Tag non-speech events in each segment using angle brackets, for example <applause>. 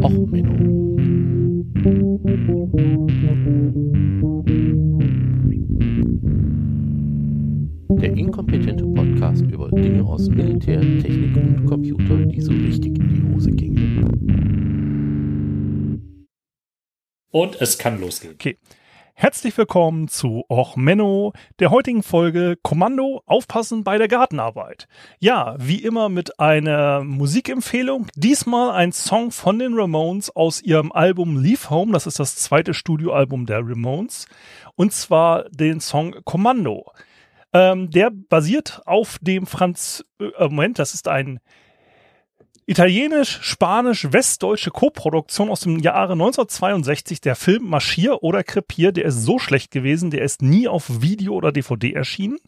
Och, Menno. Der inkompetente Podcast über Dinge aus Militär, Technik und Computer, die so richtig in die Hose gingen. Und es kann losgehen. Okay. Herzlich willkommen zu Och Menno, der heutigen Folge Kommando Aufpassen bei der Gartenarbeit. Ja, wie immer mit einer Musikempfehlung. Diesmal ein Song von den Ramones aus ihrem Album Leave Home. Das ist das zweite Studioalbum der Ramones. Und zwar den Song Kommando. Ähm, der basiert auf dem Franz, äh, Moment, das ist ein italienisch-spanisch-westdeutsche Koproduktion aus dem Jahre 1962. Der Film Marschier oder Krepier, der ist so schlecht gewesen, der ist nie auf Video oder DVD erschienen.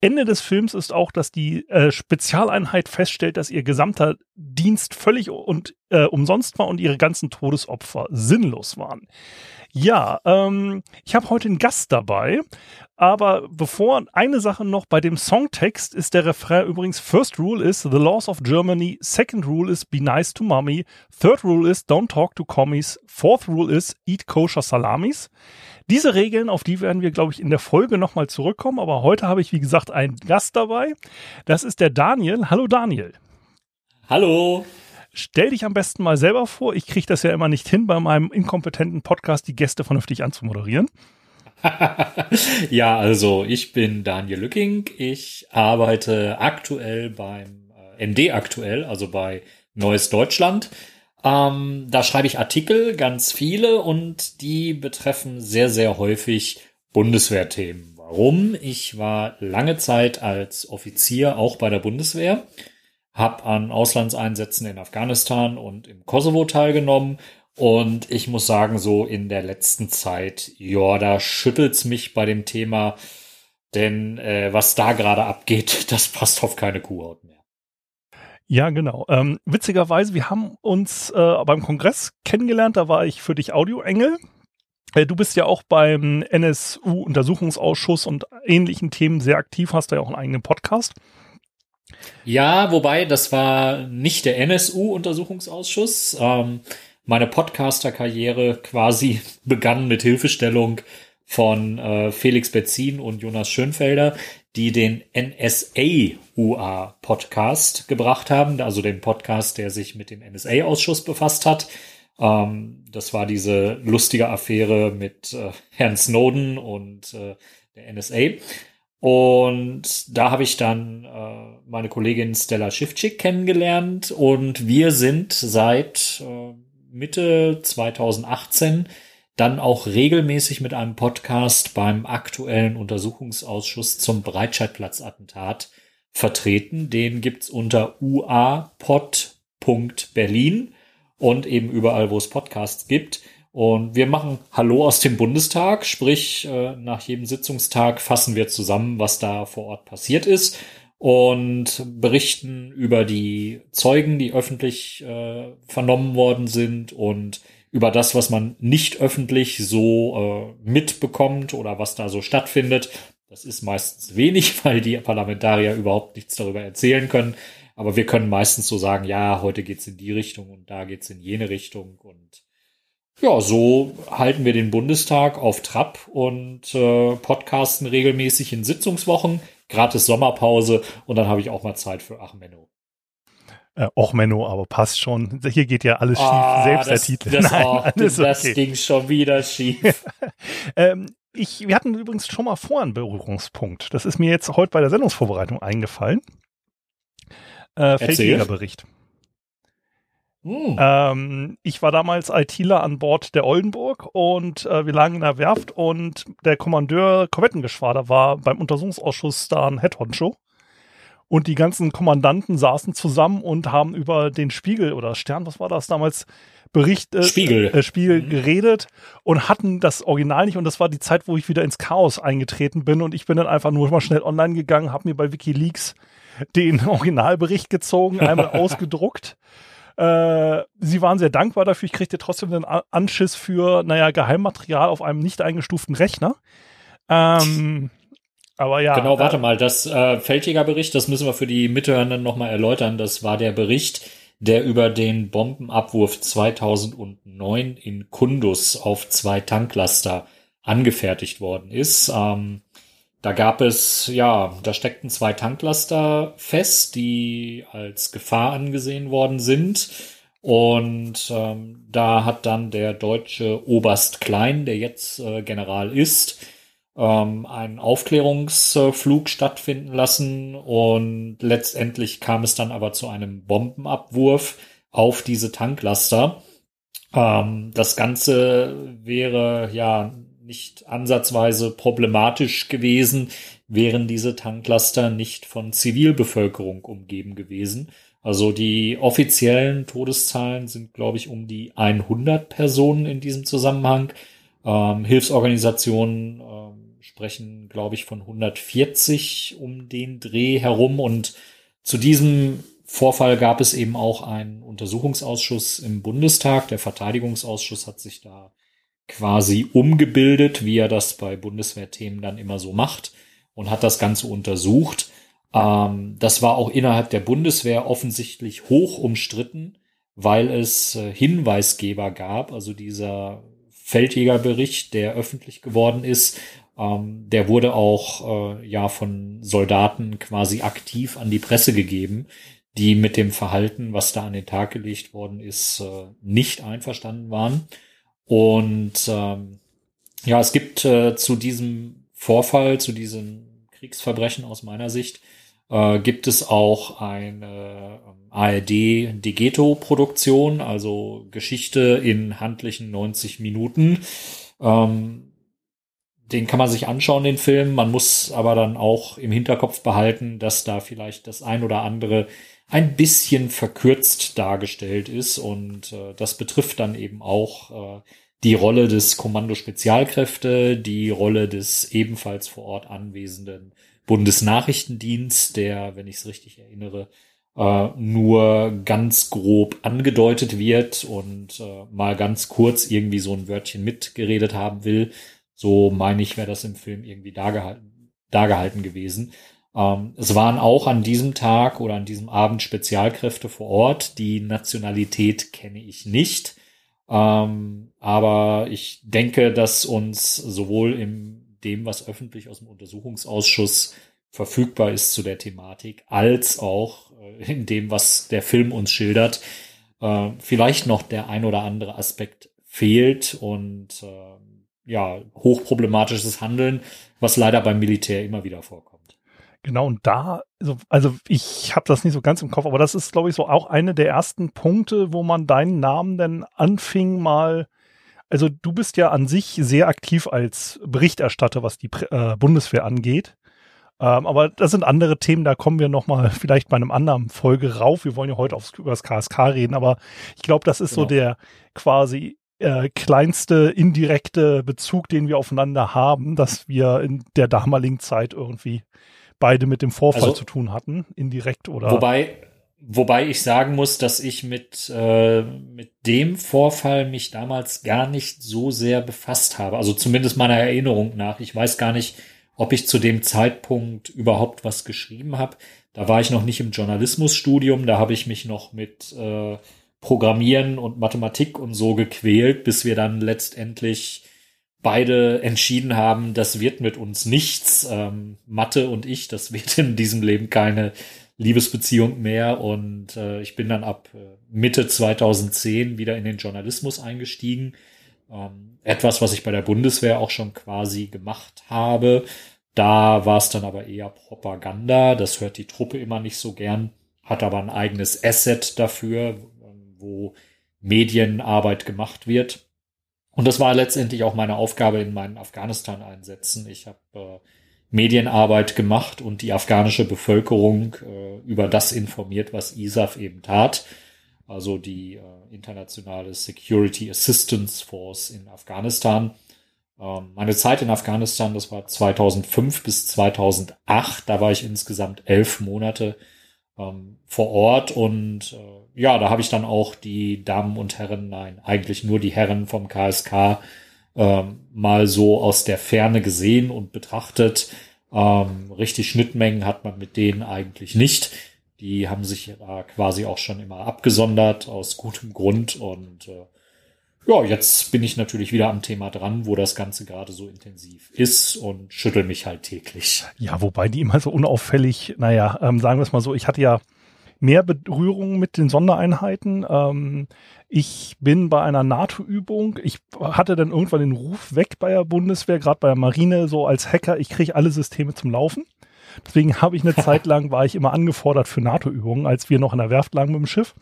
Ende des Films ist auch, dass die äh, Spezialeinheit feststellt, dass ihr gesamter Dienst völlig und äh, umsonst war und ihre ganzen Todesopfer sinnlos waren. Ja, ähm, ich habe heute einen Gast dabei, aber bevor eine Sache noch bei dem Songtext ist der Refrain übrigens First Rule is The Laws of Germany, Second Rule is Be Nice to Mommy, Third Rule is Don't Talk to Commies, Fourth Rule is Eat Kosher Salamis. Diese Regeln, auf die werden wir, glaube ich, in der Folge nochmal zurückkommen, aber heute habe ich, wie gesagt, einen Gast dabei. Das ist der Daniel. Hallo Daniel. Hallo. Stell dich am besten mal selber vor. Ich kriege das ja immer nicht hin, bei meinem inkompetenten Podcast die Gäste vernünftig anzumoderieren. <laughs> ja, also ich bin Daniel Lücking. Ich arbeite aktuell beim äh, MD aktuell, also bei Neues Deutschland. Ähm, da schreibe ich Artikel, ganz viele, und die betreffen sehr, sehr häufig Bundeswehrthemen. Warum? Ich war lange Zeit als Offizier auch bei der Bundeswehr habe an Auslandseinsätzen in Afghanistan und im Kosovo teilgenommen. Und ich muss sagen, so in der letzten Zeit, ja, da schüttelt's mich bei dem Thema, denn äh, was da gerade abgeht, <laughs> das passt auf keine Kuhhaut mehr. Ja, genau. Ähm, witzigerweise, wir haben uns äh, beim Kongress kennengelernt, da war ich für dich Audioengel. Äh, du bist ja auch beim NSU-Untersuchungsausschuss und ähnlichen Themen sehr aktiv, hast da ja auch einen eigenen Podcast. Ja, wobei, das war nicht der NSU-Untersuchungsausschuss. Ähm, meine Podcaster-Karriere quasi <laughs> begann mit Hilfestellung von äh, Felix Betzin und Jonas Schönfelder, die den NSA-UA-Podcast gebracht haben, also den Podcast, der sich mit dem NSA-Ausschuss befasst hat. Ähm, das war diese lustige Affäre mit äh, Herrn Snowden und äh, der NSA. Und da habe ich dann äh, meine Kollegin Stella Schiffczyk kennengelernt und wir sind seit äh, Mitte 2018 dann auch regelmäßig mit einem Podcast beim aktuellen Untersuchungsausschuss zum Breitscheidplatz-Attentat vertreten. Den gibt's unter uapod.berlin und eben überall, wo es Podcasts gibt. Und wir machen Hallo aus dem Bundestag, sprich äh, nach jedem Sitzungstag fassen wir zusammen, was da vor Ort passiert ist und berichten über die Zeugen, die öffentlich äh, vernommen worden sind und über das, was man nicht öffentlich so äh, mitbekommt oder was da so stattfindet. Das ist meistens wenig, <laughs> weil die Parlamentarier überhaupt nichts darüber erzählen können. Aber wir können meistens so sagen, ja, heute geht's in die Richtung und da geht's in jene Richtung und ja, so halten wir den Bundestag auf Trab und äh, podcasten regelmäßig in Sitzungswochen, gratis Sommerpause und dann habe ich auch mal Zeit für Ach Menno. Äh, och Menno, aber passt schon. Hier geht ja alles schief, ah, selbst das, der Titel. Das, <laughs> Nein, alles das okay. ging schon wieder schief. <laughs> ähm, ich, wir hatten übrigens schon mal vor einen Berührungspunkt. Das ist mir jetzt heute bei der Sendungsvorbereitung eingefallen. Äh, Feldjägerbericht. Hm. Ähm, ich war damals ITler an Bord der Oldenburg und äh, wir lagen in der Werft und der Kommandeur Korvettengeschwader war beim Untersuchungsausschuss da ein Headhoncho. Und die ganzen Kommandanten saßen zusammen und haben über den Spiegel oder Stern, was war das damals, Bericht, äh, Spiegel, äh, Spiegel mhm. geredet und hatten das Original nicht. Und das war die Zeit, wo ich wieder ins Chaos eingetreten bin. Und ich bin dann einfach nur mal schnell online gegangen, habe mir bei WikiLeaks den <laughs> Originalbericht gezogen, einmal <laughs> ausgedruckt äh, sie waren sehr dankbar dafür. Ich kriegte trotzdem den Anschiss für, naja, Geheimmaterial auf einem nicht eingestuften Rechner. Ähm, aber ja. Genau, warte äh, mal, das äh, Feldjägerbericht, das müssen wir für die Mithörenden nochmal erläutern. Das war der Bericht, der über den Bombenabwurf 2009 in Kundus auf zwei Tanklaster angefertigt worden ist. Ähm, da gab es, ja, da steckten zwei Tanklaster fest, die als Gefahr angesehen worden sind. Und ähm, da hat dann der deutsche Oberst Klein, der jetzt äh, General ist, ähm, einen Aufklärungsflug stattfinden lassen. Und letztendlich kam es dann aber zu einem Bombenabwurf auf diese Tanklaster. Ähm, das Ganze wäre ja nicht ansatzweise problematisch gewesen, wären diese Tanklaster nicht von Zivilbevölkerung umgeben gewesen. Also die offiziellen Todeszahlen sind, glaube ich, um die 100 Personen in diesem Zusammenhang. Ähm, Hilfsorganisationen ähm, sprechen, glaube ich, von 140 um den Dreh herum. Und zu diesem Vorfall gab es eben auch einen Untersuchungsausschuss im Bundestag. Der Verteidigungsausschuss hat sich da quasi umgebildet, wie er das bei Bundeswehrthemen dann immer so macht und hat das Ganze untersucht. Ähm, das war auch innerhalb der Bundeswehr offensichtlich hoch umstritten, weil es äh, Hinweisgeber gab, also dieser Feldjägerbericht, der öffentlich geworden ist, ähm, der wurde auch äh, ja von Soldaten quasi aktiv an die Presse gegeben, die mit dem Verhalten, was da an den Tag gelegt worden ist, äh, nicht einverstanden waren. Und ähm, ja, es gibt äh, zu diesem Vorfall, zu diesem Kriegsverbrechen aus meiner Sicht, äh, gibt es auch eine ähm, ARD Digeto-Produktion, also Geschichte in handlichen 90 Minuten. Ähm, den kann man sich anschauen, den Film. Man muss aber dann auch im Hinterkopf behalten, dass da vielleicht das ein oder andere ein bisschen verkürzt dargestellt ist und äh, das betrifft dann eben auch äh, die Rolle des Kommando Spezialkräfte, die Rolle des ebenfalls vor Ort anwesenden Bundesnachrichtendienst, der, wenn ich es richtig erinnere, äh, nur ganz grob angedeutet wird und äh, mal ganz kurz irgendwie so ein Wörtchen mitgeredet haben will. So meine ich, wäre das im Film irgendwie dargehalten, dargehalten gewesen. Ähm, es waren auch an diesem Tag oder an diesem Abend Spezialkräfte vor Ort. Die Nationalität kenne ich nicht. Ähm, aber ich denke, dass uns sowohl in dem, was öffentlich aus dem Untersuchungsausschuss verfügbar ist zu der Thematik, als auch äh, in dem, was der Film uns schildert, äh, vielleicht noch der ein oder andere Aspekt fehlt und äh, ja, hochproblematisches Handeln, was leider beim Militär immer wieder vorkommt. Genau, und da, also, also ich habe das nicht so ganz im Kopf, aber das ist, glaube ich, so auch eine der ersten Punkte, wo man deinen Namen dann anfing mal, also du bist ja an sich sehr aktiv als Berichterstatter, was die äh, Bundeswehr angeht. Ähm, aber das sind andere Themen, da kommen wir nochmal <laughs> vielleicht bei einem anderen Folge rauf. Wir wollen ja heute aufs, über das KSK reden, aber ich glaube, das ist genau. so der quasi äh, kleinste indirekte Bezug, den wir aufeinander haben, dass wir in der damaligen Zeit irgendwie beide mit dem Vorfall also, zu tun hatten, indirekt oder. Wobei, wobei ich sagen muss, dass ich mit, äh, mit dem Vorfall mich damals gar nicht so sehr befasst habe. Also zumindest meiner Erinnerung nach. Ich weiß gar nicht, ob ich zu dem Zeitpunkt überhaupt was geschrieben habe. Da war ich noch nicht im Journalismusstudium, da habe ich mich noch mit äh, Programmieren und Mathematik und so gequält, bis wir dann letztendlich beide entschieden haben, das wird mit uns nichts. Ähm, Mathe und ich, das wird in diesem Leben keine Liebesbeziehung mehr. Und äh, ich bin dann ab äh, Mitte 2010 wieder in den Journalismus eingestiegen. Ähm, etwas, was ich bei der Bundeswehr auch schon quasi gemacht habe. Da war es dann aber eher Propaganda. Das hört die Truppe immer nicht so gern, hat aber ein eigenes Asset dafür, wo Medienarbeit gemacht wird. Und das war letztendlich auch meine Aufgabe in meinen Afghanistan-Einsätzen. Ich habe äh, Medienarbeit gemacht und die afghanische Bevölkerung äh, über das informiert, was ISAF eben tat. Also die äh, internationale Security Assistance Force in Afghanistan. Ähm, meine Zeit in Afghanistan, das war 2005 bis 2008. Da war ich insgesamt elf Monate ähm, vor Ort und äh, ja, da habe ich dann auch die Damen und Herren, nein, eigentlich nur die Herren vom KSK ähm, mal so aus der Ferne gesehen und betrachtet. Ähm, richtig Schnittmengen hat man mit denen eigentlich nicht. Die haben sich ja quasi auch schon immer abgesondert aus gutem Grund und äh, ja, jetzt bin ich natürlich wieder am Thema dran, wo das Ganze gerade so intensiv ist und schüttel mich halt täglich. Ja, wobei die immer so unauffällig, naja, ähm, sagen wir es mal so, ich hatte ja mehr Berührung mit den Sondereinheiten. Ähm, ich bin bei einer NATO-Übung, ich hatte dann irgendwann den Ruf weg bei der Bundeswehr, gerade bei der Marine, so als Hacker, ich kriege alle Systeme zum Laufen. Deswegen habe ich eine <laughs> Zeit lang, war ich immer angefordert für NATO-Übungen, als wir noch in der Werft lagen mit dem Schiff.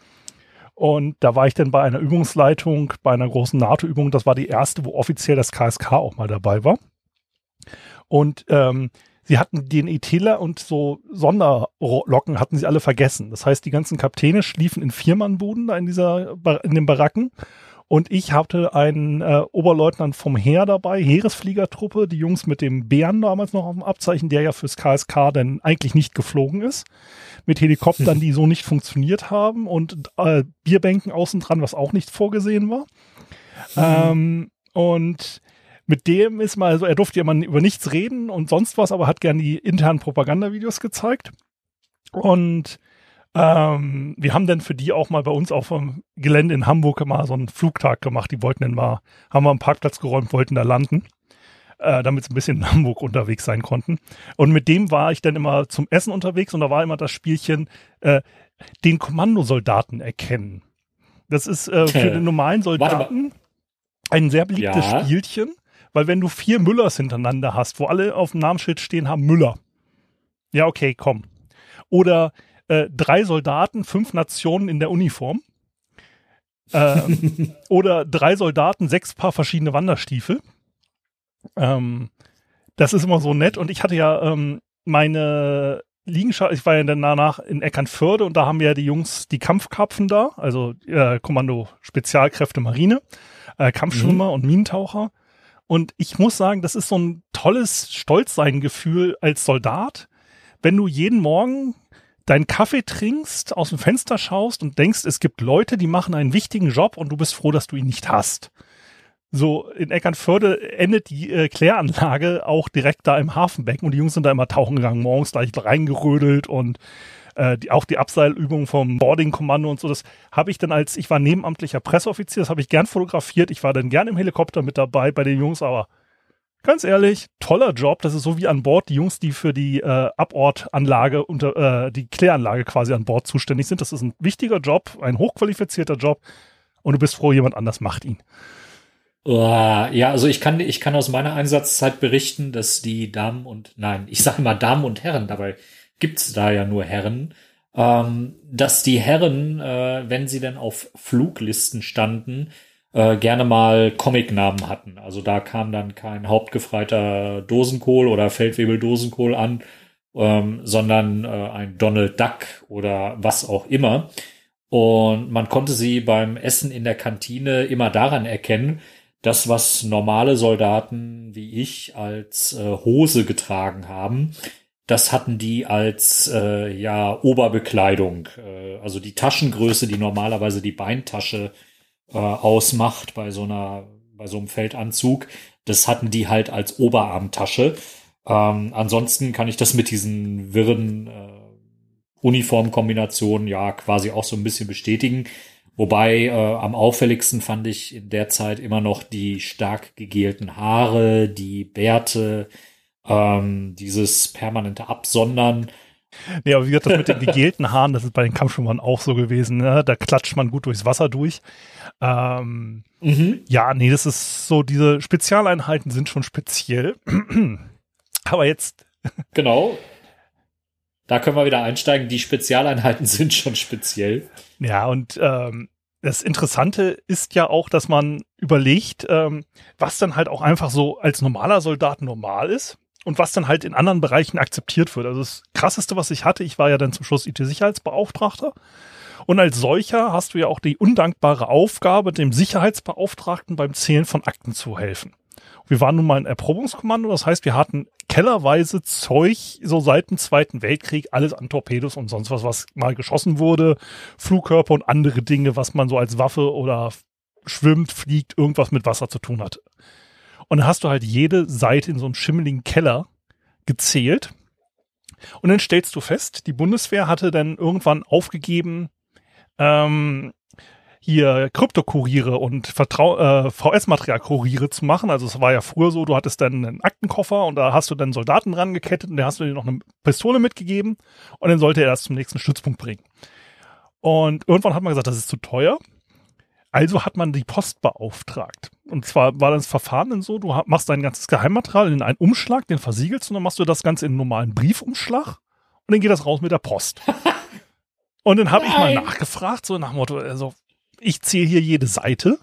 Und da war ich dann bei einer Übungsleitung, bei einer großen NATO-Übung. Das war die erste, wo offiziell das KSK auch mal dabei war. Und ähm, sie hatten den ETler und so Sonderlocken hatten sie alle vergessen. Das heißt, die ganzen Kapitäne schliefen in Viermannbuden da in dieser, in den Baracken und ich hatte einen äh, Oberleutnant vom Heer dabei, Heeresfliegertruppe, die Jungs mit dem Bären damals noch auf dem Abzeichen, der ja fürs KSK dann eigentlich nicht geflogen ist. Mit Helikoptern, die so nicht funktioniert haben und äh, Bierbänken außen dran, was auch nicht vorgesehen war. Ähm, und mit dem ist mal, also er durfte ja mal über nichts reden und sonst was, aber hat gern die internen Propagandavideos gezeigt. Und ähm, wir haben dann für die auch mal bei uns auf dem Gelände in Hamburg mal so einen Flugtag gemacht. Die wollten dann mal, haben wir einen Parkplatz geräumt, wollten da landen, äh, damit sie ein bisschen in Hamburg unterwegs sein konnten. Und mit dem war ich dann immer zum Essen unterwegs und da war immer das Spielchen, äh, den Kommandosoldaten erkennen. Das ist äh, für den normalen Soldaten ein sehr beliebtes ja. Spielchen, weil wenn du vier Müllers hintereinander hast, wo alle auf dem Namensschild stehen haben Müller. Ja, okay, komm. Oder äh, drei Soldaten, fünf Nationen in der Uniform. Ähm, <laughs> oder drei Soldaten, sechs Paar verschiedene Wanderstiefel. Ähm, das ist immer so nett. Und ich hatte ja ähm, meine Liegenschaft, ich war ja dann danach in Eckernförde und da haben wir ja die Jungs, die Kampfkarpfen da, also äh, Kommando Spezialkräfte Marine, äh, Kampfschwimmer mhm. und Minentaucher. Und ich muss sagen, das ist so ein tolles Stolzsein-Gefühl als Soldat, wenn du jeden Morgen deinen Kaffee trinkst, aus dem Fenster schaust und denkst, es gibt Leute, die machen einen wichtigen Job und du bist froh, dass du ihn nicht hast. So, in Eckernförde endet die äh, Kläranlage auch direkt da im Hafenbecken und die Jungs sind da immer tauchen gegangen, morgens gleich reingerödelt und äh, die, auch die Abseilübung vom Boarding-Kommando und so, das habe ich dann als, ich war nebenamtlicher Presseoffizier, das habe ich gern fotografiert, ich war dann gern im Helikopter mit dabei bei den Jungs, aber ganz ehrlich, toller Job. Das ist so wie an Bord die Jungs, die für die äh, Abortanlage unter äh, die Kläranlage quasi an Bord zuständig sind. Das ist ein wichtiger Job, ein hochqualifizierter Job und du bist froh, jemand anders macht ihn. Ja, also ich kann, ich kann aus meiner Einsatzzeit berichten, dass die Damen und, nein, ich sage mal Damen und Herren, dabei gibt's da ja nur Herren, ähm, dass die Herren, äh, wenn sie denn auf Fluglisten standen, äh, gerne mal Comicnamen hatten. Also da kam dann kein hauptgefreiter Dosenkohl oder Feldwebel-Dosenkohl an, ähm, sondern äh, ein Donald Duck oder was auch immer. Und man konnte sie beim Essen in der Kantine immer daran erkennen, das, was normale Soldaten wie ich als äh, Hose getragen haben, das hatten die als äh, ja Oberbekleidung. Äh, also die Taschengröße, die normalerweise die Beintasche äh, ausmacht bei so einer, bei so einem Feldanzug. Das hatten die halt als Oberarmtasche. Ähm, ansonsten kann ich das mit diesen wirren äh, Uniformkombinationen ja quasi auch so ein bisschen bestätigen. Wobei äh, am auffälligsten fand ich in der Zeit immer noch die stark gegelten Haare, die Bärte, ähm, dieses permanente Absondern. Nee, aber wie gesagt, das mit den gegelten Haaren, das ist bei den Kampfschwimmern auch so gewesen. Ne? Da klatscht man gut durchs Wasser durch. Ähm, mhm. Ja, nee, das ist so, diese Spezialeinheiten sind schon speziell. <clears throat> aber jetzt. Genau. Da können wir wieder einsteigen. Die Spezialeinheiten <laughs> sind schon speziell. Ja, und ähm, das Interessante ist ja auch, dass man überlegt, ähm, was dann halt auch einfach so als normaler Soldat normal ist und was dann halt in anderen Bereichen akzeptiert wird. Also das krasseste, was ich hatte, ich war ja dann zum Schluss IT-Sicherheitsbeauftragter. Und als solcher hast du ja auch die undankbare Aufgabe, dem Sicherheitsbeauftragten beim Zählen von Akten zu helfen. Wir waren nun mal ein Erprobungskommando, das heißt, wir hatten kellerweise Zeug, so seit dem Zweiten Weltkrieg, alles an Torpedos und sonst was, was mal geschossen wurde, Flugkörper und andere Dinge, was man so als Waffe oder schwimmt, fliegt, irgendwas mit Wasser zu tun hat. Und dann hast du halt jede Seite in so einem schimmeligen Keller gezählt. Und dann stellst du fest, die Bundeswehr hatte dann irgendwann aufgegeben, ähm, hier Kryptokuriere und äh, VS-Material-Kuriere zu machen. Also es war ja früher so, du hattest dann einen Aktenkoffer und da hast du dann Soldaten dran gekettet und da hast du dir noch eine Pistole mitgegeben und dann sollte er das zum nächsten Stützpunkt bringen. Und irgendwann hat man gesagt, das ist zu teuer. Also hat man die Post beauftragt. Und zwar war das Verfahren dann so, du machst dein ganzes Geheimmaterial in einen Umschlag, den versiegelst und dann machst du das Ganze in einen normalen Briefumschlag und dann geht das raus mit der Post. <laughs> und dann habe ich mal nachgefragt, so nach dem Motto, also ich zähle hier jede Seite.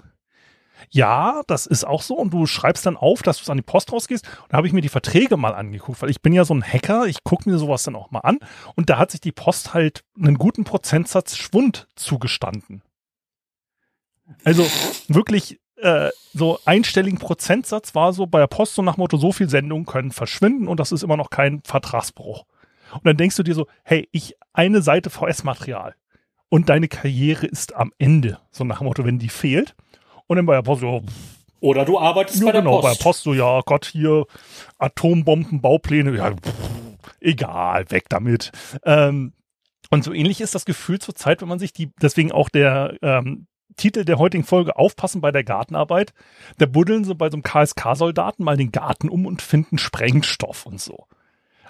Ja, das ist auch so. Und du schreibst dann auf, dass du es an die Post rausgehst. Und da habe ich mir die Verträge mal angeguckt, weil ich bin ja so ein Hacker. Ich gucke mir sowas dann auch mal an. Und da hat sich die Post halt einen guten Prozentsatz Schwund zugestanden. Also wirklich äh, so einstelligen Prozentsatz war so bei der Post so nach Motto, so viel Sendungen können verschwinden und das ist immer noch kein Vertragsbruch. Und dann denkst du dir so, hey, ich eine Seite VS-Material und deine Karriere ist am Ende. So nach dem Motto, wenn die fehlt. Und dann bei der Post, so, oder du arbeitest bei der genau, Post. bei der Post so, ja Gott, hier Atombomben, Baupläne, ja, pff, egal, weg damit. Ähm, und so ähnlich ist das Gefühl zur Zeit, wenn man sich die, deswegen auch der ähm, Titel der heutigen Folge Aufpassen bei der Gartenarbeit. Da buddeln sie bei so einem KSK-Soldaten mal den Garten um und finden Sprengstoff und so.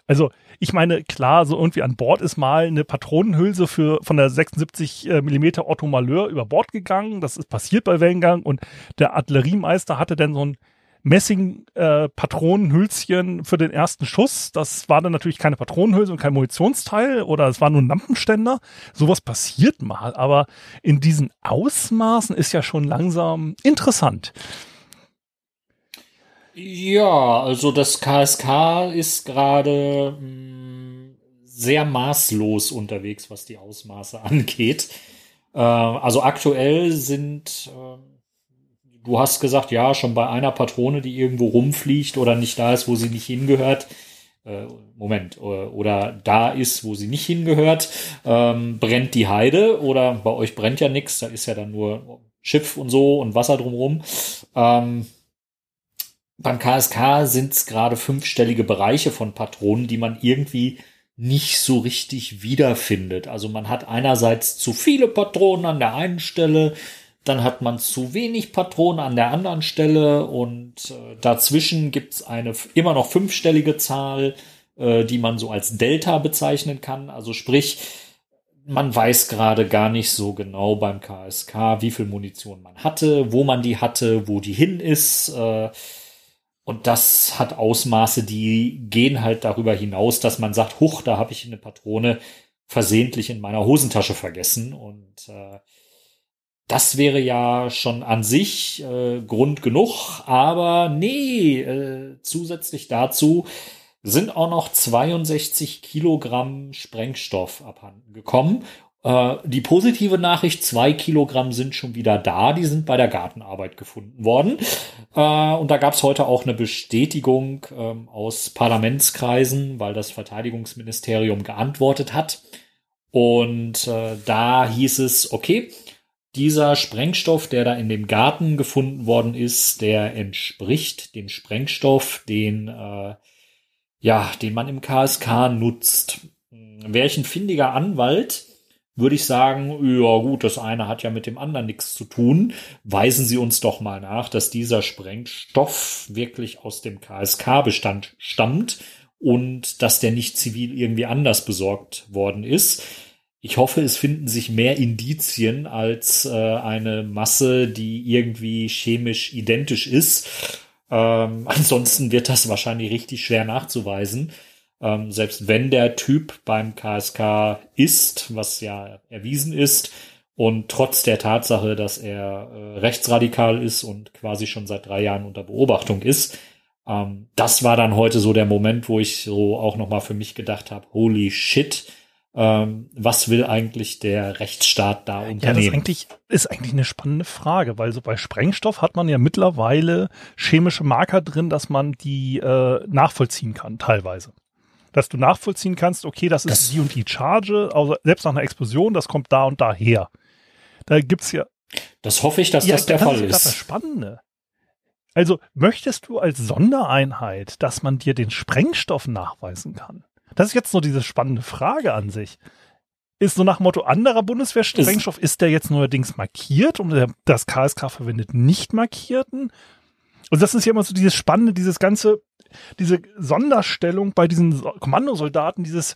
Also ich meine, klar, so irgendwie an Bord ist mal eine Patronenhülse für von der 76 äh, mm Otto Malheur über Bord gegangen. Das ist passiert bei Wellengang und der Artilleriemeister hatte dann so ein Messing-Patronenhülschen äh, für den ersten Schuss. Das war dann natürlich keine Patronenhülse und kein Munitionsteil oder es war nur ein Lampenständer. Sowas passiert mal, aber in diesen Ausmaßen ist ja schon langsam interessant. Ja, also das KSK ist gerade hm, sehr maßlos unterwegs, was die Ausmaße <laughs> angeht. Äh, also aktuell sind, äh, du hast gesagt, ja, schon bei einer Patrone, die irgendwo rumfliegt oder nicht da ist, wo sie nicht hingehört. Äh, Moment, äh, oder da ist, wo sie nicht hingehört, ähm, brennt die Heide oder bei euch brennt ja nichts, da ist ja dann nur Schiff und so und Wasser drumrum. Ähm, beim KSK sind es gerade fünfstellige Bereiche von Patronen, die man irgendwie nicht so richtig wiederfindet. Also man hat einerseits zu viele Patronen an der einen Stelle, dann hat man zu wenig Patronen an der anderen Stelle und äh, dazwischen gibt's eine immer noch fünfstellige Zahl, äh, die man so als Delta bezeichnen kann. Also sprich, man weiß gerade gar nicht so genau beim KSK, wie viel Munition man hatte, wo man die hatte, wo die hin ist. Äh, und das hat Ausmaße, die gehen halt darüber hinaus, dass man sagt, huch, da habe ich eine Patrone versehentlich in meiner Hosentasche vergessen. Und äh, das wäre ja schon an sich äh, Grund genug. Aber nee, äh, zusätzlich dazu sind auch noch 62 Kilogramm Sprengstoff abhanden gekommen. Äh, die positive Nachricht, zwei Kilogramm sind schon wieder da, die sind bei der Gartenarbeit gefunden worden. Äh, und da gab es heute auch eine Bestätigung ähm, aus Parlamentskreisen, weil das Verteidigungsministerium geantwortet hat. Und äh, da hieß es, okay, dieser Sprengstoff, der da in dem Garten gefunden worden ist, der entspricht dem Sprengstoff, den äh, ja, den man im KSK nutzt. Wäre ich ein findiger Anwalt, würde ich sagen, ja gut, das eine hat ja mit dem anderen nichts zu tun. Weisen Sie uns doch mal nach, dass dieser Sprengstoff wirklich aus dem KSK-Bestand stammt und dass der nicht zivil irgendwie anders besorgt worden ist. Ich hoffe, es finden sich mehr Indizien als äh, eine Masse, die irgendwie chemisch identisch ist. Ähm, <laughs> ansonsten wird das wahrscheinlich richtig schwer nachzuweisen. Ähm, selbst wenn der Typ beim KSK ist, was ja erwiesen ist, und trotz der Tatsache, dass er äh, rechtsradikal ist und quasi schon seit drei Jahren unter Beobachtung ist, ähm, das war dann heute so der Moment, wo ich so auch noch mal für mich gedacht habe: Holy shit! Ähm, was will eigentlich der Rechtsstaat da unternehmen? Ja, das ist eigentlich, ist eigentlich eine spannende Frage, weil so bei Sprengstoff hat man ja mittlerweile chemische Marker drin, dass man die äh, nachvollziehen kann, teilweise dass du nachvollziehen kannst, okay, das ist das die und die Charge, also selbst nach einer Explosion, das kommt da und da her. Da gibt's ja. Das hoffe ich, dass ja, das der das Fall ist. Das ist das Spannende. Also möchtest du als Sondereinheit, dass man dir den Sprengstoff nachweisen kann? Das ist jetzt nur diese spannende Frage an sich. Ist so nach Motto anderer Bundeswehrsprengstoff, ist, ist der jetzt neuerdings markiert und der, das KSK verwendet nicht markierten? Und das ist ja immer so dieses Spannende, dieses ganze, diese Sonderstellung bei diesen Kommandosoldaten, dieses,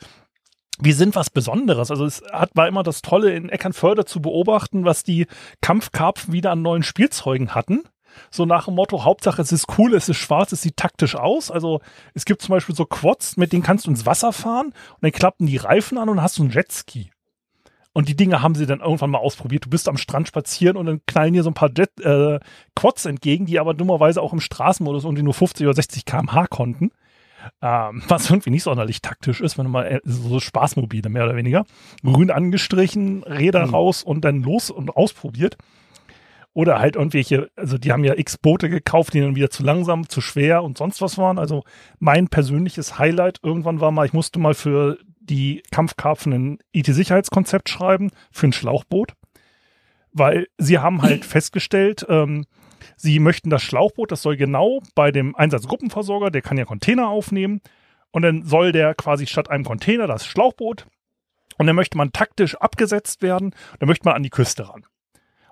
wir sind was Besonderes. Also es hat, war immer das Tolle in Eckernförde zu beobachten, was die Kampfkarpfen wieder an neuen Spielzeugen hatten. So nach dem Motto, Hauptsache es ist cool, es ist schwarz, es sieht taktisch aus. Also es gibt zum Beispiel so Quads, mit denen kannst du ins Wasser fahren und dann klappen die Reifen an und hast du einen Jetski. Und die Dinge haben sie dann irgendwann mal ausprobiert. Du bist am Strand spazieren und dann knallen dir so ein paar Jet, äh, Quads entgegen, die aber dummerweise auch im Straßenmodus irgendwie nur 50 oder 60 km/h konnten. Ähm, was irgendwie nicht sonderlich taktisch ist, wenn du mal äh, so Spaßmobile mehr oder weniger. Grün angestrichen, Räder mhm. raus und dann los und ausprobiert. Oder halt irgendwelche, also die haben ja x Boote gekauft, die dann wieder zu langsam, zu schwer und sonst was waren. Also mein persönliches Highlight irgendwann war mal, ich musste mal für die Kampfkarpfen ein IT-Sicherheitskonzept schreiben für ein Schlauchboot, weil sie haben halt <clears throat> festgestellt, ähm, sie möchten das Schlauchboot, das soll genau bei dem Einsatzgruppenversorger, der kann ja Container aufnehmen und dann soll der quasi statt einem Container das Schlauchboot und dann möchte man taktisch abgesetzt werden, dann möchte man an die Küste ran.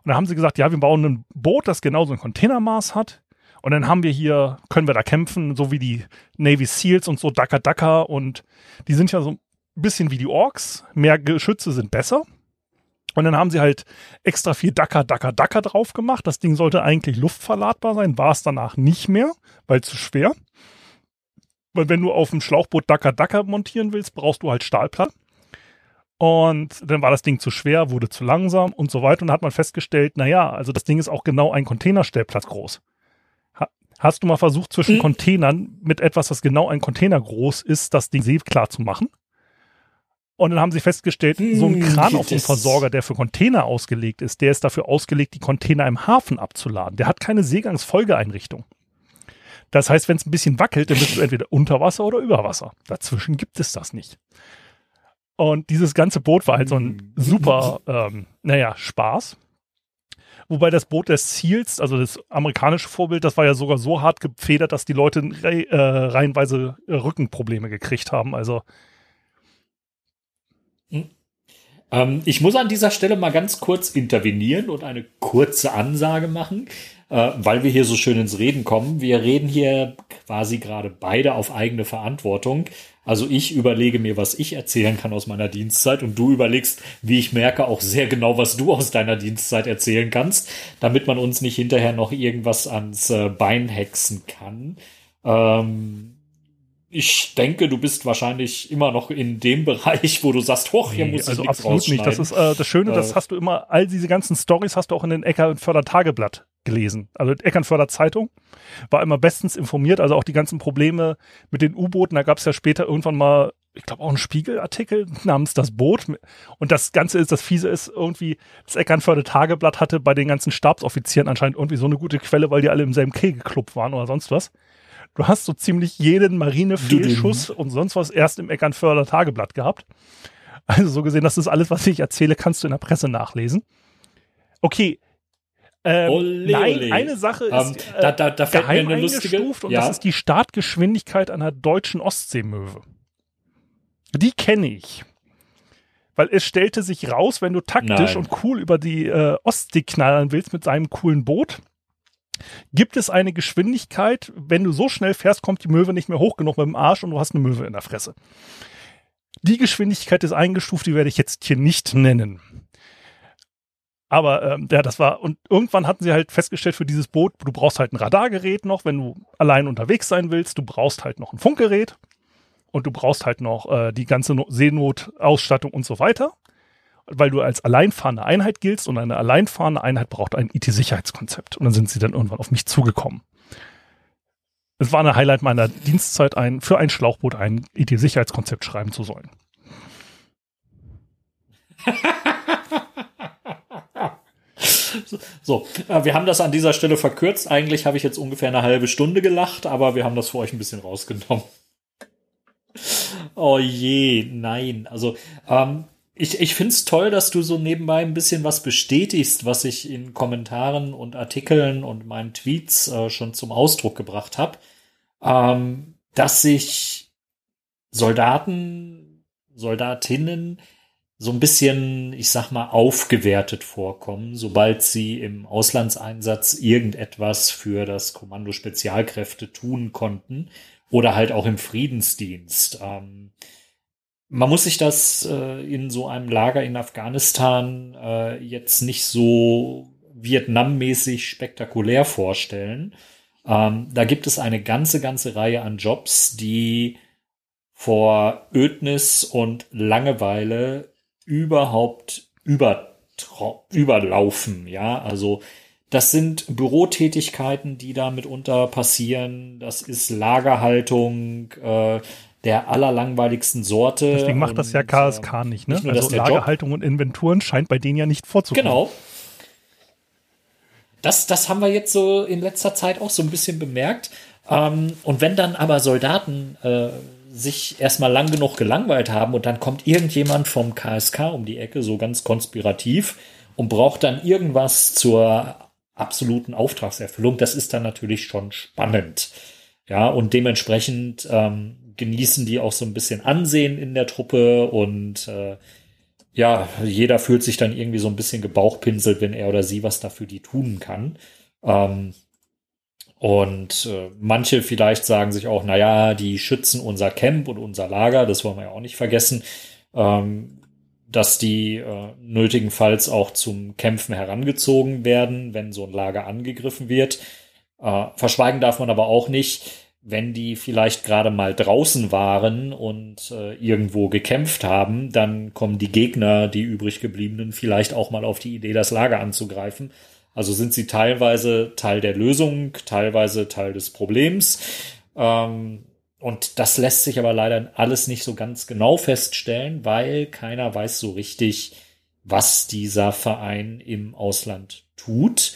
Und dann haben sie gesagt, ja, wir bauen ein Boot, das genauso ein Containermaß hat. Und dann haben wir hier, können wir da kämpfen, so wie die Navy Seals und so Daka Daka und die sind ja so bisschen wie die Orks. Mehr Geschütze sind besser. Und dann haben sie halt extra viel Dacker, Dacker, Dacker drauf gemacht. Das Ding sollte eigentlich luftverladbar sein, war es danach nicht mehr, weil zu schwer. Weil wenn du auf dem Schlauchboot Dacker, Dacker montieren willst, brauchst du halt Stahlplatten. Und dann war das Ding zu schwer, wurde zu langsam und so weiter. Und dann hat man festgestellt, naja, also das Ding ist auch genau ein Containerstellplatz groß. hast du mal versucht, zwischen mhm. Containern mit etwas, das genau ein Container groß ist, das Ding klar zu machen? Und dann haben sie festgestellt, so ein Kran auf dem Versorger, der für Container ausgelegt ist, der ist dafür ausgelegt, die Container im Hafen abzuladen. Der hat keine Seegangsfolgeeinrichtung. Das heißt, wenn es ein bisschen wackelt, dann bist du entweder unter Wasser oder über Wasser. Dazwischen gibt es das nicht. Und dieses ganze Boot war halt so ein hm. super, <laughs> ähm, naja, Spaß. Wobei das Boot des Seals, also das amerikanische Vorbild, das war ja sogar so hart gefedert, dass die Leute äh, reihenweise Rückenprobleme gekriegt haben. Also ähm, ich muss an dieser Stelle mal ganz kurz intervenieren und eine kurze Ansage machen, äh, weil wir hier so schön ins Reden kommen. Wir reden hier quasi gerade beide auf eigene Verantwortung. Also ich überlege mir, was ich erzählen kann aus meiner Dienstzeit und du überlegst, wie ich merke, auch sehr genau, was du aus deiner Dienstzeit erzählen kannst, damit man uns nicht hinterher noch irgendwas ans äh, Bein hexen kann. Ähm, ich denke, du bist wahrscheinlich immer noch in dem <laughs> Bereich, wo du sagst, hoch, hier nee, muss ich also absolut nicht. Das ist äh, das Schöne, äh, das hast du immer, all diese ganzen Stories hast du auch in den Eckernförder Tageblatt gelesen. Also Eckernförder Zeitung war immer bestens informiert, also auch die ganzen Probleme mit den U-Booten, da gab es ja später irgendwann mal ich glaube auch einen Spiegelartikel namens Das Boot. Und das Ganze ist, das Fiese ist irgendwie, das Eckernförde Tageblatt hatte bei den ganzen Stabsoffizieren anscheinend irgendwie so eine gute Quelle, weil die alle im selben Kegelclub waren oder sonst was. Du hast so ziemlich jeden Marinefehlschuss und sonst was erst im Eckernförder Tageblatt gehabt. Also so gesehen, das ist alles, was ich erzähle, kannst du in der Presse nachlesen. Okay. Ähm, ole, nein, ole. eine Sache ist ähm, äh, da, da, da geheim eine lustige, und ja. das ist die Startgeschwindigkeit einer deutschen Ostseemöwe. Die kenne ich. Weil es stellte sich raus, wenn du taktisch nein. und cool über die äh, Ostsee knallen willst mit seinem coolen Boot, Gibt es eine Geschwindigkeit, wenn du so schnell fährst, kommt die Möwe nicht mehr hoch genug mit dem Arsch und du hast eine Möwe in der Fresse. Die Geschwindigkeit ist eingestuft, die werde ich jetzt hier nicht nennen. Aber ähm, ja, das war, und irgendwann hatten sie halt festgestellt für dieses Boot, du brauchst halt ein Radargerät noch, wenn du allein unterwegs sein willst, du brauchst halt noch ein Funkgerät und du brauchst halt noch äh, die ganze Seenotausstattung und so weiter weil du als alleinfahrende Einheit giltst und eine alleinfahrende Einheit braucht ein IT-Sicherheitskonzept. Und dann sind sie dann irgendwann auf mich zugekommen. Es war eine Highlight meiner Dienstzeit, ein, für ein Schlauchboot ein IT-Sicherheitskonzept schreiben zu sollen. <laughs> So, äh, wir haben das an dieser Stelle verkürzt. Eigentlich habe ich jetzt ungefähr eine halbe Stunde gelacht, aber wir haben das für euch ein bisschen rausgenommen. <laughs> Oh je, nein. Also, ähm, ich, ich finde es toll, dass du so nebenbei ein bisschen was bestätigst, was ich in Kommentaren und Artikeln und meinen Tweets äh, schon zum Ausdruck gebracht habe, ähm, dass sich Soldaten, Soldatinnen so ein bisschen, ich sag mal, aufgewertet vorkommen, sobald sie im Auslandseinsatz irgendetwas für das Kommando Spezialkräfte tun konnten oder halt auch im Friedensdienst. Ähm, man muss sich das äh, in so einem Lager in Afghanistan äh, jetzt nicht so Vietnam-mäßig spektakulär vorstellen. Ähm, da gibt es eine ganze, ganze Reihe an Jobs, die vor Ödnis und Langeweile überhaupt über, überlaufen. Ja, also das sind Bürotätigkeiten, die da mitunter passieren. Das ist Lagerhaltung äh, der allerlangweiligsten Sorte. Deswegen macht das ja KSK äh, nicht, ne? Nicht nur, also Lagerhaltung Job, und Inventuren scheint bei denen ja nicht vorzukommen. Genau. Das, das haben wir jetzt so in letzter Zeit auch so ein bisschen bemerkt. Ähm, und wenn dann aber Soldaten äh, sich erstmal lang genug gelangweilt haben und dann kommt irgendjemand vom KSK um die Ecke, so ganz konspirativ, und braucht dann irgendwas zur absoluten Auftragserfüllung, das ist dann natürlich schon spannend. Ja, und dementsprechend ähm, genießen die auch so ein bisschen Ansehen in der Truppe und äh, ja, jeder fühlt sich dann irgendwie so ein bisschen gebauchpinselt, wenn er oder sie was dafür die tun kann. Ähm, und äh, manche vielleicht sagen sich auch, na ja, die schützen unser Camp und unser Lager, das wollen wir ja auch nicht vergessen, ähm, dass die äh, nötigenfalls auch zum Kämpfen herangezogen werden, wenn so ein Lager angegriffen wird. Äh, verschweigen darf man aber auch nicht, wenn die vielleicht gerade mal draußen waren und äh, irgendwo gekämpft haben, dann kommen die Gegner, die übrig gebliebenen, vielleicht auch mal auf die Idee, das Lager anzugreifen also sind sie teilweise Teil der Lösung, teilweise Teil des Problems. Ähm, und das lässt sich aber leider alles nicht so ganz genau feststellen, weil keiner weiß so richtig, was dieser Verein im Ausland tut.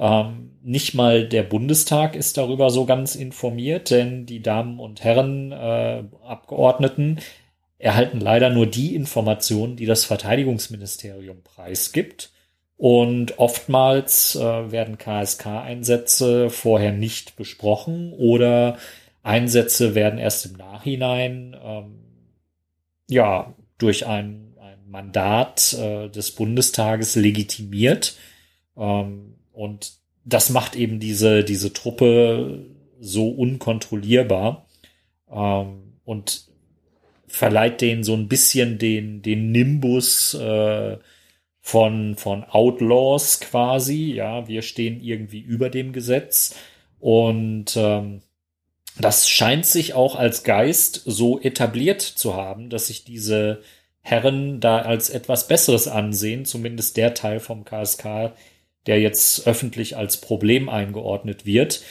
Ähm, nicht mal der Bundestag ist darüber so ganz informiert, denn die Damen und Herren äh, Abgeordneten erhalten leider nur die Informationen, die das Verteidigungsministerium preisgibt. Und oftmals äh, werden KSK-Einsätze vorher nicht besprochen oder Einsätze werden erst im Nachhinein ähm, ja durch ein, ein Mandat äh, des Bundestages legitimiert. Ähm, und das macht eben diese, diese Truppe so unkontrollierbar ähm, und verleiht denen so ein bisschen den, den Nimbus äh, von, von Outlaws quasi. Ja, wir stehen irgendwie über dem Gesetz. Und ähm, das scheint sich auch als Geist so etabliert zu haben, dass sich diese Herren da als etwas Besseres ansehen, zumindest der Teil vom KSK, der jetzt öffentlich als Problem eingeordnet wird.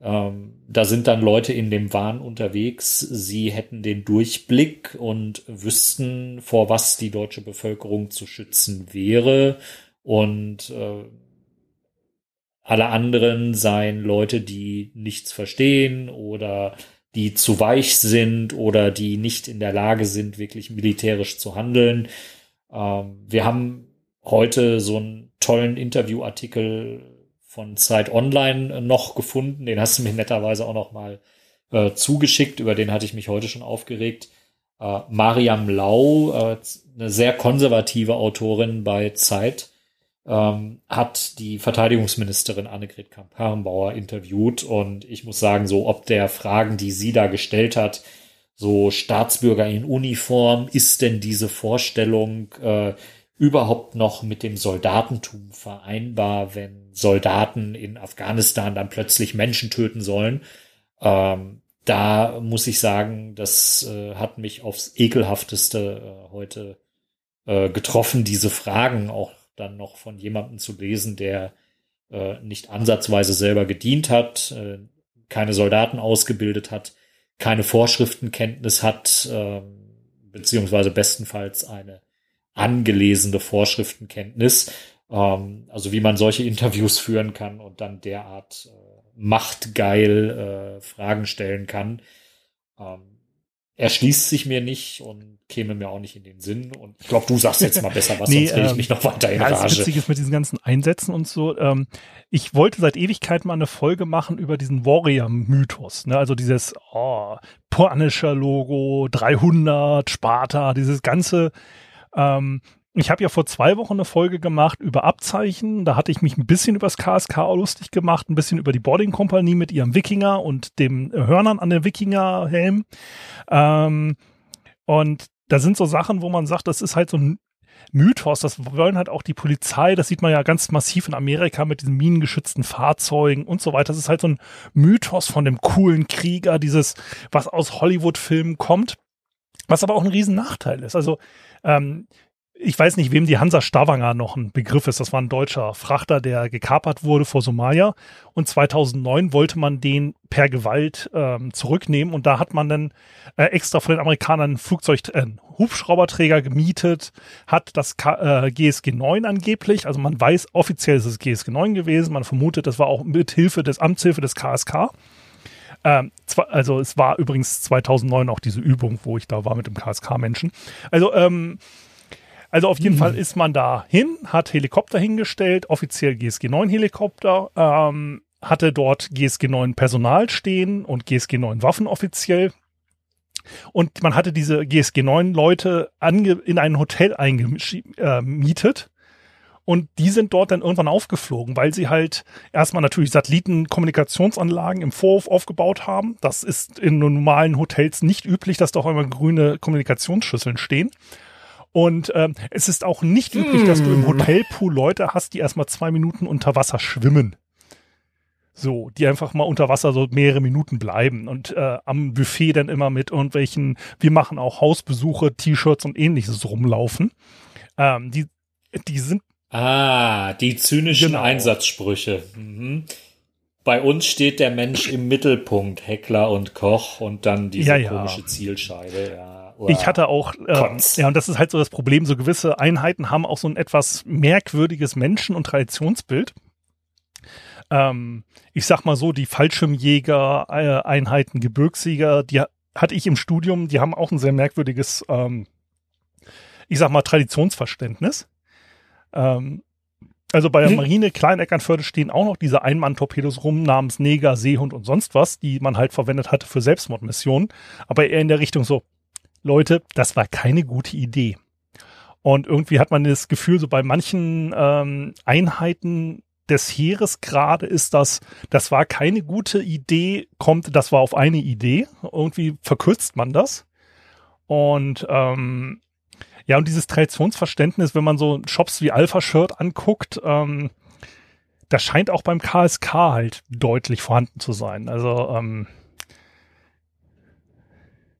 Ähm, da sind dann Leute in dem Wahn unterwegs, sie hätten den Durchblick und wüssten, vor was die deutsche Bevölkerung zu schützen wäre. Und äh, alle anderen seien Leute, die nichts verstehen oder die zu weich sind oder die nicht in der Lage sind, wirklich militärisch zu handeln. Ähm, wir haben heute so einen tollen Interviewartikel von Zeit Online noch gefunden. Den hast du mir netterweise auch noch mal äh, zugeschickt. Über den hatte ich mich heute schon aufgeregt. Äh, Mariam Lau, äh, eine sehr konservative Autorin bei Zeit, ähm, hat die Verteidigungsministerin Annegret Kamp-Herrenbauer interviewt. Und ich muss sagen, so ob der Fragen, die sie da gestellt hat, so Staatsbürger in Uniform, ist denn diese Vorstellung, äh, überhaupt noch mit dem Soldatentum vereinbar, wenn Soldaten in Afghanistan dann plötzlich Menschen töten sollen. Ähm, da muss ich sagen, das äh, hat mich aufs ekelhafteste äh, heute äh, getroffen, diese Fragen auch dann noch von jemandem zu lesen, der äh, nicht ansatzweise selber gedient hat, äh, keine Soldaten ausgebildet hat, keine Vorschriftenkenntnis hat, ähm, beziehungsweise bestenfalls eine angelesene Vorschriftenkenntnis. Ähm, also wie man solche Interviews führen kann und dann derart äh, machtgeil äh, Fragen stellen kann. Ähm, erschließt sich mir nicht und käme mir auch nicht in den Sinn. Und ich glaube, du sagst jetzt mal besser was, <laughs> Nee, sonst rede ich ähm, mich noch weiter in Ja, das Rage. Witzige ist mit diesen ganzen Einsätzen und so. Ähm, ich wollte seit Ewigkeiten mal eine Folge machen über diesen Warrior-Mythos. Ne? Also dieses oh, Punisher-Logo, 300, Sparta, dieses ganze. Ähm, ich habe ja vor zwei Wochen eine Folge gemacht über Abzeichen. Da hatte ich mich ein bisschen über das KSK lustig gemacht, ein bisschen über die Boarding-Kompanie mit ihrem Wikinger und dem Hörnern an der Wikinger-Helm. Ähm, und da sind so Sachen, wo man sagt, das ist halt so ein Mythos, das wollen halt auch die Polizei, das sieht man ja ganz massiv in Amerika mit diesen minengeschützten Fahrzeugen und so weiter. Das ist halt so ein Mythos von dem coolen Krieger, dieses, was aus Hollywood-Filmen kommt, was aber auch ein riesen Nachteil ist. Also, ähm, ich weiß nicht, wem die Hansa Stavanger noch ein Begriff ist. Das war ein deutscher Frachter, der gekapert wurde vor Somalia. Und 2009 wollte man den per Gewalt ähm, zurücknehmen. Und da hat man dann äh, extra von den Amerikanern einen Flugzeug, äh, Hubschrauberträger gemietet, hat das K äh, GSG 9 angeblich. Also man weiß, offiziell ist es GSG 9 gewesen. Man vermutet, das war auch mit Hilfe des Amtshilfe des KSK. Ähm, also es war übrigens 2009 auch diese Übung, wo ich da war mit dem KSK-Menschen. Also ähm, also auf jeden Mhm. Fall ist man da hin, hat Helikopter hingestellt, offiziell GSG 9 Helikopter, ähm, hatte dort GSG 9 Personal stehen und GSG 9 Waffen offiziell. Und man hatte diese GSG 9 Leute in ein Hotel eingemietet. Und die sind dort dann irgendwann aufgeflogen, weil sie halt erstmal natürlich Satellitenkommunikationsanlagen im Vorhof aufgebaut haben. Das ist in normalen Hotels nicht üblich, dass da auch immer grüne Kommunikationsschüsseln stehen. Und ähm, es ist auch nicht üblich, dass du im Hotelpool Leute hast, die erstmal zwei Minuten unter Wasser schwimmen. So, die einfach mal unter Wasser so mehrere Minuten bleiben und äh, am Buffet dann immer mit irgendwelchen, wir machen auch Hausbesuche, T-Shirts und ähnliches rumlaufen. Ähm, die, die sind, Ah, die zynischen Genau. Einsatzsprüche. Mhm. Bei uns steht der Mensch im Mittelpunkt, Heckler und Koch und dann diese Ja, ja. komische Zielscheibe. Ja. ich hatte auch, äh, ja, und das ist halt so das Problem, so gewisse Einheiten haben auch so ein etwas merkwürdiges Menschen- und Traditionsbild. Ähm, ich sag mal so, die Fallschirmjäger, äh, Einheiten, Gebirgsjäger, die ha- hatte ich im Studium, die haben auch ein sehr merkwürdiges, ähm, ich sag mal, Traditionsverständnis. Ähm, also bei der Hm. Marine Kleineckernförde stehen auch noch diese Einmann-Torpedos rum namens Neger, Seehund und sonst was, die man halt verwendet hatte für Selbstmordmissionen. Aber eher in der Richtung so, Leute, das war keine gute Idee. Und irgendwie hat man das Gefühl, so bei manchen ähm, Einheiten des Heeres gerade ist das, das war keine gute Idee, kommt, das war auf eine Idee. Irgendwie verkürzt man das. Und ähm, ja, und dieses Traditionsverständnis, wenn man so Shops wie Alpha Shirt anguckt, ähm, das scheint auch beim KSK halt deutlich vorhanden zu sein. Also, ähm,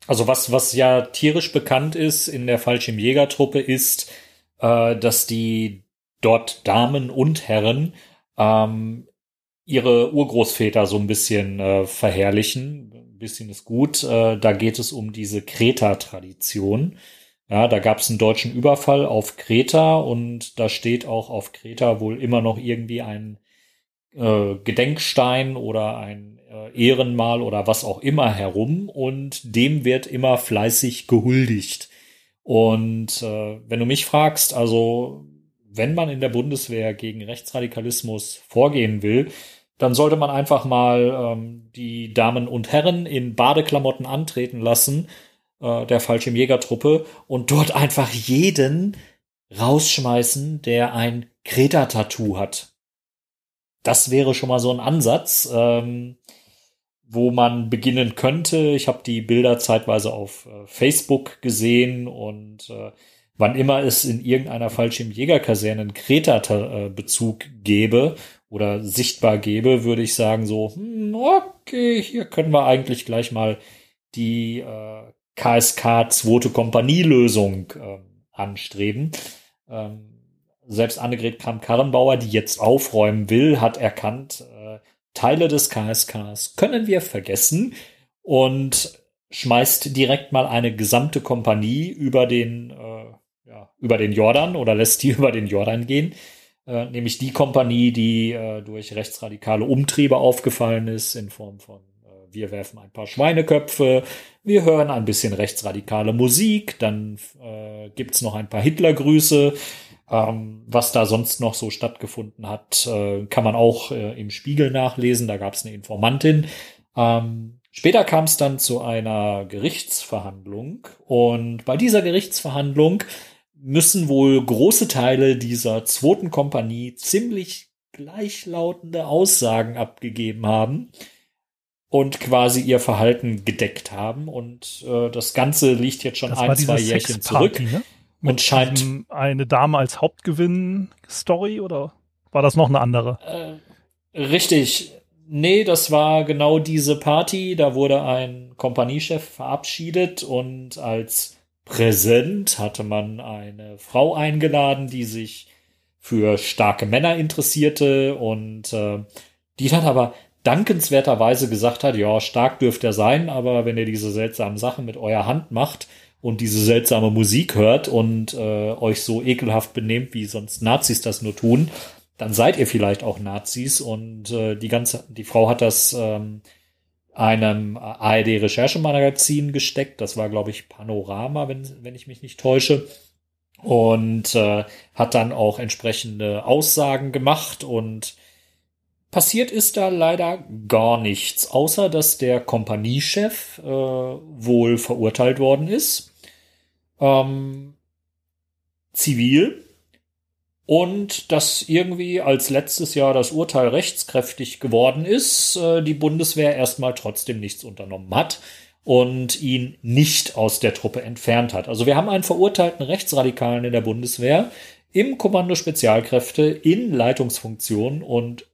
Also was, was ja tierisch bekannt ist in der Fallschirmjägertruppe ist, äh, dass die dort Damen und Herren ähm, ihre Urgroßväter so ein bisschen äh, verherrlichen. Ein bisschen ist gut. Äh, da geht es um diese Kreta-Tradition. Ja, da gab es einen deutschen Überfall auf Kreta und da steht auch auf Kreta wohl immer noch irgendwie ein äh, Gedenkstein oder ein äh, Ehrenmal oder was auch immer herum und dem wird immer fleißig gehuldigt. Und äh, wenn du mich fragst, also wenn man in der Bundeswehr gegen Rechtsradikalismus vorgehen will, dann sollte man einfach mal ähm, die Damen und Herren in Badeklamotten antreten lassen, äh, der Fallschirmjägertruppe, und dort einfach jeden rausschmeißen, der ein Kreta-Tattoo hat. Das wäre schon mal so ein Ansatz, ähm, wo man beginnen könnte. Ich habe die Bilder zeitweise auf äh, Facebook gesehen und äh, wann immer es in irgendeiner Fallschirmjägerkaserne einen Kreta-Bezug gäbe oder sichtbar gäbe, würde ich sagen so, hm, okay, hier können wir eigentlich gleich mal die äh, KSK zweite Kompanielösung äh, anstreben. Ähm, selbst Annegret Kramp-Karrenbauer, die jetzt aufräumen will, hat erkannt, äh, Teile des KSKs können wir vergessen und schmeißt direkt mal eine gesamte Kompanie über den, äh, ja, über den Jordan oder lässt die <laughs> über den Jordan gehen. Äh, nämlich die Kompanie, die äh, durch rechtsradikale Umtriebe aufgefallen ist in Form von äh, wir werfen ein paar Schweineköpfe, wir hören ein bisschen rechtsradikale Musik, dann äh, gibt's noch ein paar Hitlergrüße. Ähm, was da sonst noch so stattgefunden hat, äh, kann man auch äh, im Spiegel nachlesen. Da gab's eine Informantin. Ähm, später kam es dann zu einer Gerichtsverhandlung und bei dieser Gerichtsverhandlung müssen wohl große Teile dieser zweiten Kompanie ziemlich gleichlautende Aussagen abgegeben haben und quasi ihr Verhalten gedeckt haben. Und äh, das Ganze liegt jetzt schon das ein, zwei Jährchen zurück. Ne? und scheint eine Dame als Hauptgewinn-Story oder war das noch eine andere? Äh, richtig. Nee, das war genau diese Party. Da wurde ein Kompaniechef verabschiedet und als Präsent hatte man eine Frau eingeladen, die sich für starke Männer interessierte und äh, die dann aber dankenswerterweise gesagt hat, ja, stark dürft er sein, aber wenn ihr diese seltsamen Sachen mit eurer Hand macht und diese seltsame Musik hört und äh, euch so ekelhaft benehmt, wie sonst Nazis das nur tun, dann seid ihr vielleicht auch Nazis und äh, die ganze die Frau hat das ähm, einem ARD-Recherchemagazin gesteckt. Das war, glaube ich, Panorama, wenn, wenn ich mich nicht täusche. Und äh, hat dann auch entsprechende Aussagen gemacht und passiert ist da leider gar nichts, außer dass der Kompaniechef äh, wohl verurteilt worden ist. Ähm, zivil und dass irgendwie als letztes Jahr das Urteil rechtskräftig geworden ist, äh, die Bundeswehr erstmal trotzdem nichts unternommen hat und ihn nicht aus der Truppe entfernt hat. Also wir haben einen verurteilten Rechtsradikalen in der Bundeswehr im Kommando Spezialkräfte in Leitungsfunktion und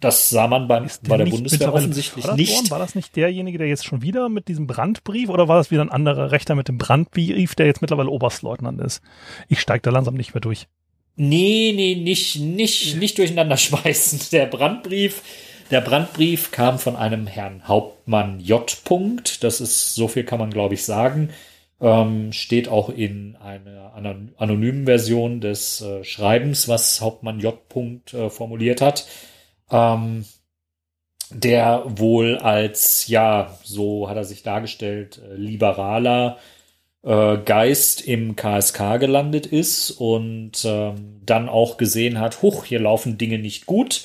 das sah man beim, bei der Bundeswehr offensichtlich nicht. Worden? War das nicht derjenige, der jetzt schon wieder mit diesem Brandbrief oder war das wieder ein anderer Rechter mit dem Brandbrief, der jetzt mittlerweile Oberstleutnant ist? Ich steige da langsam nicht mehr durch. Nee, nee, nicht, nicht, nicht durcheinander schmeißen. Der Brandbrief, der Brandbrief kam von einem Herrn Hauptmann J. -Punkt. Das ist, so viel kann man glaube ich sagen. Ähm, steht auch in einer anonymen Version des äh, Schreibens, was Hauptmann J. -Punkt, äh, formuliert hat. Ähm, der wohl als, ja, so hat er sich dargestellt, äh, liberaler äh, Geist im KSK gelandet ist und ähm, dann auch gesehen hat, huch, hier laufen Dinge nicht gut.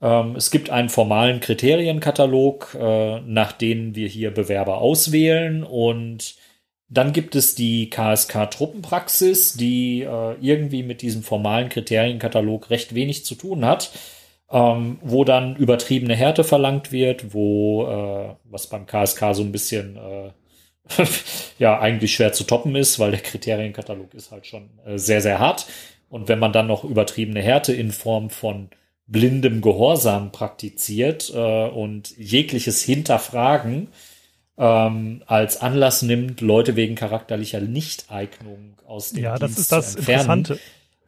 Ähm, es gibt einen formalen Kriterienkatalog, äh, nach denen wir hier Bewerber auswählen und dann gibt es die KSK-Truppenpraxis, die äh, irgendwie mit diesem formalen Kriterienkatalog recht wenig zu tun hat, ähm, wo dann übertriebene Härte verlangt wird, wo, äh, was beim KSK so ein bisschen äh, <laughs> ja eigentlich schwer zu toppen ist, weil der Kriterienkatalog ist halt schon äh, sehr, sehr hart. Und wenn man dann noch übertriebene Härte in Form von blindem Gehorsam praktiziert äh, und jegliches Hinterfragen ähm, als Anlass nimmt, Leute wegen charakterlicher Nichteignung aus dem ja, Dienst das ist das Interessante.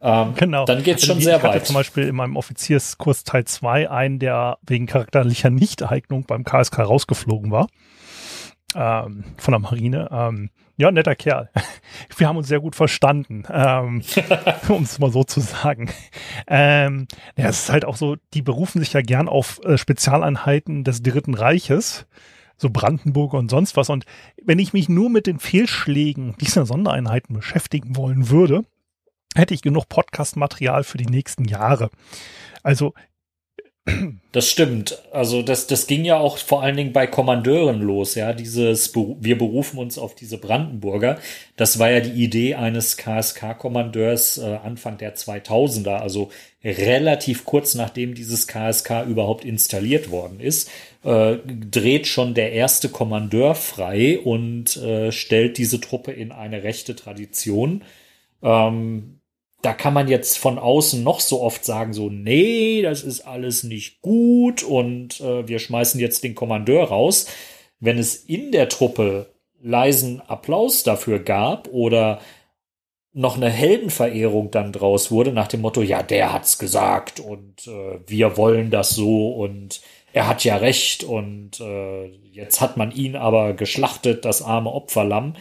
Ähm, genau. Dann geht es also schon sehr ich hatte zum Beispiel in meinem Offizierskurs Teil 2 einen, der wegen charakterlicher Nichteignung beim KSK rausgeflogen war ähm, von der Marine. Ähm, ja, netter Kerl. <laughs> Wir haben uns sehr gut verstanden, ähm, <laughs> um es mal so zu sagen. Ähm, ja, es ist halt auch so, die berufen sich ja gern auf äh, Spezialeinheiten des Dritten Reiches, so Brandenburger und sonst was. Und wenn ich mich nur mit den Fehlschlägen dieser Sondereinheiten beschäftigen wollen würde, hätte ich genug Podcast-Material für die nächsten Jahre. Also das stimmt. Also das, das ging ja auch vor allen Dingen bei Kommandeuren los, ja. Dieses, wir berufen uns auf diese Brandenburger. Das war ja die Idee eines KSK-Kommandeurs äh, Anfang der 2000er, also relativ kurz nachdem dieses KSK überhaupt installiert worden ist, äh, dreht schon der erste Kommandeur frei und äh, stellt diese Truppe in eine rechte Tradition. Ähm, da kann man jetzt von außen noch so oft sagen, so, nee, das ist alles nicht gut und äh, wir schmeißen jetzt den Kommandeur raus. Wenn es in der Truppe leisen Applaus dafür gab oder noch eine Heldenverehrung dann draus wurde nach dem Motto, ja, der hat's gesagt und äh, wir wollen das so und er hat ja recht und äh, jetzt hat man ihn aber geschlachtet, das arme Opferlamm.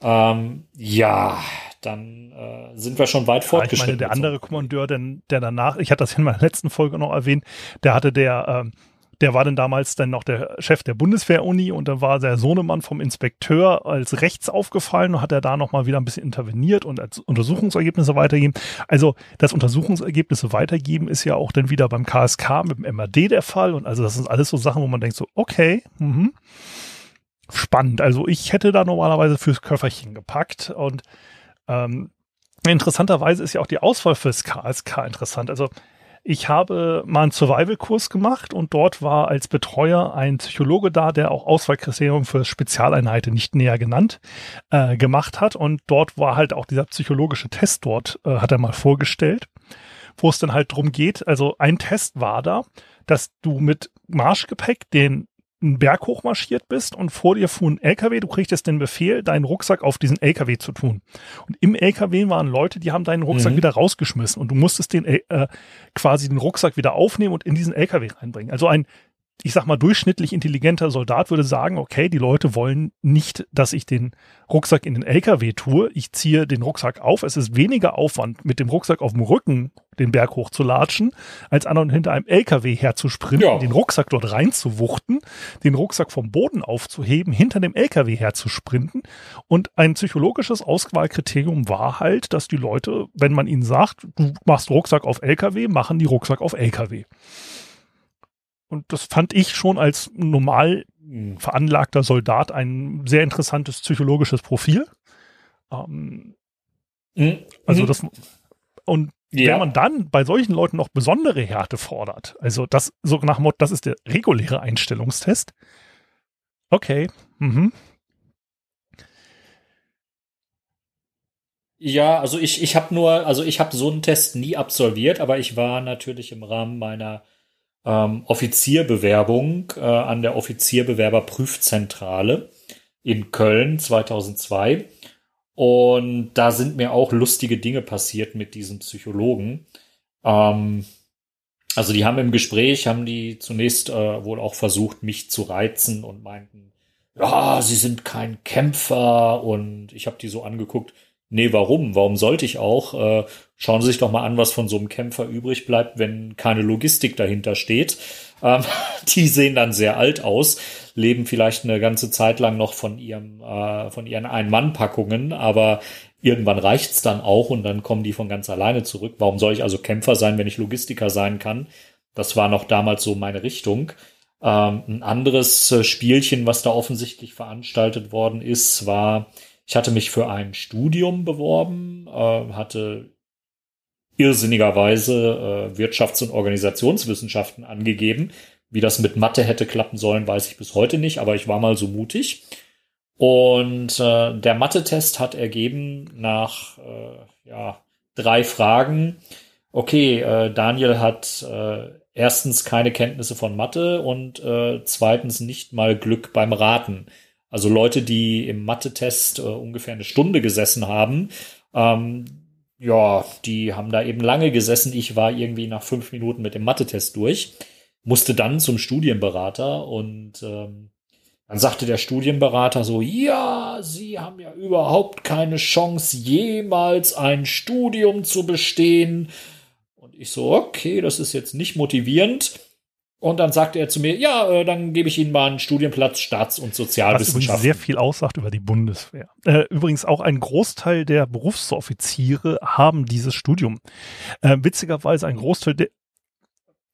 Ähm, ja, dann äh, sind wir schon weit ja, fortgeschritten. Ich meine, der andere Kommandeur, denn, der danach, ich hatte das in meiner letzten Folge noch erwähnt, der hatte der, ähm, der war dann damals dann noch der Chef der Bundeswehr-Uni und dann war der Sohnemann vom Inspekteur als rechts aufgefallen und hat er da nochmal wieder ein bisschen interveniert und als Untersuchungsergebnisse weitergeben. Also das Untersuchungsergebnisse weitergeben ist ja auch dann wieder beim KSK mit dem MAD der Fall und also das sind alles so Sachen, wo man denkt so, okay, mhm. spannend. Also ich hätte da normalerweise fürs Köfferchen gepackt und ähm, interessanterweise ist ja auch die Auswahl fürs KSK interessant. Also ich habe mal einen Survival-Kurs gemacht und dort war als Betreuer ein Psychologe da, der auch Auswahlkriterien für Spezialeinheiten nicht näher genannt äh, gemacht hat. Und dort war halt auch dieser psychologische Test dort, äh, hat er mal vorgestellt, wo es dann halt drum geht. Also ein Test war da, dass du mit Marschgepäck den einen Berg hochmarschiert bist und vor dir fuhr ein LKW, du kriegtest den Befehl, deinen Rucksack auf diesen LKW zu tun. Und im LKW waren Leute, die haben deinen Rucksack mhm. wieder rausgeschmissen und du musstest den äh, quasi den Rucksack wieder aufnehmen und in diesen LKW reinbringen. Also ein ich sag mal, durchschnittlich intelligenter Soldat würde sagen, okay, die Leute wollen nicht, dass ich den Rucksack in den LKW tue. Ich ziehe den Rucksack auf. Es ist weniger Aufwand, mit dem Rucksack auf dem Rücken den Berg hochzulatschen, als an und hinter einem LKW herzusprinten, ja. den Rucksack dort reinzuwuchten, den Rucksack vom Boden aufzuheben, hinter dem LKW herzusprinten. Und ein psychologisches Auswahlkriterium war halt, dass die Leute, wenn man ihnen sagt, du machst Rucksack auf LKW, machen die Rucksack auf LKW. Und das fand ich schon als normal hm. veranlagter Soldat ein sehr interessantes psychologisches Profil. Ähm, mhm. Also das und ja. wenn man dann bei solchen Leuten noch besondere Härte fordert, also das so nach Motto, das ist der reguläre Einstellungstest. Okay. Mhm. Ja, also ich, ich habe nur, also ich habe so einen Test nie absolviert, aber ich war natürlich im Rahmen meiner ähm, Offizierbewerbung äh, an der Offizierbewerberprüfzentrale in Köln 2002. Und da sind mir auch lustige Dinge passiert mit diesen Psychologen. Ähm, also die haben im Gespräch, haben die zunächst äh, wohl auch versucht, mich zu reizen und meinten, ja, sie sind kein Kämpfer. Und ich habe die so angeguckt, nee, warum? Warum sollte ich auch? Äh, schauen Sie sich doch mal an, was von so einem Kämpfer übrig bleibt, wenn keine Logistik dahinter steht. Ähm, <laughs> die sehen dann sehr alt aus, leben vielleicht eine ganze Zeit lang noch von ihrem, äh, von ihren Ein-Mann-Packungen, aber irgendwann reicht's dann auch und dann kommen die von ganz alleine zurück. Warum soll ich also Kämpfer sein, wenn ich Logistiker sein kann? Das war noch damals so meine Richtung. Ähm, ein anderes äh, Spielchen, was da offensichtlich veranstaltet worden ist, war ich hatte mich für ein Studium beworben, äh, hatte irrsinnigerweise äh, Wirtschafts- und Organisationswissenschaften angegeben. Wie das mit Mathe hätte klappen sollen, weiß ich bis heute nicht, aber ich war mal so mutig. Und äh, der Mathe-Test hat ergeben nach äh, ja, drei Fragen, okay, äh, Daniel hat äh, erstens keine Kenntnisse von Mathe und äh, zweitens nicht mal Glück beim Raten. Also Leute, die im Mathe-Test äh, ungefähr eine Stunde gesessen haben, ähm, ja, die haben da eben lange gesessen. Ich war irgendwie nach fünf Minuten mit dem Mathe-Test durch, musste dann zum Studienberater und ähm, dann sagte der Studienberater so, ja, Sie haben ja überhaupt keine Chance, jemals ein Studium zu bestehen. Und ich so, okay, das ist jetzt nicht motivierend. Und dann sagte er zu mir, ja, äh, dann gebe ich Ihnen mal einen Studienplatz Staats- und Sozialwissenschaften. Was sehr viel aussagt über die Bundeswehr. Äh, übrigens auch ein Großteil der Berufsoffiziere haben dieses Studium. Äh, witzigerweise ein Großteil der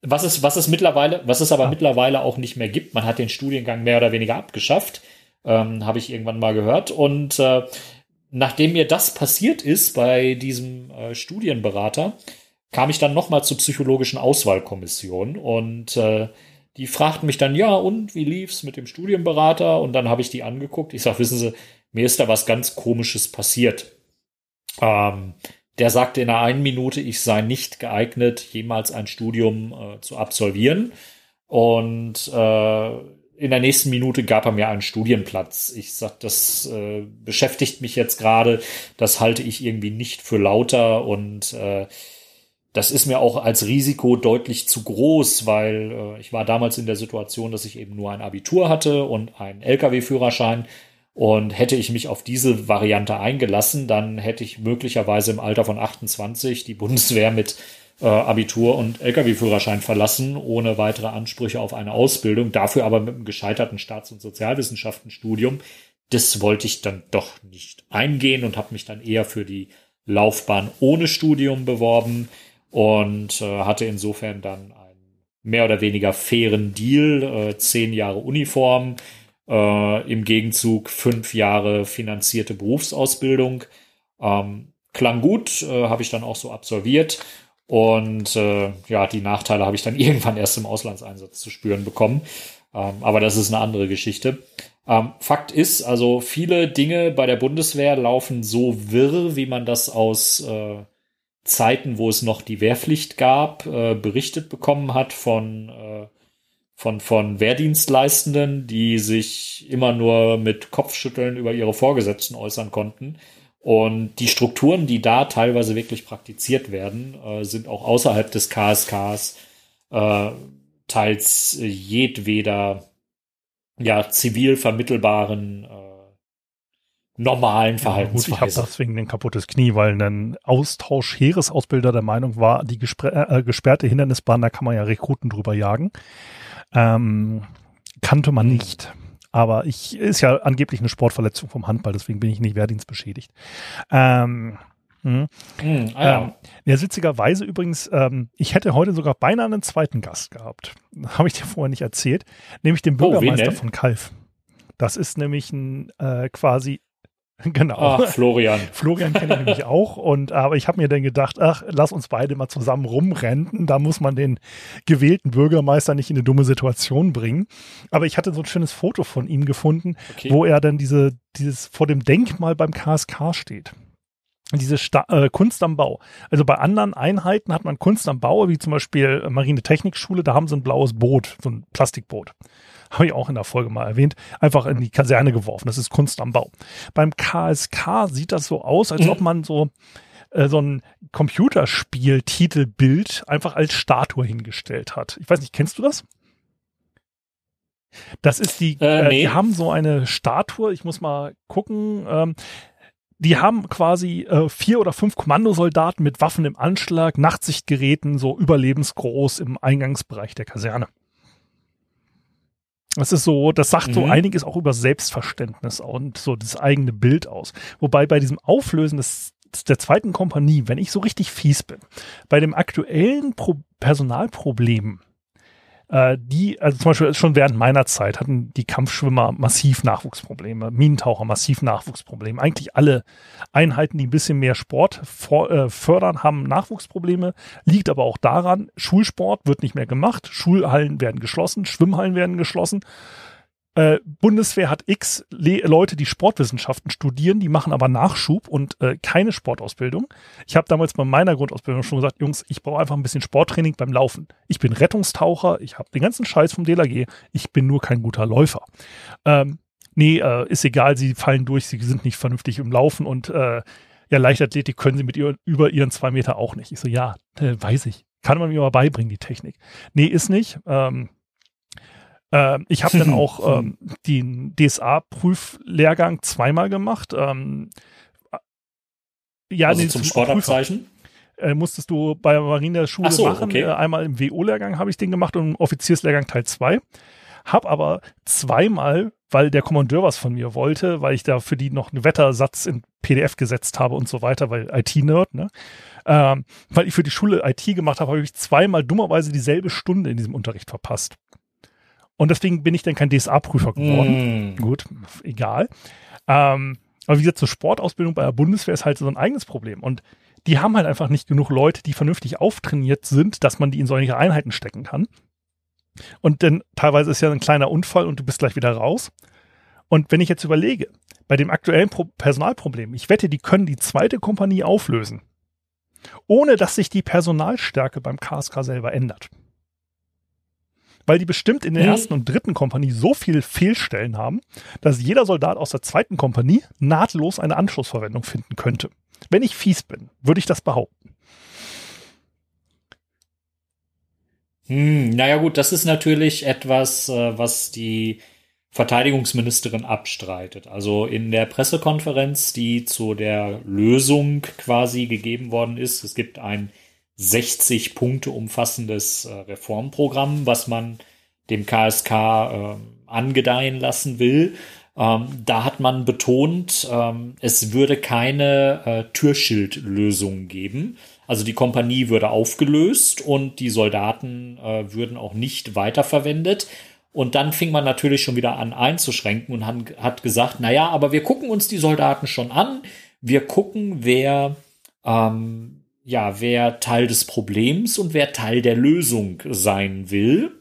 was es, was es mittlerweile, was es aber ah. mittlerweile auch nicht mehr gibt. Man hat den Studiengang mehr oder weniger abgeschafft, ähm, habe ich irgendwann mal gehört. Und äh, nachdem mir das passiert ist bei diesem äh, Studienberater, kam ich dann nochmal zur psychologischen Auswahlkommission und äh, die fragten mich dann, ja, und wie lief's mit dem Studienberater? Und dann habe ich die angeguckt. Ich sag, wissen Sie, mir ist da was ganz Komisches passiert. Ähm, der sagte in einer einen Minute, ich sei nicht geeignet, jemals ein Studium äh, zu absolvieren. Und äh, in der nächsten Minute gab er mir einen Studienplatz. Ich sag, das äh, beschäftigt mich jetzt gerade, das halte ich irgendwie nicht für lauter und äh, das ist mir auch als Risiko deutlich zu groß, weil äh, ich war damals in der Situation, dass ich eben nur ein Abitur hatte und einen Lkw-Führerschein. Und hätte ich mich auf diese Variante eingelassen, dann hätte ich möglicherweise im Alter von 28 die Bundeswehr mit äh, Abitur und Lkw-Führerschein verlassen, ohne weitere Ansprüche auf eine Ausbildung, dafür aber mit einem gescheiterten Staats- und Sozialwissenschaftenstudium. Das wollte ich dann doch nicht eingehen und habe mich dann eher für die Laufbahn ohne Studium beworben und äh, hatte insofern dann einen mehr oder weniger fairen Deal, äh, zehn Jahre Uniform, äh, im Gegenzug fünf Jahre finanzierte Berufsausbildung. Ähm, klang gut, äh, habe ich dann auch so absolviert. Und äh, ja, die Nachteile habe ich dann <laughs> irgendwann erst im Auslandseinsatz zu spüren bekommen. Ähm, aber das ist eine andere Geschichte. Ähm, Fakt ist, also viele Dinge bei der Bundeswehr laufen so wirr, wie man das aus äh, Zeiten, wo es noch die Wehrpflicht gab, äh, berichtet bekommen hat von, äh, von, von Wehrdienstleistenden, die sich immer nur mit Kopfschütteln über ihre Vorgesetzten äußern konnten. Und die Strukturen, die da teilweise wirklich praktiziert werden, äh, sind auch außerhalb des KSKs äh, teils jedweder ja, zivil vermittelbaren äh, normalen Verhaltensweise. Ja, gut, ich habe deswegen ein kaputtes Knie, weil ein Austausch Heeresausbilder der Meinung war, die äh, gesperrte Hindernisbahn, da kann man ja Rekruten drüber jagen. Ähm, kannte man nicht. Aber ich ist ja angeblich eine Sportverletzung vom Handball, deswegen bin ich nicht wehrdienstbeschädigt. Ähm, Mhm. Mhm, ah ja. ähm, ja, witzigerweise übrigens, ähm, ich hätte heute sogar beinahe einen zweiten Gast gehabt. <laughs> Habe ich dir vorher nicht erzählt. Nämlich den oh, Bürgermeister oh, von Kalf. Das ist nämlich ein äh, quasi <laughs> Genau. Ach, Florian. <laughs> Florian kenne ich nämlich auch. Und aber ich habe mir dann gedacht, ach, lass uns beide mal zusammen rumrennen. Da muss man den gewählten Bürgermeister nicht in eine dumme Situation bringen. Aber ich hatte so ein schönes Foto von ihm gefunden, okay. wo er dann diese, dieses vor dem Denkmal beim KSK steht diese Sta äh, Kunst am Bau. Also bei anderen Einheiten hat man Kunst am Bau, wie zum Beispiel Marine Technikschule, da haben sie ein blaues Boot, so ein Plastikboot. Habe ich auch in der Folge mal erwähnt, einfach in die Kaserne geworfen. Das ist Kunst am Bau. Beim KSK sieht das so aus, als ob man so äh, so ein Computerspiel-Titelbild einfach als Statue hingestellt hat. Ich weiß nicht, kennst du das? Das ist die, äh, nee. äh, die haben so eine Statue, ich muss mal gucken, ähm, die haben quasi äh, vier oder fünf Kommandosoldaten mit Waffen im Anschlag, Nachtsichtgeräten, so überlebensgroß im Eingangsbereich der Kaserne. Das ist so, das sagt mhm. so einiges auch über Selbstverständnis und so das eigene Bild aus. Wobei bei diesem Auflösen des, der zweiten Kompanie, wenn ich so richtig fies bin, bei dem aktuellen Pro Personalproblem äh, die, also zum Beispiel schon während meiner Zeit hatten die Kampfschwimmer massiv Nachwuchsprobleme, Minentaucher massiv Nachwuchsprobleme. Eigentlich alle Einheiten, die ein bisschen mehr Sport äh, fördern, haben Nachwuchsprobleme. Liegt aber auch daran, Schulsport wird nicht mehr gemacht, Schulhallen werden geschlossen, Schwimmhallen werden geschlossen. Äh, Bundeswehr hat x Le Leute, die Sportwissenschaften studieren, die machen aber Nachschub und äh, keine Sportausbildung. Ich habe damals bei meiner Grundausbildung schon gesagt, Jungs, ich brauche einfach ein bisschen Sporttraining beim Laufen. Ich bin Rettungstaucher, ich habe den ganzen Scheiß vom DLAG, ich bin nur kein guter Läufer. Ähm, nee, äh, ist egal, sie fallen durch, sie sind nicht vernünftig im Laufen und äh, ja, Leichtathletik können sie mit ihr, über ihren zwei Meter auch nicht. Ich so, ja, äh, weiß ich. Kann man mir aber beibringen, die Technik. Nee, ist nicht. Ähm, ähm, ich habe dann <laughs> auch ähm, den DSA-Prüflehrgang zweimal gemacht. Ähm, äh, ja, also nee, zum, zum Sportabzeichen? Äh, musstest du bei der Marineschule so, machen. Okay. Äh, einmal im WO-Lehrgang habe ich den gemacht und im Offizierslehrgang Teil 2. Hab aber zweimal, weil der Kommandeur was von mir wollte, weil ich da für die noch einen Wettersatz in PDF gesetzt habe und so weiter, weil IT-Nerd, ne? Ähm, weil ich für die Schule IT gemacht habe, habe ich zweimal dummerweise dieselbe Stunde in diesem Unterricht verpasst. Und deswegen bin ich dann kein DSA-Prüfer geworden. Mm. Gut, egal. Ähm, aber wie gesagt, zur Sportausbildung bei der Bundeswehr ist halt so ein eigenes Problem. Und die haben halt einfach nicht genug Leute, die vernünftig auftrainiert sind, dass man die in solche Einheiten stecken kann. Und dann teilweise ist ja ein kleiner Unfall und du bist gleich wieder raus. Und wenn ich jetzt überlege, bei dem aktuellen Pro Personalproblem, ich wette, die können die zweite Kompanie auflösen, ohne dass sich die Personalstärke beim KSK selber ändert weil die bestimmt in der mhm. ersten und dritten Kompanie so viel Fehlstellen haben, dass jeder Soldat aus der zweiten Kompanie nahtlos eine Anschlussverwendung finden könnte. Wenn ich fies bin, würde ich das behaupten. Hm, naja gut, das ist natürlich etwas, äh, was die Verteidigungsministerin abstreitet. Also in der Pressekonferenz, die zu der Lösung quasi gegeben worden ist, es gibt ein 60 Punkte umfassendes äh, Reformprogramm, was man dem KSK äh, angedeihen lassen will. Ähm, da hat man betont, ähm, es würde keine äh, Türschildlösung geben. Also die Kompanie würde aufgelöst und die Soldaten äh, würden auch nicht weiterverwendet. Und dann fing man natürlich schon wieder an einzuschränken und hat, hat gesagt, na ja, aber wir gucken uns die Soldaten schon an. Wir gucken, wer, ähm, ja, wer Teil des Problems und wer Teil der Lösung sein will.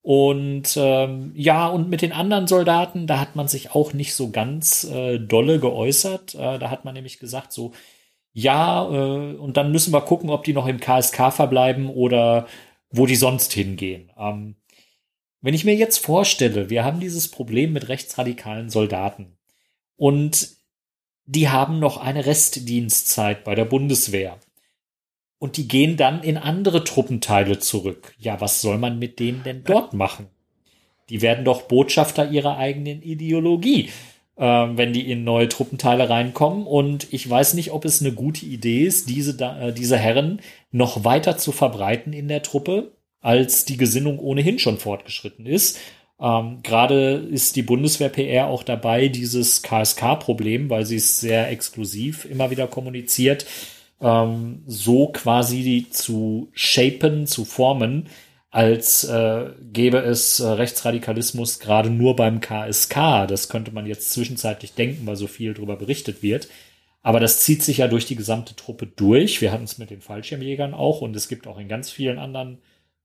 Und ähm, ja, und mit den anderen Soldaten, da hat man sich auch nicht so ganz äh, dolle geäußert. Äh, da hat man nämlich gesagt, so, ja, äh, und dann müssen wir gucken, ob die noch im KSK verbleiben oder wo die sonst hingehen. Ähm, wenn ich mir jetzt vorstelle, wir haben dieses Problem mit rechtsradikalen Soldaten und die haben noch eine Restdienstzeit bei der Bundeswehr und die gehen dann in andere Truppenteile zurück. Ja, was soll man mit denen denn dort machen? Die werden doch Botschafter ihrer eigenen Ideologie, äh, wenn die in neue Truppenteile reinkommen. Und ich weiß nicht, ob es eine gute Idee ist, diese, äh, diese Herren noch weiter zu verbreiten in der Truppe, als die Gesinnung ohnehin schon fortgeschritten ist. Ähm, Gerade ist die Bundeswehr PR auch dabei, dieses KSK-Problem, weil sie es sehr exklusiv immer wieder kommuniziert, ähm, so quasi zu shapen, zu formen, als äh, gäbe es äh, Rechtsradikalismus gerade nur beim KSK. Das könnte man jetzt zwischenzeitlich denken, weil so viel darüber berichtet wird. Aber das zieht sich ja durch die gesamte Truppe durch. Wir hatten es mit den Fallschirmjägern auch und es gibt auch in ganz vielen anderen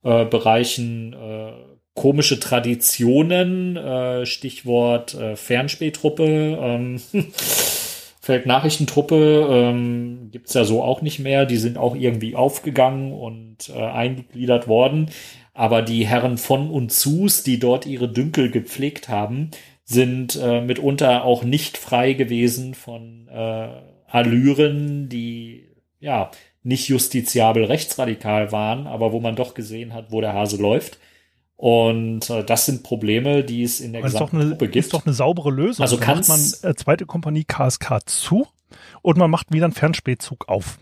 äh, Bereichen äh, komische Traditionen. Äh, Stichwort äh, Fernspähtruppe. Ähm, <laughs> Feldnachrichtentruppe ähm, gibt ja so auch nicht mehr. Die sind auch irgendwie aufgegangen und äh, eingegliedert worden. Aber die Herren von und zus, die dort ihre Dünkel gepflegt haben, sind äh, mitunter auch nicht frei gewesen von äh, Allüren, die ja nicht justiziabel rechtsradikal waren, aber wo man doch gesehen hat, wo der Hase läuft. Und äh, das sind Probleme, die es in der gesamten eine, Gruppe gibt. Ist doch eine saubere Lösung. Also kann man äh, zweite Kompanie KSK zu und man macht wieder einen Fernspätzug auf.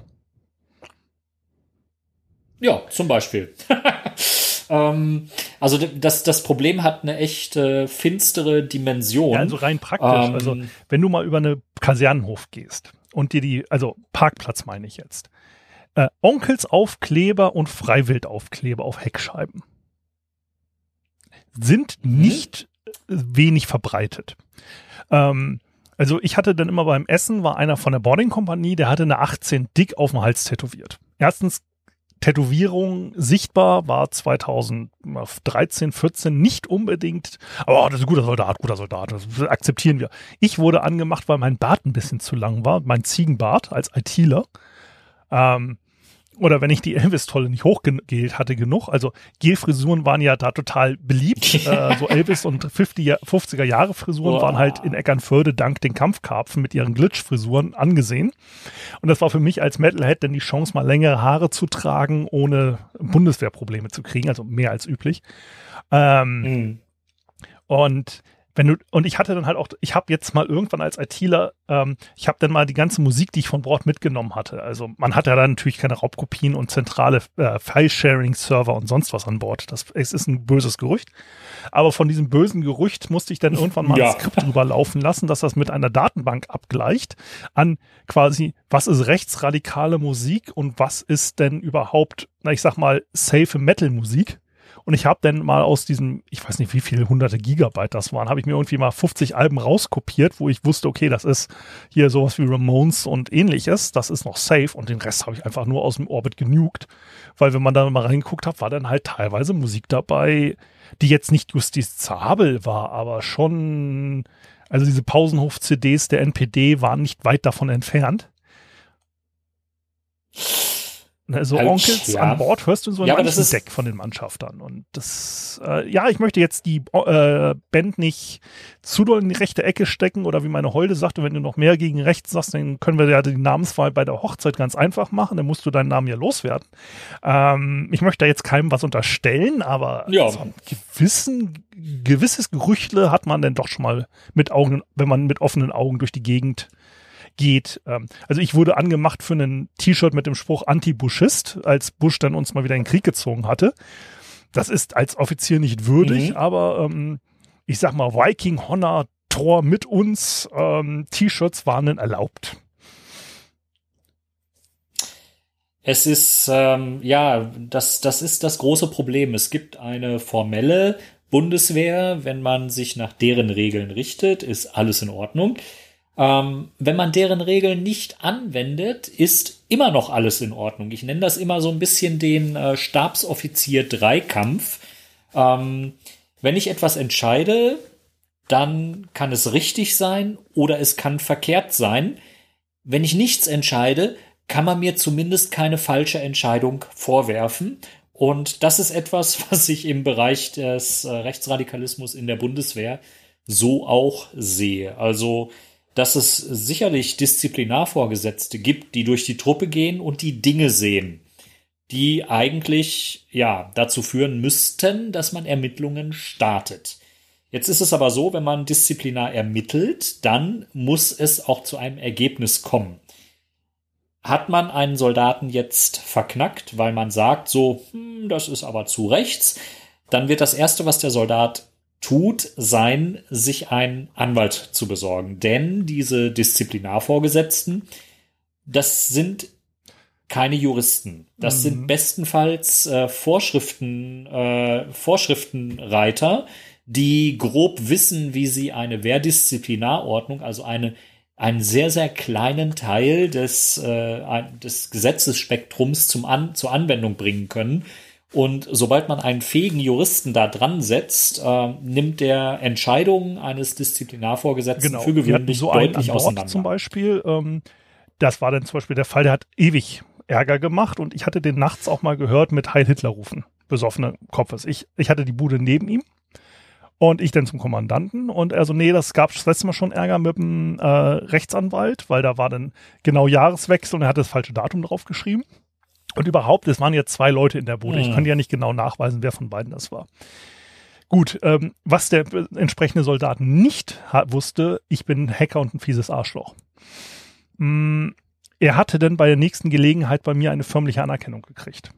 Ja, zum Beispiel. <laughs> ähm, also das, das Problem hat eine echt äh, finstere Dimension. Ja, also rein praktisch. Ähm, also wenn du mal über eine Kasernenhof gehst und dir die, also Parkplatz meine ich jetzt, äh, Onkels Aufkleber und Freiwildaufkleber auf Heckscheiben sind mhm. nicht wenig verbreitet. Ähm, also ich hatte dann immer beim Essen, war einer von der Boarding-Kompanie, der hatte eine 18 dick auf dem Hals tätowiert. Erstens, Tätowierung sichtbar war 2013, 14 nicht unbedingt, aber oh, das ist ein guter Soldat, guter Soldat, das akzeptieren wir. Ich wurde angemacht, weil mein Bart ein bisschen zu lang war, mein Ziegenbart als ITler. Ähm, oder wenn ich die Elvis-Tolle nicht hochgegelt hatte genug. Also Gelfrisuren waren ja da total beliebt. <laughs> äh, so Elvis und 50er, 50er Jahre Frisuren oh. waren halt in Eckernförde dank den Kampfkarpfen mit ihren Glitch-Frisuren angesehen. Und das war für mich als Metalhead dann die Chance, mal längere Haare zu tragen, ohne Bundeswehrprobleme zu kriegen, also mehr als üblich. Ähm, mhm. Und wenn du, und ich hatte dann halt auch, ich habe jetzt mal irgendwann als ITler, ähm, ich habe dann mal die ganze Musik, die ich von Bord mitgenommen hatte. Also man hat ja dann natürlich keine Raubkopien und zentrale äh, File-Sharing-Server und sonst was an Bord. Das es ist ein böses Gerücht. Aber von diesem bösen Gerücht musste ich dann irgendwann mal ja. ein Skript drüber laufen lassen, dass das mit einer Datenbank abgleicht an quasi, was ist rechtsradikale Musik und was ist denn überhaupt, na ich sag mal, safe Metal-Musik und ich habe dann mal aus diesem, ich weiß nicht, wie viele hunderte Gigabyte das waren, habe ich mir irgendwie mal 50 Alben rauskopiert, wo ich wusste, okay, das ist hier sowas wie Ramones und ähnliches. Das ist noch safe und den Rest habe ich einfach nur aus dem Orbit genugt. Weil wenn man da mal reingeguckt hat, war dann halt teilweise Musik dabei, die jetzt nicht justizabel war, aber schon, also diese Pausenhof-CDs der NPD waren nicht weit davon entfernt. Also halt, Onkels ja. an Bord hörst du so ein ja, Deck von den Mannschaftern. Und das, äh, ja, ich möchte jetzt die äh, Band nicht zu doll in die rechte Ecke stecken oder wie meine Holde sagte, wenn du noch mehr gegen rechts sagst, dann können wir ja die Namenswahl bei der Hochzeit ganz einfach machen. Dann musst du deinen Namen ja loswerden. Ähm, ich möchte da jetzt keinem was unterstellen, aber ja. so ein gewissen, gewisses Gerüchtle hat man denn doch schon mal mit Augen, wenn man mit offenen Augen durch die Gegend geht. Ähm, also ich wurde angemacht für ein T-Shirt mit dem Spruch Anti-Buschist, als Bush dann uns mal wieder in den Krieg gezogen hatte. Das ist als Offizier nicht würdig, mhm. aber ähm, ich sag mal, Viking Honor Tor mit uns ähm, T-Shirts waren dann erlaubt. Es ist, ähm, ja, das, das ist das große Problem. Es gibt eine formelle Bundeswehr, wenn man sich nach deren Regeln richtet, ist alles in Ordnung. Ähm, wenn man deren Regeln nicht anwendet, ist immer noch alles in Ordnung. Ich nenne das immer so ein bisschen den äh, Stabsoffizier-Dreikampf. Ähm, wenn ich etwas entscheide, dann kann es richtig sein oder es kann verkehrt sein. Wenn ich nichts entscheide, kann man mir zumindest keine falsche Entscheidung vorwerfen. Und das ist etwas, <laughs> was ich im Bereich des äh, Rechtsradikalismus in der Bundeswehr so auch sehe. Also, dass es sicherlich Disziplinarvorgesetzte gibt, die durch die Truppe gehen und die Dinge sehen, die eigentlich, ja, dazu führen müssten, dass man Ermittlungen startet. Jetzt ist es aber so, wenn man disziplinar ermittelt, dann muss es auch zu einem Ergebnis kommen. Hat man einen Soldaten jetzt verknackt, weil man sagt, so, hm, das ist aber zu rechts, dann wird das Erste, was der Soldat tut, sein, sich einen Anwalt zu besorgen. Denn diese Disziplinarvorgesetzten, das sind keine Juristen. Das mhm. sind bestenfalls äh, Vorschriften, äh, Vorschriftenreiter, die grob wissen, wie sie eine Wehrdisziplinarordnung, also eine einen sehr, sehr kleinen Teil des, äh, des Gesetzesspektrums zum An zur Anwendung bringen können. Und sobald man einen fähigen Juristen da dran setzt, äh, nimmt der Entscheidungen eines Disziplinarvorgesetzten genau. für gewöhnlich so deutlich auseinander. Zum Beispiel, ähm, das war dann zum Beispiel der Fall, der hat ewig Ärger gemacht und ich hatte den nachts auch mal gehört mit Heil Hitler rufen, besoffene Kopfes. Ich, ich hatte die Bude neben ihm und ich dann zum Kommandanten und er so, nee, das gab das letzte Mal schon Ärger mit dem äh, Rechtsanwalt, weil da war dann genau Jahreswechsel und er hat das falsche Datum drauf geschrieben. Und überhaupt, es waren jetzt zwei Leute in der Bude. Mhm. Ich kann ja nicht genau nachweisen, wer von beiden das war. Gut, ähm, was der entsprechende Soldat nicht wusste, ich bin ein Hacker und ein fieses Arschloch. Mm, er hatte dann bei der nächsten Gelegenheit bei mir eine förmliche Anerkennung gekriegt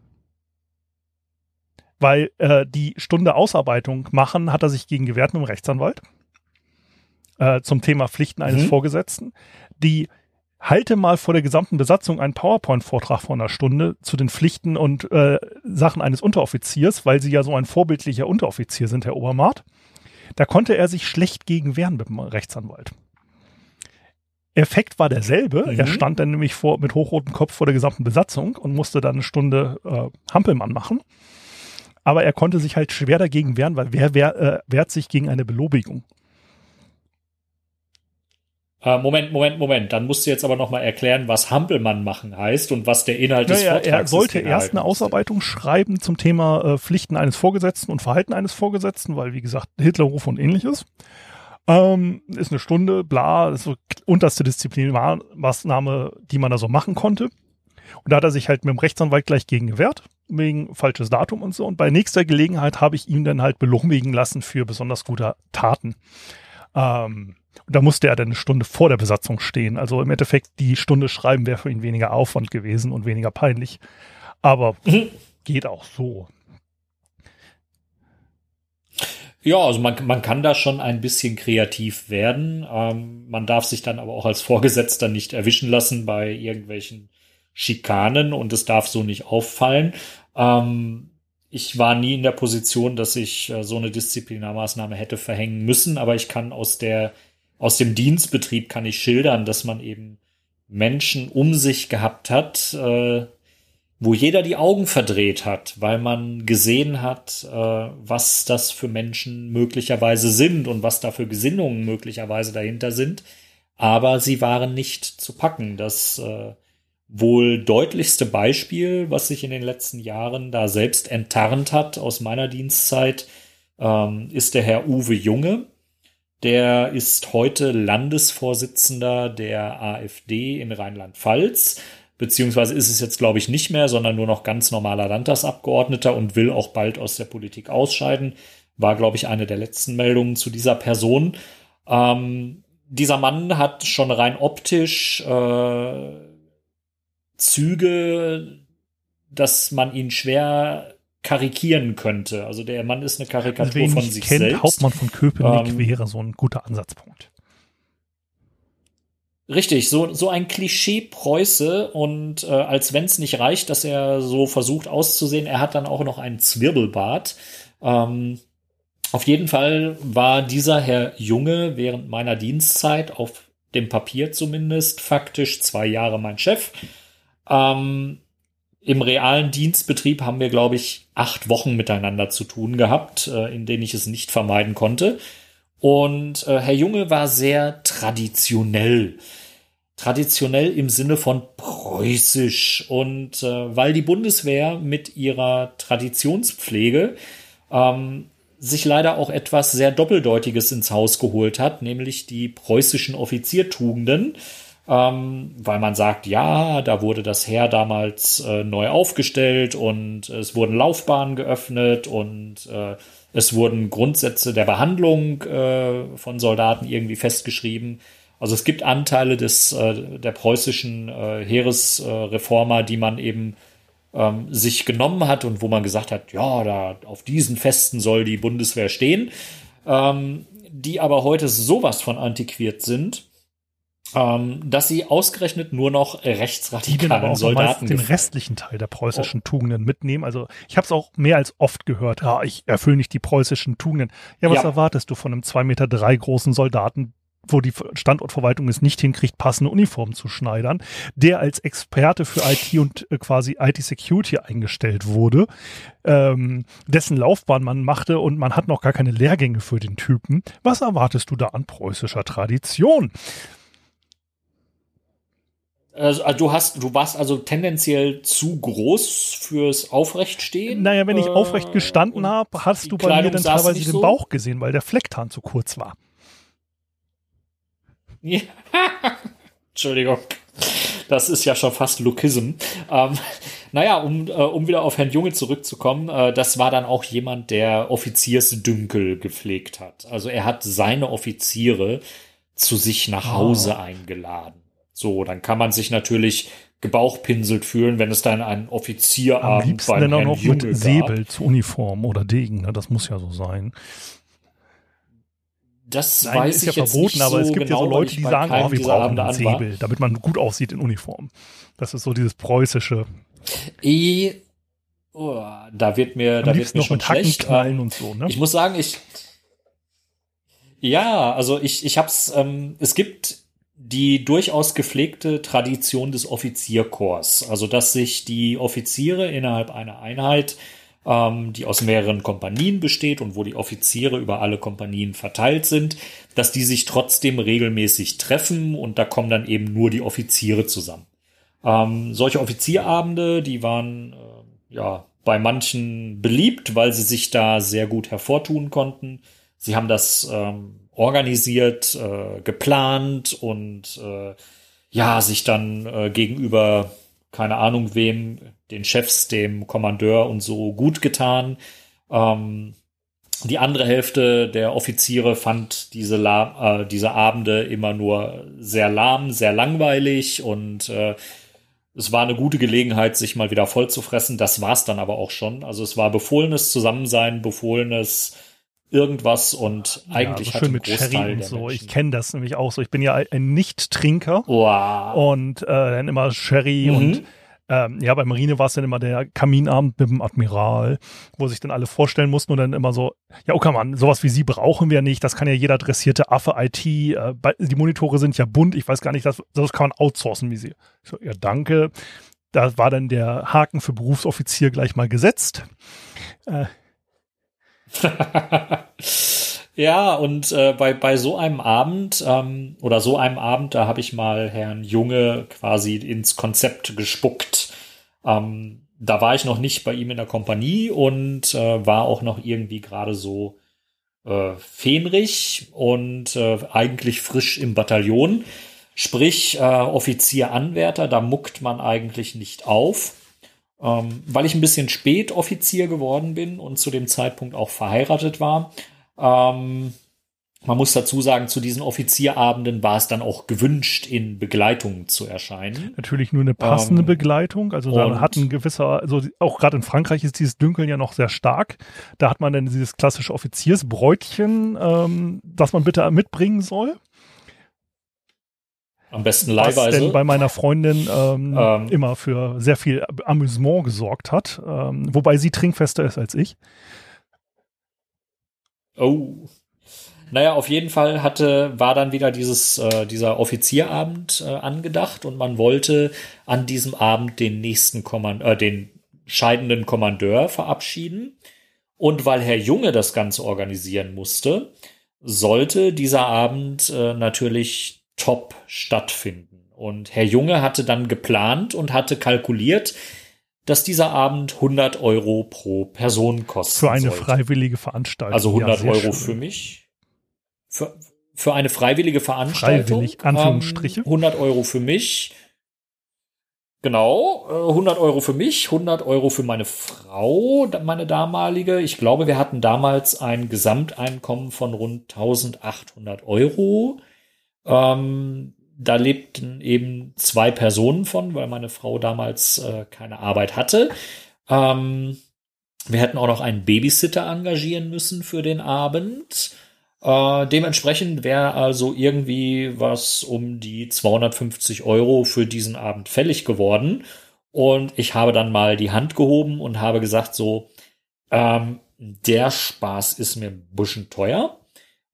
weil äh, die Stunde Ausarbeitung machen hat er sich gegen gewehrt mit dem Rechtsanwalt äh, zum Thema Pflichten eines mhm. Vorgesetzten. Die halte mal vor der gesamten Besatzung einen PowerPoint-Vortrag von einer Stunde zu den Pflichten und äh, Sachen eines Unteroffiziers, weil sie ja so ein vorbildlicher Unteroffizier sind, Herr Obermatt. Da konnte er sich schlecht gegen wehren mit dem Rechtsanwalt. Effekt war derselbe. Mhm. Er stand dann nämlich vor, mit hochrotem Kopf vor der gesamten Besatzung und musste dann eine Stunde äh, Hampelmann machen aber er konnte sich halt schwer dagegen wehren, weil wer, wer äh, wehrt sich gegen eine Belobigung? Äh, Moment, Moment, Moment. Dann musst du jetzt aber noch mal erklären, was Hampelmann machen heißt und was der Inhalt naja, des Vortrags ist. Er sollte erst eine Ausarbeitung schreiben zum Thema äh, Pflichten eines Vorgesetzten und Verhalten eines Vorgesetzten, weil, wie gesagt, Hitlerruf und ähnliches. Ähm, ist eine Stunde, bla, ist so unterste Disziplinarmaßnahme, die man da so machen konnte. Und da hat er sich halt mit dem Rechtsanwalt gleich gegen gewehrt, wegen falsches Datum und so. Und bei nächster Gelegenheit habe ich ihn dann halt belohmigen lassen für besonders gute Taten. Ähm, und da musste er dann eine Stunde vor der Besatzung stehen. Also im Endeffekt die Stunde schreiben wäre für ihn weniger Aufwand gewesen und weniger peinlich. Aber mhm. geht auch so. Ja, also man, man kann da schon ein bisschen kreativ werden. Ähm, man darf sich dann aber auch als Vorgesetzter nicht erwischen lassen bei irgendwelchen Schikanen und es darf so nicht auffallen. Ähm, ich war nie in der Position, dass ich äh, so eine Disziplinarmaßnahme hätte verhängen müssen, aber ich kann aus der, aus dem Dienstbetrieb kann ich schildern, dass man eben Menschen um sich gehabt hat, äh, wo jeder die Augen verdreht hat, weil man gesehen hat, äh, was das für Menschen möglicherweise sind und was da für Gesinnungen möglicherweise dahinter sind. Aber sie waren nicht zu packen. Das äh, wohl deutlichste Beispiel, was sich in den letzten Jahren da selbst enttarnt hat aus meiner Dienstzeit, ähm, ist der Herr Uwe Junge. Der ist heute Landesvorsitzender der AfD in Rheinland-Pfalz, beziehungsweise ist es jetzt, glaube ich, nicht mehr, sondern nur noch ganz normaler Landtagsabgeordneter und will auch bald aus der Politik ausscheiden. War, glaube ich, eine der letzten Meldungen zu dieser Person. Ähm, dieser Mann hat schon rein optisch äh, Züge, dass man ihn schwer karikieren könnte. Also der Mann ist eine Karikatur Wen von ich sich kennt, selbst. Hauptmann von Köpenick Ähm, wäre so ein guter Ansatzpunkt. Richtig, so, so ein Klischee-Preuße und äh, als wenn es nicht reicht, dass er so versucht auszusehen, er hat dann auch noch einen Zwirbelbart. Ähm, auf jeden Fall war dieser Herr Junge während meiner Dienstzeit, auf dem Papier zumindest, faktisch zwei Jahre mein Chef. Ähm, Im realen Dienstbetrieb haben wir, glaube ich, acht Wochen miteinander zu tun gehabt, äh, in denen ich es nicht vermeiden konnte. Und äh, Herr Junge war sehr traditionell. Traditionell im Sinne von preußisch. Und äh, weil die Bundeswehr mit ihrer Traditionspflege ähm, sich leider auch etwas sehr Doppeldeutiges ins Haus geholt hat, nämlich die preußischen Offiziertugenden. Ähm, weil man sagt, ja, da wurde das Heer damals äh, neu aufgestellt und es wurden Laufbahnen geöffnet und äh, es wurden Grundsätze der Behandlung äh, von Soldaten irgendwie festgeschrieben. Also es gibt Anteile des äh, der preußischen äh, Heeresreformer, die man eben ähm, sich genommen hat und wo man gesagt hat, ja, da auf diesen Festen soll die Bundeswehr stehen, ähm, die aber heute sowas von antiquiert sind, ähm, dass sie ausgerechnet nur noch aber rechtsradikalen Soldaten den restlichen Teil der preußischen Tugenden mitnehmen. Also ich habe es auch mehr als oft gehört, ja, ich erfülle nicht die preußischen Tugenden. Ja, was Ja. erwartest du von einem zwei Meter drei großen Soldaten, wo die Standortverwaltung es nicht hinkriegt, passende Uniformen zu schneidern, der als Experte für IT und äh, quasi IT-Security eingestellt wurde, ähm, dessen Laufbahn man machte und man hat noch gar keine Lehrgänge für den Typen. Was erwartest du da an preußischer Tradition? Also, also du hast, du warst also tendenziell zu groß fürs Aufrechtstehen. Naja, wenn ich äh, aufrecht gestanden und habe, hast du bei mir Kleidung dann saß teilweise den so? Bauch gesehen, weil der Flecktarn zu kurz war. Ja. <laughs> Entschuldigung. Das ist ja schon fast Lookism. Ähm, naja, um, äh, um wieder auf Herrn Junge zurückzukommen, äh, das war dann auch jemand, der Offiziersdünkel gepflegt hat. Also er hat seine Offiziere zu sich nach Hause eingeladen. So, dann kann man sich natürlich gebauchpinselt fühlen, wenn es dann einen Am Offizierabend liebsten beim dann auch noch mit. Säbel zur Uniform oder Degen. Ne? Das muss ja so sein. Das Nein, weiß ist ich ja verboten, aber es gibt genau, ja so Leute, die sagen, oh, wir brauchen einen. Säbel, damit man gut aussieht in Uniform. Das ist so dieses preußische. Eh, oh, da wird mir, Am da wird mir noch schon mit Hacken schlecht. Ähm, und so. Ne? Ich muss sagen, ich ja, also ich ich hab's. Ähm, es gibt die durchaus gepflegte Tradition des Offizierkorps, also dass sich die Offiziere innerhalb einer Einheit, ähm, die aus mehreren Kompanien besteht und wo die Offiziere über alle Kompanien verteilt sind, dass die sich trotzdem regelmäßig treffen und da kommen dann eben nur die Offiziere zusammen. Ähm, solche Offizierabende, die waren äh, ja bei manchen beliebt, weil sie sich da sehr gut hervortun konnten. Sie haben das ähm, organisiert, äh, geplant und äh, ja, sich dann äh, gegenüber, keine Ahnung wem, den Chefs, dem Kommandeur und so gut getan. Ähm, die andere Hälfte der Offiziere fand diese, La äh, diese Abende immer nur sehr lahm, sehr langweilig und äh, es war eine gute Gelegenheit, sich mal wieder voll zu fressen. Das war's dann aber auch schon. Also es war befohlenes Zusammensein, befohlenes irgendwas und eigentlich ja, so schön mit Sherry und so. Ich Menschen- kenne das nämlich auch so. Ich bin ja ein Nicht-Trinker Wow. und äh, dann immer Sherry Mhm. und ähm, ja, bei Marine war es dann immer der Kaminabend mit dem Admiral, wo sich dann alle vorstellen mussten und dann immer so, ja, okay, Mann, sowas wie Sie brauchen wir nicht, das kann ja jeder dressierte Affe IT, äh, bei- die Monitore sind ja bunt, ich weiß gar nicht, das, das kann man outsourcen wie Sie. Ich so, ja, danke. Da war dann der Haken für Berufsoffizier gleich mal gesetzt. Äh, <laughs> ja, und äh, bei, bei so einem Abend ähm, oder so einem Abend, da habe ich mal Herrn Junge quasi ins Konzept gespuckt. Ähm, da war ich noch nicht bei ihm in der Kompanie und äh, war auch noch irgendwie gerade so äh, fähnrig und äh, eigentlich frisch im Bataillon. Sprich, äh, Offizier-Anwärter, da muckt man eigentlich nicht auf. Ähm, weil ich ein bisschen spät Offizier geworden bin und zu dem Zeitpunkt auch verheiratet war, ähm, man muss dazu sagen, zu diesen Offizierabenden war es dann auch gewünscht, in Begleitung zu erscheinen. Natürlich nur eine passende ähm, Begleitung. Also da hat ein gewisser, also auch gerade in Frankreich ist dieses Dünkeln ja noch sehr stark. Da hat man dann dieses klassische Offiziersbräutchen, ähm, das man bitte mitbringen soll. Am besten leihweise. Was denn bei meiner Freundin ähm, ähm, immer für sehr viel Amüsement gesorgt hat. Ähm, wobei sie trinkfester ist als ich. Oh. Naja, auf jeden Fall hatte, war dann wieder dieses, äh, dieser Offizierabend äh, angedacht und man wollte an diesem Abend den nächsten Kommand äh, den scheidenden Kommandeur verabschieden. Und weil Herr Junge das Ganze organisieren musste, sollte dieser Abend äh, natürlich top stattfinden. Und Herr Junge hatte dann geplant und hatte kalkuliert, dass dieser Abend 100 Euro pro Person kostet. Für eine sollte. freiwillige Veranstaltung. Also 100 ja, Euro schön. für mich für, für eine freiwillige Veranstaltung. Freiwillig, Anführungsstriche. Ähm, 100 Euro für mich. Genau, 100 äh, Euro für mich, 100 Euro für meine Frau, meine damalige. Ich glaube, wir hatten damals ein Gesamteinkommen von rund 1800 Euro. Ähm, da lebten eben zwei Personen von, weil meine Frau damals äh, keine Arbeit hatte. Ähm, wir hätten auch noch einen Babysitter engagieren müssen für den Abend. Äh, dementsprechend wäre also irgendwie was um die 250 Euro für diesen Abend fällig geworden. Und ich habe dann mal die Hand gehoben und habe gesagt, so, ähm, der Spaß ist mir ein bisschen teuer,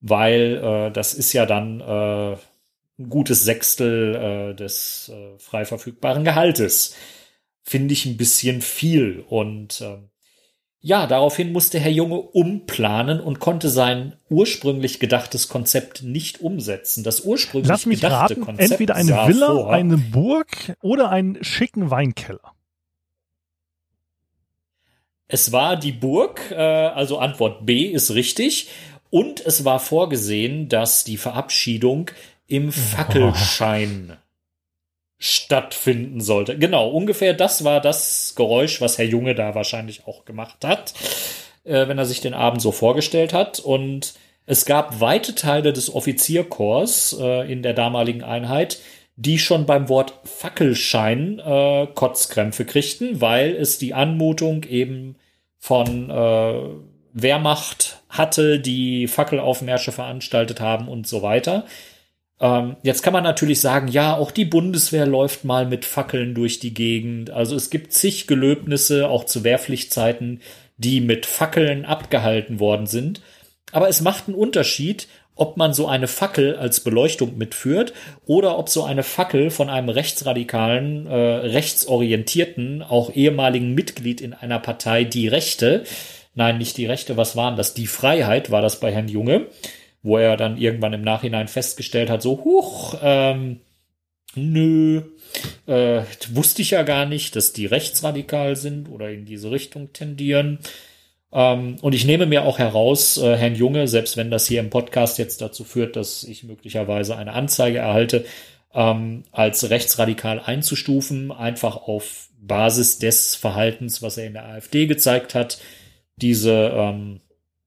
weil äh, das ist ja dann äh, ein gutes Sechstel äh, des äh, frei verfügbaren Gehaltes. Finde ich ein bisschen viel. Und äh, ja, daraufhin musste Herr Junge umplanen und konnte sein ursprünglich gedachtes Konzept nicht umsetzen. Das ursprünglich Lass mich gedachte raten, Konzept entweder eine Villa, vor, eine Burg oder einen schicken Weinkeller. Es war die Burg, äh, also Antwort B ist richtig. Und es war vorgesehen, dass die Verabschiedung im Fackelschein stattfinden sollte. Genau, ungefähr das war das Geräusch, was Herr Junge da wahrscheinlich auch gemacht hat, äh, wenn er sich den Abend so vorgestellt hat. Und es gab weite Teile des Offizierkorps äh, in der damaligen Einheit, die schon beim Wort Fackelschein äh, Kotzkrämpfe kriegten, weil es die Anmutung eben von äh, Wehrmacht hatte, die Fackelaufmärsche veranstaltet haben und so weiter. Ähm, jetzt kann man natürlich sagen, ja, auch die Bundeswehr läuft mal mit Fackeln durch die Gegend. Also es gibt zig Gelöbnisse, auch zu Wehrpflichtzeiten, die mit Fackeln abgehalten worden sind. Aber es macht einen Unterschied, ob man so eine Fackel als Beleuchtung mitführt oder ob so eine Fackel von einem rechtsradikalen, äh, rechtsorientierten, auch ehemaligen Mitglied in einer Partei die Rechte, nein, nicht die Rechte, was waren das? Die Freiheit war das bei Herrn Junge, wo er dann irgendwann im Nachhinein festgestellt hat, so, huch, ähm, nö, äh, wusste ich ja gar nicht, dass die rechtsradikal sind oder in diese Richtung tendieren. Ähm, und ich nehme mir auch heraus, äh, Herrn Junge, selbst wenn das hier im Podcast jetzt dazu führt, dass ich möglicherweise eine Anzeige erhalte, ähm, als rechtsradikal einzustufen, einfach auf Basis des Verhaltens, was er in der AfD gezeigt hat, diese ähm,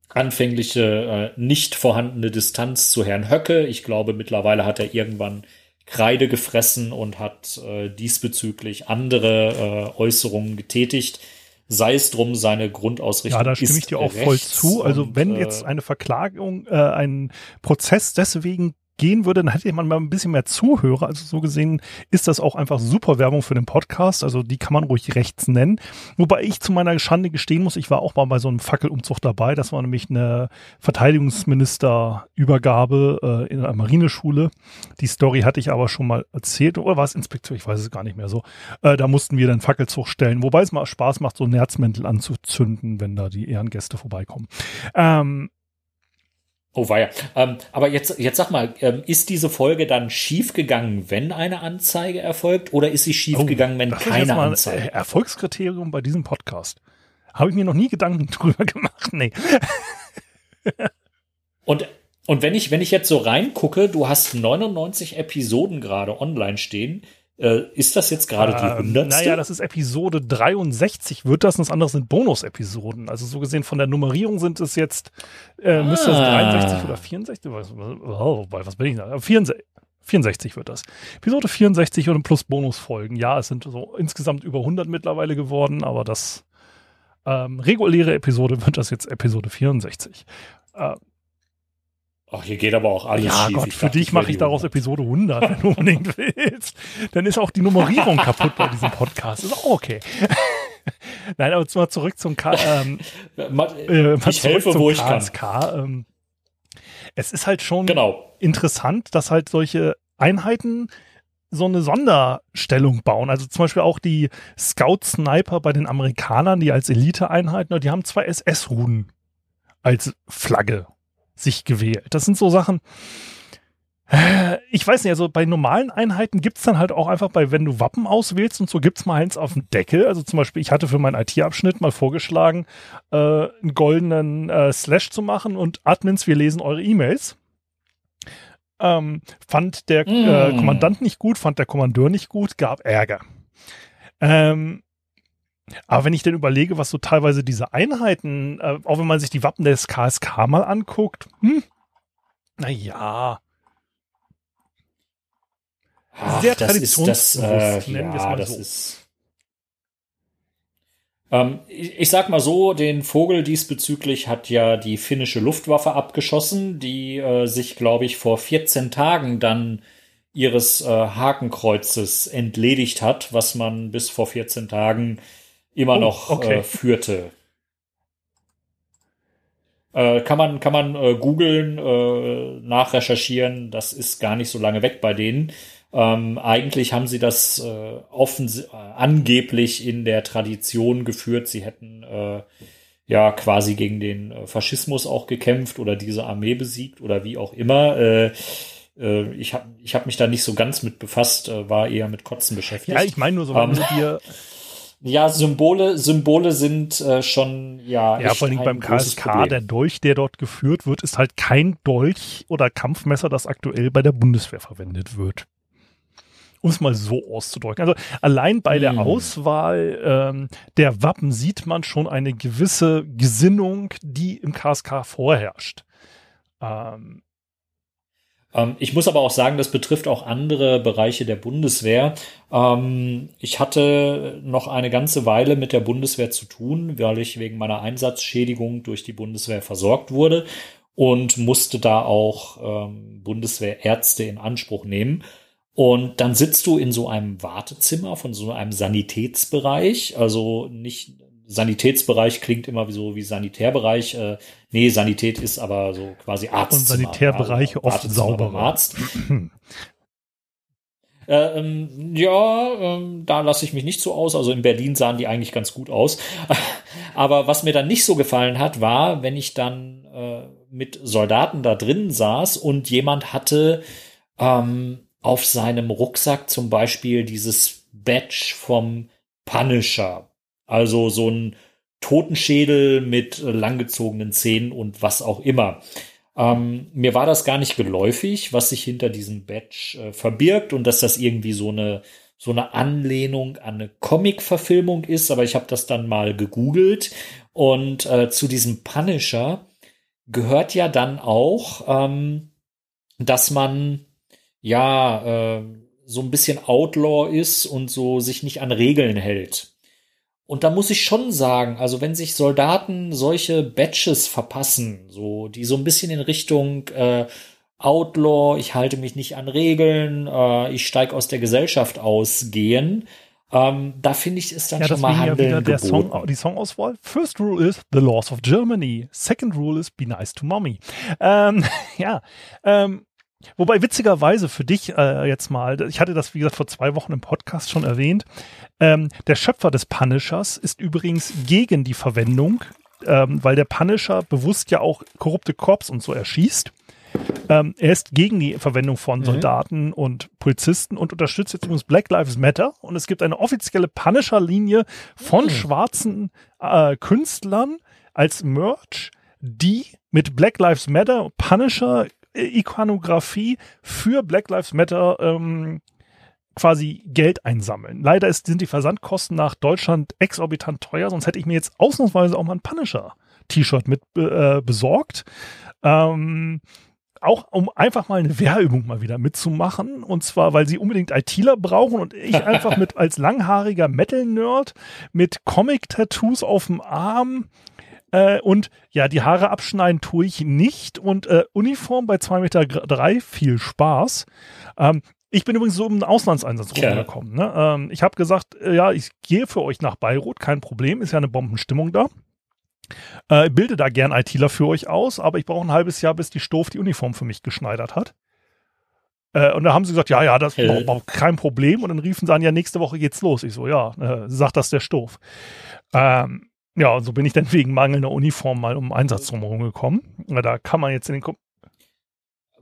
anfängliche äh, nicht vorhandene Distanz zu Herrn Höcke. Ich glaube, mittlerweile hat er irgendwann Kreide gefressen und hat äh, diesbezüglich andere äh, Äußerungen getätigt. Sei es drum, seine Grundausrichtung. Ja, da stimme ich dir auch voll zu. Also wenn äh, jetzt eine Verklagung, äh, ein Prozess deswegen gehen würde, dann hätte man mal ein bisschen mehr Zuhörer. Also so gesehen ist das auch einfach super Werbung für den Podcast. Also die kann man ruhig rechts nennen. Wobei ich zu meiner Schande gestehen muss, ich war auch mal bei so einem Fackelumzug dabei. Das war nämlich eine Verteidigungsministerübergabe äh, in einer Marineschule. Die Story hatte ich aber schon mal erzählt. Oder war es Inspektor? Ich weiß es gar nicht mehr so. Äh, da mussten wir dann Fackelzug stellen. Wobei es mal Spaß macht, so Nerzmäntel anzuzünden, wenn da die Ehrengäste vorbeikommen. Ähm, Oh weia. Ähm, aber jetzt, jetzt sag mal, ähm, ist diese Folge dann schiefgegangen, wenn eine Anzeige erfolgt, oder ist sie schiefgegangen, oh, wenn keine Anzeige? Erfolgskriterium bei diesem Podcast. Habe ich mir noch nie Gedanken <laughs> drüber gemacht. Nee. <laughs> und, und wenn ich, wenn ich jetzt so reingucke, du hast 99 Episoden gerade online stehen. Äh, ist das jetzt gerade die 100. Ähm, naja, das ist Episode 63 wird das und das andere sind Bonus-Episoden. Also so gesehen von der Nummerierung sind es jetzt, äh, müsste es Ah. 63 oder 64, was, oh, was bin ich da? 64, 64 wird das. Episode 64 und plus Bonusfolgen. Ja, es sind so insgesamt über 100 mittlerweile geworden, aber das ähm, reguläre Episode <laughs> wird das jetzt Episode 64. Äh, Ach, hier geht aber auch alles ja, schief. Gott, Ich für dachte, dich mache ich daraus 100. Episode 100, wenn du unbedingt <laughs> willst. Dann ist auch die Nummerierung kaputt bei diesem Podcast. Ist auch okay. <laughs> Nein, aber mal zurück zum K <laughs> ähm, äh, ich helfe, wo ich kann. KSK. Ähm, es ist halt schon Genau. interessant, dass halt solche Einheiten so eine Sonderstellung bauen. Also zum Beispiel auch die Scout-Sniper bei den Amerikanern, die als Elite-Einheiten, die haben zwei SS-Ruden als Flagge sich gewählt. Das sind so Sachen, äh, ich weiß nicht, also bei normalen Einheiten gibt's dann halt auch einfach bei, wenn du Wappen auswählst und so, gibt's mal eins auf dem Deckel. Also zum Beispiel, ich hatte für meinen IT-Abschnitt mal vorgeschlagen, äh, einen goldenen äh, Slash zu machen und Admins, wir lesen eure E-Mails. Ähm, fand der äh, Mm. Kommandant nicht gut, fand der Kommandeur nicht gut, gab Ärger. Ähm, aber wenn ich dann überlege, was so teilweise diese Einheiten, äh, auch wenn man sich die Wappen des KSK mal anguckt, hm, naja, Sehr das ist das, äh, traditionsbewusst, nennen wir es ja, mal so. ist. Ähm, ich, ich sag mal so, den Vogel diesbezüglich hat ja die finnische Luftwaffe abgeschossen, die äh, sich, glaube ich, vor 14 Tagen dann ihres äh, Hakenkreuzes entledigt hat, was man bis vor 14 Tagen immer Oh, noch okay. äh, führte. Äh, kann man, kann man äh, googeln, äh, nachrecherchieren, das ist gar nicht so lange weg bei denen. Ähm, eigentlich haben sie das äh, offens äh, angeblich in der Tradition geführt. Sie hätten äh, ja quasi gegen den äh, Faschismus auch gekämpft oder diese Armee besiegt oder wie auch immer. Äh, äh, ich habe ich hab mich da nicht so ganz mit befasst, äh, war eher mit Kotzen beschäftigt. ja, ich meine nur so, wenn Ähm, du dir, <laughs> Ja, Symbole, Symbole sind äh, schon ja. ja, vor allem beim KSK, der Dolch, der dort geführt wird, ist halt kein Dolch oder Kampfmesser, das aktuell bei der Bundeswehr verwendet wird. Um es mal so auszudrücken. Also allein bei der Hm. Auswahl ähm, der Wappen sieht man schon eine gewisse Gesinnung, die im KSK vorherrscht. Ähm, ich muss aber auch sagen, das betrifft auch andere Bereiche der Bundeswehr. Ähm, ich hatte noch eine ganze Weile mit der Bundeswehr zu tun, weil ich wegen meiner Einsatzschädigung durch die Bundeswehr versorgt wurde und musste da auch ähm, Bundeswehrärzte in Anspruch nehmen. Und dann sitzt du in so einem Wartezimmer von so einem Sanitätsbereich, also nicht Sanitätsbereich klingt immer wie so wie Sanitärbereich. Äh, nee, Sanität ist aber so quasi Arzt. Und Sanitärbereiche oft sauberer. Arzt. <clears throat> Äh, ähm, ja, ähm, da lasse ich mich nicht so aus. Also in Berlin sahen die eigentlich ganz gut aus. <laughs> Aber was mir dann nicht so gefallen hat, war, wenn ich dann äh, mit Soldaten da drin saß und jemand hatte ähm, auf seinem Rucksack zum Beispiel dieses Badge vom Punisher. Also so ein Totenschädel mit langgezogenen Zähnen und was auch immer. Ähm, mir war das gar nicht geläufig, was sich hinter diesem Badge äh, verbirgt und dass das irgendwie so eine so eine Anlehnung an eine Comic-Verfilmung ist, aber ich habe das dann mal gegoogelt und äh, zu diesem Punisher gehört ja dann auch, ähm, dass man ja äh, so ein bisschen Outlaw ist und so sich nicht an Regeln hält. Und da muss ich schon sagen, also wenn sich Soldaten solche Badges verpassen, so die so ein bisschen in Richtung äh, Outlaw, ich halte mich nicht an Regeln, äh, ich steige aus der Gesellschaft ausgehen, ähm, da finde ich ist dann ja, schon mal ja Handeln wieder der geboten. Song, die Songauswahl. First rule is the laws of Germany. Second rule is be nice to mommy. Ähm, <laughs> ja, ähm, Wobei witzigerweise für dich äh, jetzt mal, ich hatte das wie gesagt vor zwei Wochen im Podcast schon erwähnt, ähm, der Schöpfer des Punishers ist übrigens gegen die Verwendung, ähm, weil der Punisher bewusst ja auch korrupte Korps und so erschießt. Ähm, er ist gegen die Verwendung von Mhm. Soldaten und Polizisten und unterstützt jetzt übrigens Black Lives Matter. Und es gibt eine offizielle Punisher-Linie von Mhm. schwarzen äh, Künstlern als Merch, die mit Black Lives Matter, Punisher, Ikonografie für Black Lives Matter ähm, quasi Geld einsammeln. Leider ist, sind die Versandkosten nach Deutschland exorbitant teuer, sonst hätte ich mir jetzt ausnahmsweise auch mal ein Punisher-T-Shirt mit äh, besorgt. Ähm, auch um einfach mal eine Wehrübung mal wieder mitzumachen. Und zwar, weil sie unbedingt ITler brauchen und ich einfach <laughs> mit als langhaariger Metal-Nerd mit Comic-Tattoos auf dem Arm äh, und ja, die Haare abschneiden tue ich nicht. Und äh, Uniform bei 2,3 Meter drei, viel Spaß. Ähm, ich bin übrigens so im Auslandseinsatz rumgekommen. Ne? Ähm, ich habe gesagt, äh, ja, ich gehe für euch nach Beirut, kein Problem, ist ja eine Bombenstimmung da. Äh, bilde da gern ITler für euch aus, aber ich brauche ein halbes Jahr, bis die Stoff die Uniform für mich geschneidert hat. Äh, und da haben sie gesagt, ja, ja, das ist kein Problem. Und dann riefen sie an, ja, nächste Woche geht's los. Ich so, ja, äh, sagt das der Stoff. Ähm, ja, und so bin ich dann wegen mangelnder Uniform mal um Einsatz drumherum gekommen. Da kann man jetzt in den Kom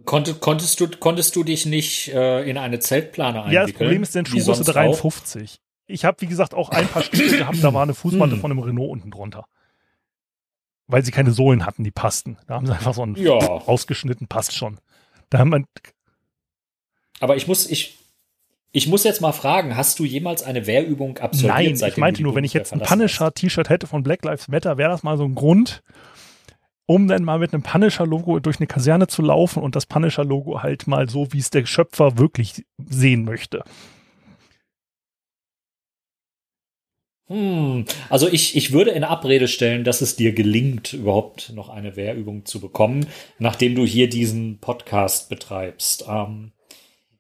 Konnte, konntest, du, konntest du dich nicht äh, in eine Zeltplane einwickeln? Ja, das Problem ist, den Schuhgröße 53. Auch? Ich habe, wie gesagt, auch ein paar Stücke gehabt, da war eine Fußmatte von einem Renault unten drunter weil sie keine Sohlen hatten, die passten. Da haben sie einfach so einen ja. ausgeschnitten, passt schon. Da haben wir Aber ich muss, ich, ich muss jetzt mal fragen, hast du jemals eine Wehrübung absolviert? Nein, ich meinte nur, wenn ich jetzt ein Punisher-T-Shirt hätte von Black Lives Matter, wäre das mal so ein Grund, um dann mal mit einem Punisher-Logo durch eine Kaserne zu laufen und das Punisher-Logo halt mal so, wie es der Schöpfer wirklich sehen möchte. Hm, also ich, ich würde in Abrede stellen, dass es dir gelingt, überhaupt noch eine Wehrübung zu bekommen, nachdem du hier diesen Podcast betreibst. Ähm,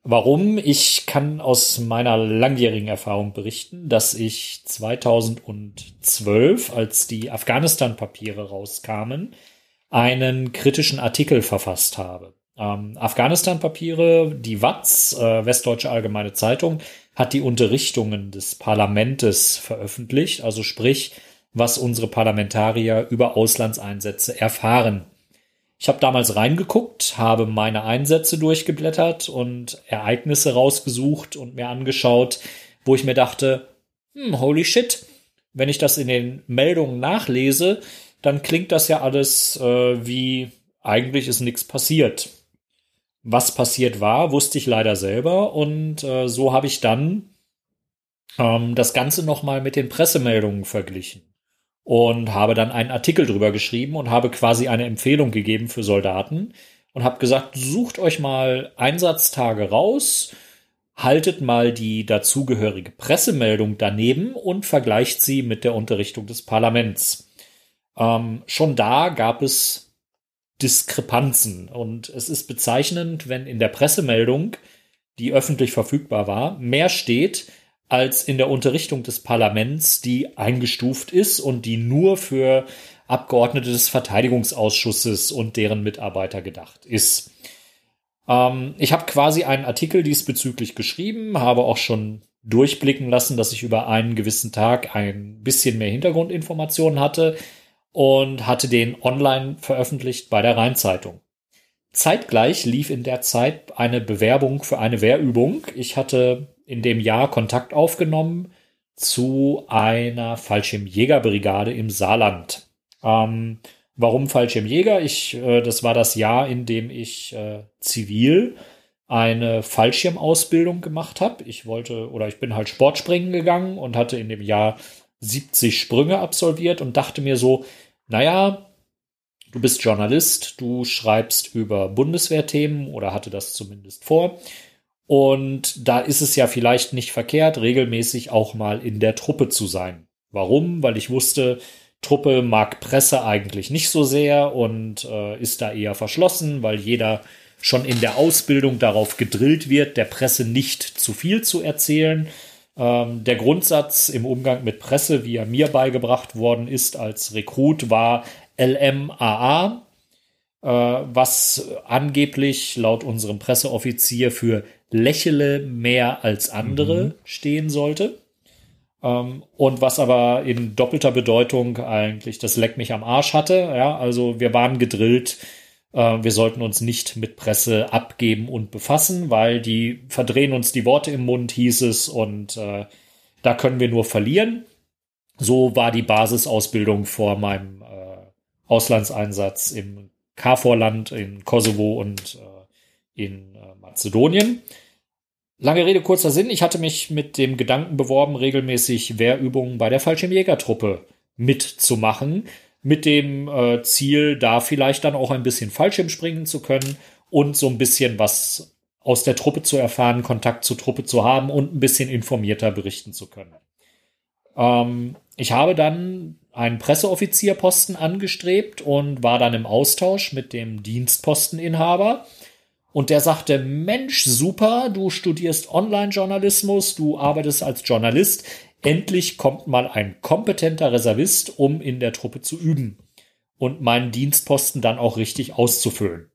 warum? Ich kann aus meiner langjährigen Erfahrung berichten, dass ich 2012, als die Afghanistan-Papiere rauskamen, einen kritischen Artikel verfasst habe. Ähm, Afghanistan-Papiere, die WATS, äh, Westdeutsche Allgemeine Zeitung, hat die Unterrichtungen des Parlamentes veröffentlicht, also sprich, was unsere Parlamentarier über Auslandseinsätze erfahren. Ich habe damals reingeguckt, habe meine Einsätze durchgeblättert und Ereignisse rausgesucht und mir angeschaut, wo ich mir dachte, hm, holy shit, wenn ich das in den Meldungen nachlese, dann klingt das ja alles äh, wie eigentlich ist nichts passiert. Was passiert war, wusste ich leider selber und äh, so habe ich dann ähm, das Ganze nochmal mit den Pressemeldungen verglichen und habe dann einen Artikel drüber geschrieben und habe quasi eine Empfehlung gegeben für Soldaten und habe gesagt, sucht euch mal Einsatztage raus, haltet mal die dazugehörige Pressemeldung daneben und vergleicht sie mit der Unterrichtung des Parlaments. Ähm, schon da gab es Diskrepanzen. Und es ist bezeichnend, wenn in der Pressemeldung, die öffentlich verfügbar war, mehr steht als in der Unterrichtung des Parlaments, die eingestuft ist und die nur für Abgeordnete des Verteidigungsausschusses und deren Mitarbeiter gedacht ist. Ähm, ich habe quasi einen Artikel diesbezüglich geschrieben, habe auch schon durchblicken lassen, dass ich über einen gewissen Tag ein bisschen mehr Hintergrundinformationen hatte und hatte den online veröffentlicht bei der Rheinzeitung. Zeitgleich lief in der Zeit eine Bewerbung für eine Wehrübung. Ich hatte in dem Jahr Kontakt aufgenommen zu einer Fallschirmjägerbrigade im Saarland. Ähm, warum Fallschirmjäger? Ich, äh, das war das Jahr, in dem ich äh, zivil eine Fallschirmausbildung gemacht habe. Ich wollte oder ich bin halt Sportspringen gegangen und hatte in dem Jahr 70 Sprünge absolviert und dachte mir so, naja, du bist Journalist, du schreibst über Bundeswehrthemen oder hatte das zumindest vor. Und da ist es ja vielleicht nicht verkehrt, regelmäßig auch mal in der Truppe zu sein. Warum? Weil ich wusste, Truppe mag Presse eigentlich nicht so sehr und äh, ist da eher verschlossen, weil jeder schon in der Ausbildung darauf gedrillt wird, der Presse nicht zu viel zu erzählen. Ähm, der Grundsatz im Umgang mit Presse, wie er mir beigebracht worden ist als Rekrut, war LMAA, was angeblich laut unserem Presseoffizier für lächele mehr als andere mhm. stehen sollte. Ähm, und was aber in doppelter Bedeutung eigentlich das Leck mich am Arsch hatte. Ja, also wir waren gedrillt, äh, wir sollten uns nicht mit Presse abgeben und befassen, weil die verdrehen uns die Worte im Mund, hieß es, und äh, da können wir nur verlieren. So war die Basisausbildung vor meinem äh, Auslandseinsatz im KFOR-Land, in Kosovo und äh, in äh, Mazedonien. Lange Rede, kurzer Sinn. Ich hatte mich mit dem Gedanken beworben, regelmäßig Wehrübungen bei der Fallschirmjägertruppe mitzumachen. Mit dem äh, Ziel, da vielleicht dann auch ein bisschen Fallschirm springen zu können und so ein bisschen was aus der Truppe zu erfahren, Kontakt zur Truppe zu haben und ein bisschen informierter berichten zu können. Ähm, ich habe dann einen Presseoffizierposten angestrebt und war dann im Austausch mit dem Dienstposteninhaber. Und der sagte, Mensch, super, du studierst Online-Journalismus, du arbeitest als Journalist. Endlich kommt mal ein kompetenter Reservist, um in der Truppe zu üben und meinen Dienstposten dann auch richtig auszufüllen.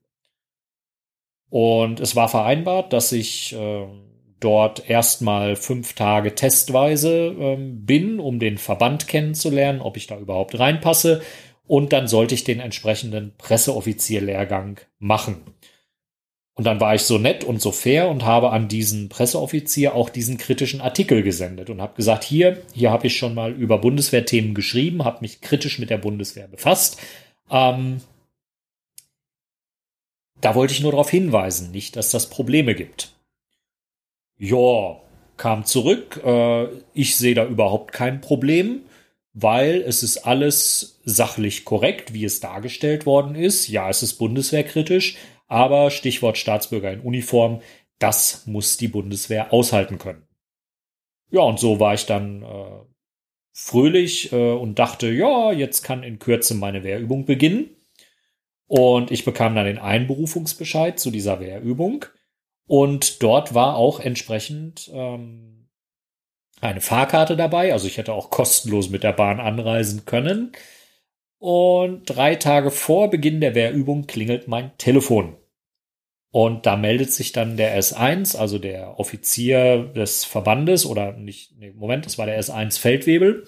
Und es war vereinbart, dass ich äh, dort erstmal fünf Tage testweise äh, bin, um den Verband kennenzulernen, ob ich da überhaupt reinpasse. Und dann sollte ich den entsprechenden Presseoffizierlehrgang machen. Und dann war ich so nett und so fair und habe an diesen Presseoffizier auch diesen kritischen Artikel gesendet und habe gesagt, hier, hier habe ich schon mal über Bundeswehrthemen geschrieben, habe mich kritisch mit der Bundeswehr befasst. Ähm, da wollte ich nur darauf hinweisen, nicht, dass das Probleme gibt. Ja, kam zurück. Äh, ich sehe da überhaupt kein Problem, weil es ist alles sachlich korrekt, wie es dargestellt worden ist. Ja, es ist bundeswehrkritisch, aber Stichwort Staatsbürger in Uniform, das muss die Bundeswehr aushalten können. Ja, und so war ich dann äh, fröhlich äh, und dachte, ja, jetzt kann in Kürze meine Wehrübung beginnen. Und ich bekam dann den Einberufungsbescheid zu dieser Wehrübung. Und dort war auch entsprechend ähm, eine Fahrkarte dabei. Also ich hätte auch kostenlos mit der Bahn anreisen können. Und drei Tage vor Beginn der Wehrübung klingelt mein Telefon. Und da meldet sich dann der S1, also der Offizier des Verbandes, oder nicht, nee, Moment, das war der S1 Feldwebel,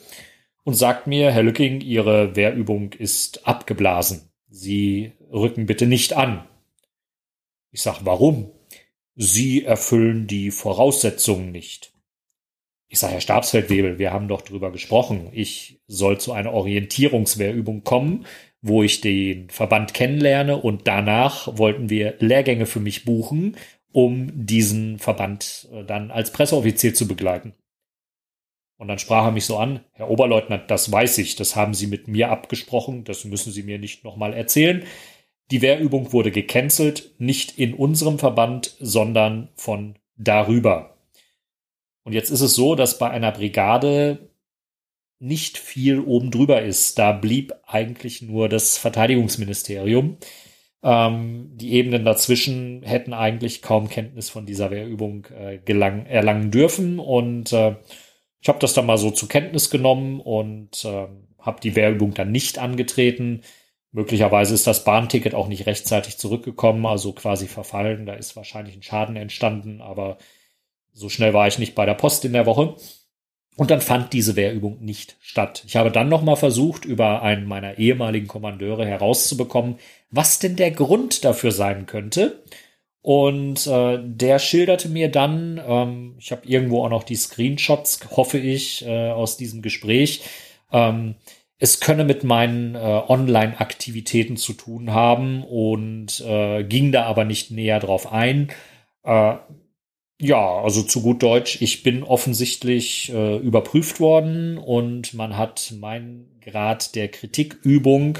und sagt mir, Herr Lücking, Ihre Wehrübung ist abgeblasen. Sie rücken bitte nicht an. Ich sag, warum? Sie erfüllen die Voraussetzungen nicht. Ich sage, Herr Stabsfeldwebel, wir haben doch drüber gesprochen. Ich soll zu einer Orientierungswehrübung kommen, wo ich den Verband kennenlerne und danach wollten wir Lehrgänge für mich buchen, um diesen Verband äh, dann als Presseoffizier zu begleiten. Und dann sprach er mich so an, Herr Oberleutnant, das weiß ich, das haben Sie mit mir abgesprochen, das müssen Sie mir nicht nochmal erzählen. Die Wehrübung wurde gecancelt, nicht in unserem Verband, sondern von darüber. Und jetzt ist es so, dass bei einer Brigade nicht viel oben drüber ist. Da blieb eigentlich nur das Verteidigungsministerium. Ähm, die Ebenen dazwischen hätten eigentlich kaum Kenntnis von dieser Wehrübung äh, gelang, erlangen dürfen. Und äh, ich habe das dann mal so zur Kenntnis genommen und äh, habe die Wehrübung dann nicht angetreten. Möglicherweise ist das Bahnticket auch nicht rechtzeitig zurückgekommen, also quasi verfallen. Da ist wahrscheinlich ein Schaden entstanden, aber so schnell war ich nicht bei der Post in der Woche. Und dann fand diese Wehrübung nicht statt. Ich habe dann nochmal versucht, über einen meiner ehemaligen Kommandeure herauszubekommen, was denn der Grund dafür sein könnte. Und äh, der schilderte mir dann, ähm, ich habe irgendwo auch noch die Screenshots, hoffe ich, äh, aus diesem Gespräch, ähm, es könne mit meinen äh, Online-Aktivitäten zu tun haben und äh, ging da aber nicht näher drauf ein. Äh, ja, also zu gut Deutsch, ich bin offensichtlich äh, überprüft worden und man hat meinen Grad der Kritikübung,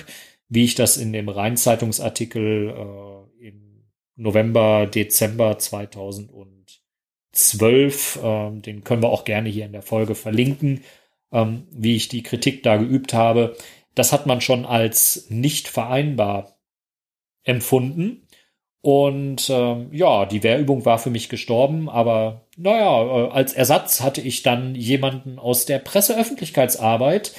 wie ich das in dem Rheinzeitungsartikel äh, im November, Dezember 2012, äh, den können wir auch gerne hier in der Folge verlinken, ähm, wie ich die Kritik da geübt habe, das hat man schon als nicht vereinbar empfunden. Und ähm, ja, die Wehrübung war für mich gestorben, aber naja, äh, als Ersatz hatte ich dann jemanden aus der Presseöffentlichkeitsarbeit,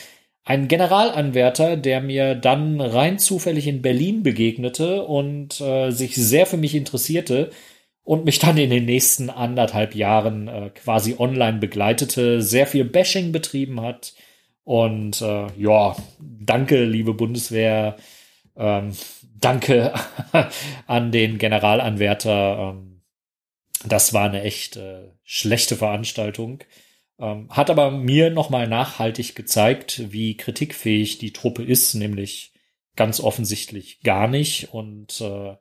einen Generalanwärter, der mir dann rein zufällig in Berlin begegnete und äh, sich sehr für mich interessierte und mich dann in den nächsten anderthalb Jahren äh, quasi online begleitete, sehr viel Bashing betrieben hat. Und äh, ja, danke, liebe Bundeswehr. Ähm, danke <laughs> an den Generalanwärter. Ähm, das war eine echt äh, schlechte Veranstaltung. Ähm, hat aber mir nochmal nachhaltig gezeigt, wie kritikfähig die Truppe ist, nämlich ganz offensichtlich gar nicht. Und äh,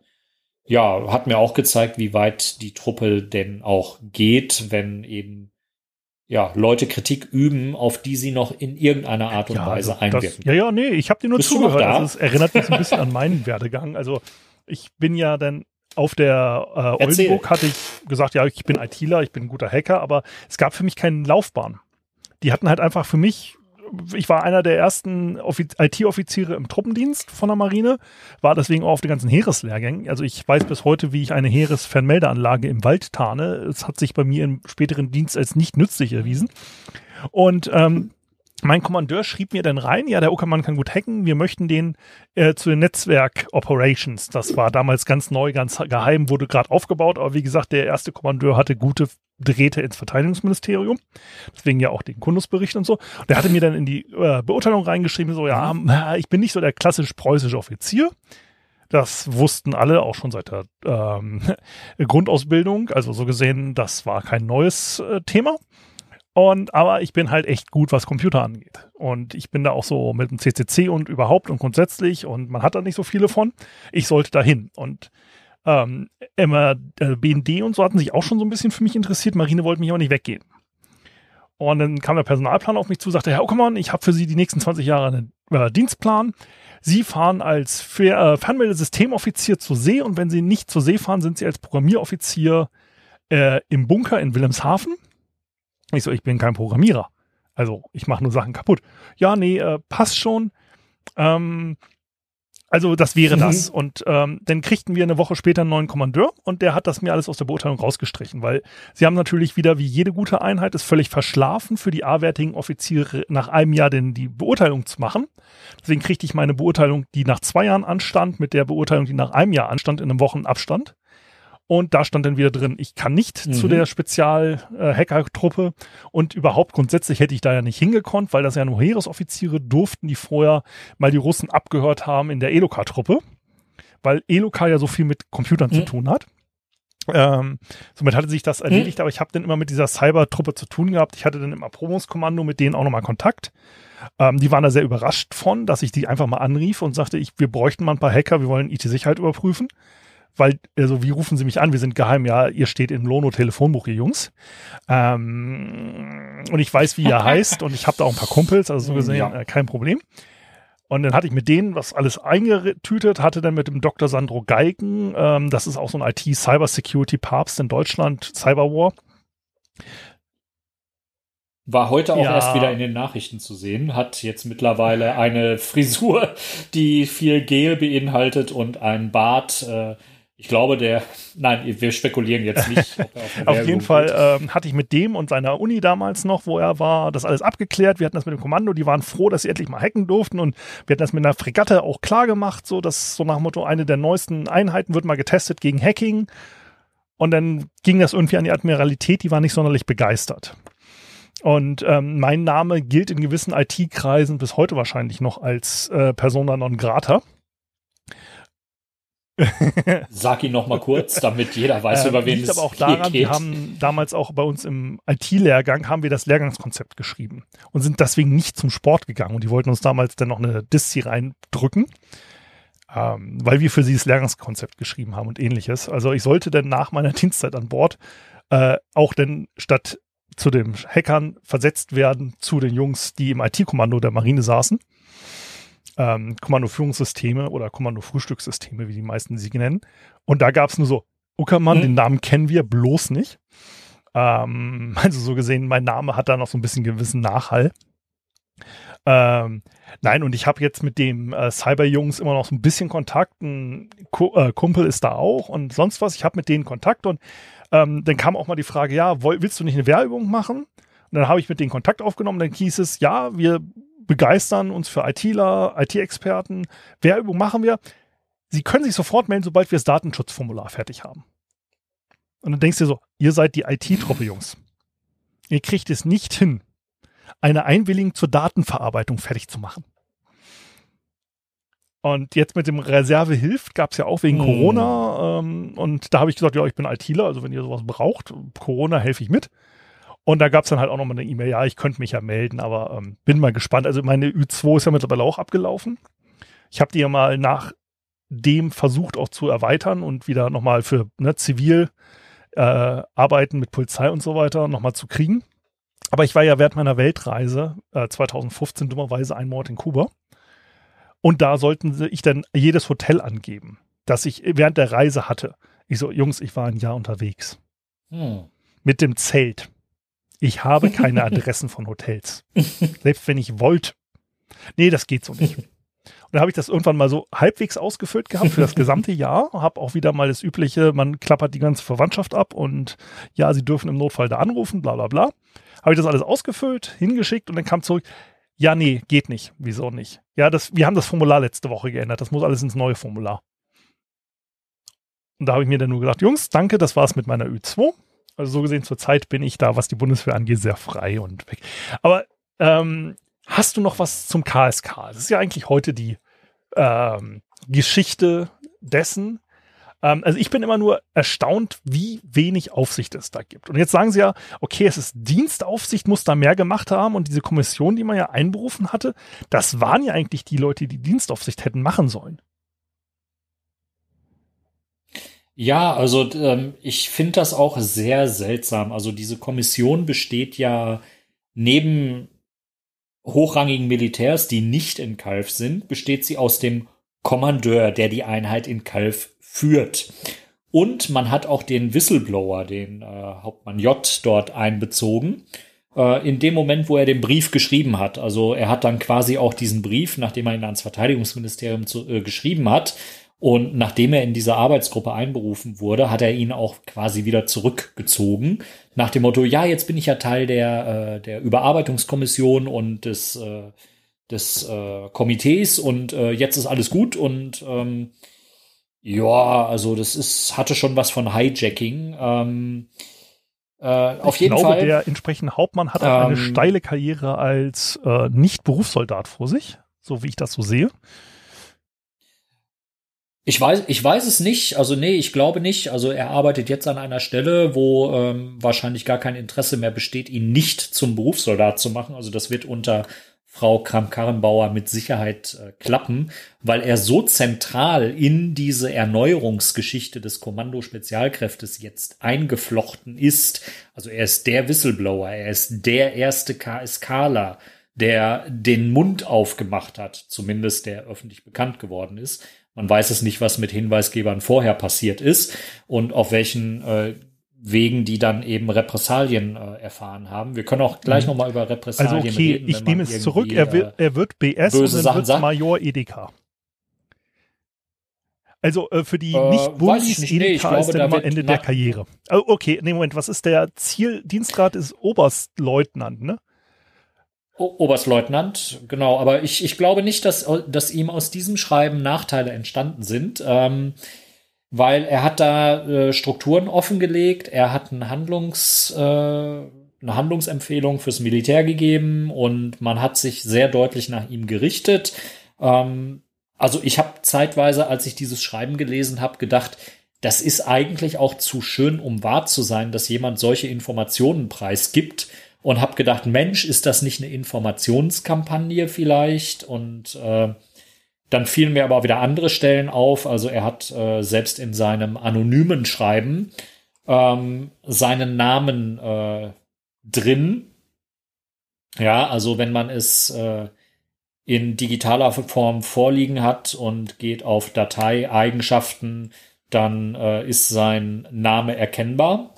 ja, hat mir auch gezeigt, wie weit die Truppe denn auch geht, wenn eben ja, Leute Kritik üben, auf die sie noch in irgendeiner Art und ja, Weise also einwirken. Das, ja, ja, nee, ich habe dir nur Bist zugehört. Also es erinnert mich ein bisschen an meinen Werdegang. Also ich bin ja dann auf der äh, Oldenburg hatte ich gesagt, ja, ich bin ITler, ich bin ein guter Hacker, aber es gab für mich keine Laufbahn. Die hatten halt einfach für mich ich war einer der ersten IT-Offiziere im Truppendienst von der Marine, war deswegen auch auf den ganzen Heereslehrgängen. Also ich weiß bis heute, wie ich eine Heeresfernmeldeanlage im Wald tarne. Es hat sich bei mir im späteren Dienst als nicht nützlich erwiesen. Und ähm, mein Kommandeur schrieb mir dann rein, ja, der Uckermann kann gut hacken, wir möchten den äh, zu den Netzwerk-Operations. Das war damals ganz neu, ganz geheim, wurde gerade aufgebaut, aber wie gesagt, der erste Kommandeur hatte gute Drähte ins Verteidigungsministerium, deswegen ja auch den Kundusbericht und so. Der hatte mir dann in die äh, Beurteilung reingeschrieben, so, ja, ich bin nicht so der klassisch preußische Offizier. Das wussten alle auch schon seit der ähm, <laughs> Grundausbildung. Also so gesehen, das war kein neues äh, Thema. Und, aber ich bin halt echt gut, was Computer angeht. Und ich bin da auch so mit dem CCC und überhaupt und grundsätzlich und man hat da nicht so viele von. Ich sollte da hin. Und ähm, äh, BND und so hatten sich auch schon so ein bisschen für mich interessiert. Marine wollte mich aber nicht weggehen. Und dann kam der Personalplan auf mich zu, sagte, Herr Ockermann, ich habe für Sie die nächsten 20 Jahre einen äh, Dienstplan. Sie fahren als Fer äh, Fernmeldesystemoffizier zur See und wenn Sie nicht zur See fahren, sind Sie als Programmieroffizier äh, im Bunker in Wilhelmshaven ich so, ich bin kein Programmierer. Also ich mache nur Sachen kaputt. Ja, nee, äh, passt schon. Ähm, also das wäre mhm. das. Und ähm, dann kriegten wir eine Woche später einen neuen Kommandeur und der hat das mir alles aus der Beurteilung rausgestrichen, weil sie haben natürlich wieder, wie jede gute Einheit, es völlig verschlafen, für die A-wertigen Offiziere nach einem Jahr denn die Beurteilung zu machen. Deswegen kriegte ich meine Beurteilung, die nach zwei Jahren anstand, mit der Beurteilung, die nach einem Jahr anstand, in einem Wochenabstand. Und da stand dann wieder drin, ich kann nicht mhm. zu der Spezial-Hacker-Truppe und überhaupt grundsätzlich hätte ich da ja nicht hingekonnt, weil das ja nur Heeresoffiziere durften, die vorher mal die Russen abgehört haben in der Eloka-Truppe, weil Eloka ja so viel mit Computern mhm. zu tun hat. Ähm, somit hatte sich das erledigt, mhm. aber ich habe dann immer mit dieser Cyber-Truppe zu tun gehabt. Ich hatte dann im Erprobungskommando mit denen auch nochmal Kontakt. Ähm, die waren da sehr überrascht von, dass ich die einfach mal anrief und sagte, ich, wir bräuchten mal ein paar Hacker, wir wollen IT-Sicherheit überprüfen weil, also wie rufen Sie mich an? Wir sind geheim. Ja, ihr steht im Lono-Telefonbuch, ihr Jungs. Ähm, und ich weiß, wie ihr <laughs> heißt und ich habe da auch ein paar Kumpels, also so gesehen ja. äh, kein Problem. Und dann hatte ich mit denen was alles eingetütet, hatte dann mit dem Dr. Sandro Geigen, ähm, das ist auch so ein IT-Cyber-Security-Papst in Deutschland, Cyberwar. War heute auch ja. erst wieder in den Nachrichten zu sehen, hat jetzt mittlerweile eine <laughs> Frisur, die viel Gel beinhaltet und ein Bart, äh, ich glaube, der, nein, wir spekulieren jetzt nicht. auf, <laughs> jeden Fall ähm, hatte ich mit dem und seiner Uni damals noch, wo er war, das alles abgeklärt. Wir hatten das mit dem Kommando, die waren froh, dass sie endlich mal hacken durften und wir hatten das mit einer Fregatte auch klar gemacht, so dass so nach dem Motto, eine der neuesten Einheiten wird mal getestet gegen Hacking. Und dann ging das irgendwie an die Admiralität, die war nicht sonderlich begeistert. Und ähm, mein Name gilt in gewissen IT-Kreisen bis heute wahrscheinlich noch als äh, Persona non grata. Sag ihn noch mal kurz, damit jeder weiß, äh, über wen es aber auch daran, geht. Wir haben damals auch bei uns im IT-Lehrgang haben wir das Lehrgangskonzept geschrieben und sind deswegen nicht zum Sport gegangen. Und die wollten uns damals dann noch eine Diszi reindrücken, ähm, weil wir für sie das Lehrgangskonzept geschrieben haben und ähnliches. Also ich sollte dann nach meiner <laughs> Dienstzeit an Bord äh, auch dann statt zu den Hackern versetzt werden zu den Jungs, die im IT-Kommando der Marine saßen ähm, Kommando-Führungssysteme oder Kommando-Frühstückssysteme, wie die meisten sie nennen. Und da gab es nur so, Uckermann, mhm. den Namen kennen wir bloß nicht. Ähm, <laughs> also so gesehen, mein Name hat da noch so ein bisschen gewissen Nachhall. Ähm, nein, und ich habe jetzt mit dem äh, Cyber-Jungs immer noch so ein bisschen Kontakt. Ein Ku äh, Kumpel ist da auch und sonst was. Ich habe mit denen Kontakt und ähm, dann kam auch mal die Frage, ja, willst du nicht eine Wehrübung machen? Und dann habe ich mit denen Kontakt aufgenommen. Dann hieß es, ja, wir begeistern uns für ITler, IT-Experten. Wehrübung machen wir. Sie können sich sofort melden, sobald wir das Datenschutzformular fertig haben. Und dann denkst du dir so, ihr seid die IT-Truppe, Jungs. Ihr kriegt es nicht hin, eine Einwilligung zur Datenverarbeitung fertig zu machen. Und jetzt mit dem Reserve hilft, gab es ja auch wegen hm. Corona. Ähm, und da habe ich gesagt, ja, ich bin ITler, also wenn ihr sowas braucht, Corona helfe ich mit. Und da gab es dann halt auch nochmal eine E-Mail, ja, ich könnte mich ja melden, aber ähm, bin mal gespannt. Also meine Ü2 ist ja mittlerweile auch abgelaufen. Ich habe die ja mal nach seitdem versucht auch zu erweitern und wieder nochmal für ne, zivil äh, Arbeiten mit Polizei und so weiter nochmal zu kriegen. Aber ich war ja während meiner Weltreise äh, 2015 dummerweise ein Mord in Kuba. Und da sollten ich dann jedes Hotel angeben, das ich während der Reise hatte. Ich so, Jungs, ich war ein Jahr unterwegs. Hm. Mit dem Zelt. Ich habe keine <laughs> Adressen von Hotels. Selbst wenn ich wollte. Nee, das geht so nicht. Und da habe ich das irgendwann mal so halbwegs ausgefüllt gehabt für das gesamte Jahr. Habe auch wieder mal das übliche, man klappert die ganze Verwandtschaft ab und ja, sie dürfen im Notfall da anrufen, bla bla bla. Habe ich das alles ausgefüllt, hingeschickt und dann kam zurück, ja, nee, geht nicht. Wieso nicht? Ja, das, wir haben das Formular letzte Woche geändert. Das muss alles ins neue Formular. Und da habe ich mir dann nur gedacht, Jungs, danke, das war's mit meiner Ü2. Also so gesehen, zurzeit bin ich da, was die Bundeswehr angeht, sehr frei und weg. Aber ähm, hast du noch was zum KSK? Das ist ja eigentlich heute die ähm, Geschichte dessen. Ähm, also ich bin immer nur erstaunt, wie wenig Aufsicht es da gibt. Und jetzt sagen sie ja, okay, es ist Dienstaufsicht, muss da mehr gemacht haben. Und diese Kommission, die man ja einberufen hatte, das waren ja eigentlich die Leute, die Dienstaufsicht hätten machen sollen. Ja, also ähm, ich finde das auch sehr seltsam. Also diese Kommission besteht ja neben hochrangigen Militärs, die nicht in Kalf sind, besteht sie aus dem Kommandeur, der die Einheit in Kalf führt. Und man hat auch den Whistleblower, den äh, Hauptmann J, dort einbezogen. Äh, in dem Moment, wo er den Brief geschrieben hat. Also er hat dann quasi auch diesen Brief, nachdem er ihn ans Verteidigungsministerium zu, äh, geschrieben hat, und nachdem er in diese Arbeitsgruppe einberufen wurde, hat er ihn auch quasi wieder zurückgezogen. Nach dem Motto, ja, jetzt bin ich ja Teil der, äh, der Überarbeitungskommission und des, äh, des äh, Komitees und äh, jetzt ist alles gut und ähm, ja, also das ist, hatte schon was von Hijacking. Ähm, äh, auf ich jeden glaube, Fall. Der entsprechende Hauptmann hat auch ähm, eine steile Karriere als äh, Nicht-Berufssoldat vor sich, so wie ich das so sehe. Ich weiß, ich weiß es nicht. Also nee, ich glaube nicht. Also er arbeitet jetzt an einer Stelle, wo ähm, wahrscheinlich gar kein Interesse mehr besteht, ihn nicht zum Berufssoldat zu machen. Also das wird unter Frau Kramp-Karrenbauer mit Sicherheit äh, klappen, weil er so zentral in diese Erneuerungsgeschichte des Kommando Spezialkräftes jetzt eingeflochten ist. Also er ist der Whistleblower, er ist der erste KSKler, der den Mund aufgemacht hat, zumindest der öffentlich bekannt geworden ist. Man weiß es nicht, was mit Hinweisgebern vorher passiert ist und auf welchen äh, Wegen die dann eben Repressalien äh, erfahren haben. Wir können auch gleich mhm. nochmal über Repressalien also okay, reden. Ich nehme es zurück, er wird, er wird BS und dann wird Major Edeka. Also äh, für die äh, nicht Bundis nicht. Edeka nee, ist dann immer Ende der Karriere. Oh, okay, nee, Moment, was ist der Zieldienstgrad? Ist Oberstleutnant, ne? Oberstleutnant, genau. Aber ich, ich glaube nicht, dass, dass ihm aus diesem Schreiben Nachteile entstanden sind, ähm, weil er hat da äh, Strukturen offengelegt, er hat ein Handlungs, äh, eine Handlungsempfehlung fürs Militär gegeben und man hat sich sehr deutlich nach ihm gerichtet. Ähm, also ich habe zeitweise, als ich dieses Schreiben gelesen habe, gedacht, das ist eigentlich auch zu schön, um wahr zu sein, dass jemand solche Informationen preisgibt und habe gedacht, Mensch, ist das nicht eine Informationskampagne vielleicht? Und äh, dann fielen mir aber wieder andere Stellen auf. Also er hat äh, selbst in seinem anonymen Schreiben ähm, seinen Namen äh, drin. Ja, also wenn man es äh, in digitaler Form vorliegen hat und geht auf Datei Eigenschaften, dann äh, ist sein Name erkennbar.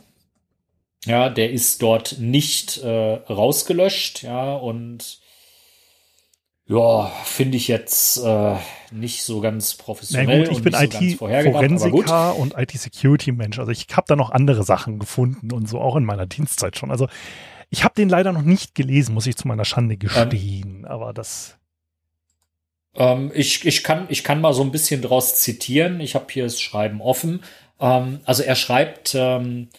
Ja, der ist dort nicht äh, rausgelöscht, ja, und ja, finde ich jetzt äh, nicht so ganz professionell. Gut, ich bin IT-Forensiker und IT-Security-Mensch. Also ich habe da noch andere Sachen gefunden und so auch in meiner Dienstzeit schon. Also ich habe den leider noch nicht gelesen, muss ich zu meiner Schande gestehen. Ähm, aber das. Ähm, ich, ich, kann, ich kann mal so ein bisschen draus zitieren. Ich habe hier das Schreiben offen. Ähm, also er schreibt, ähm,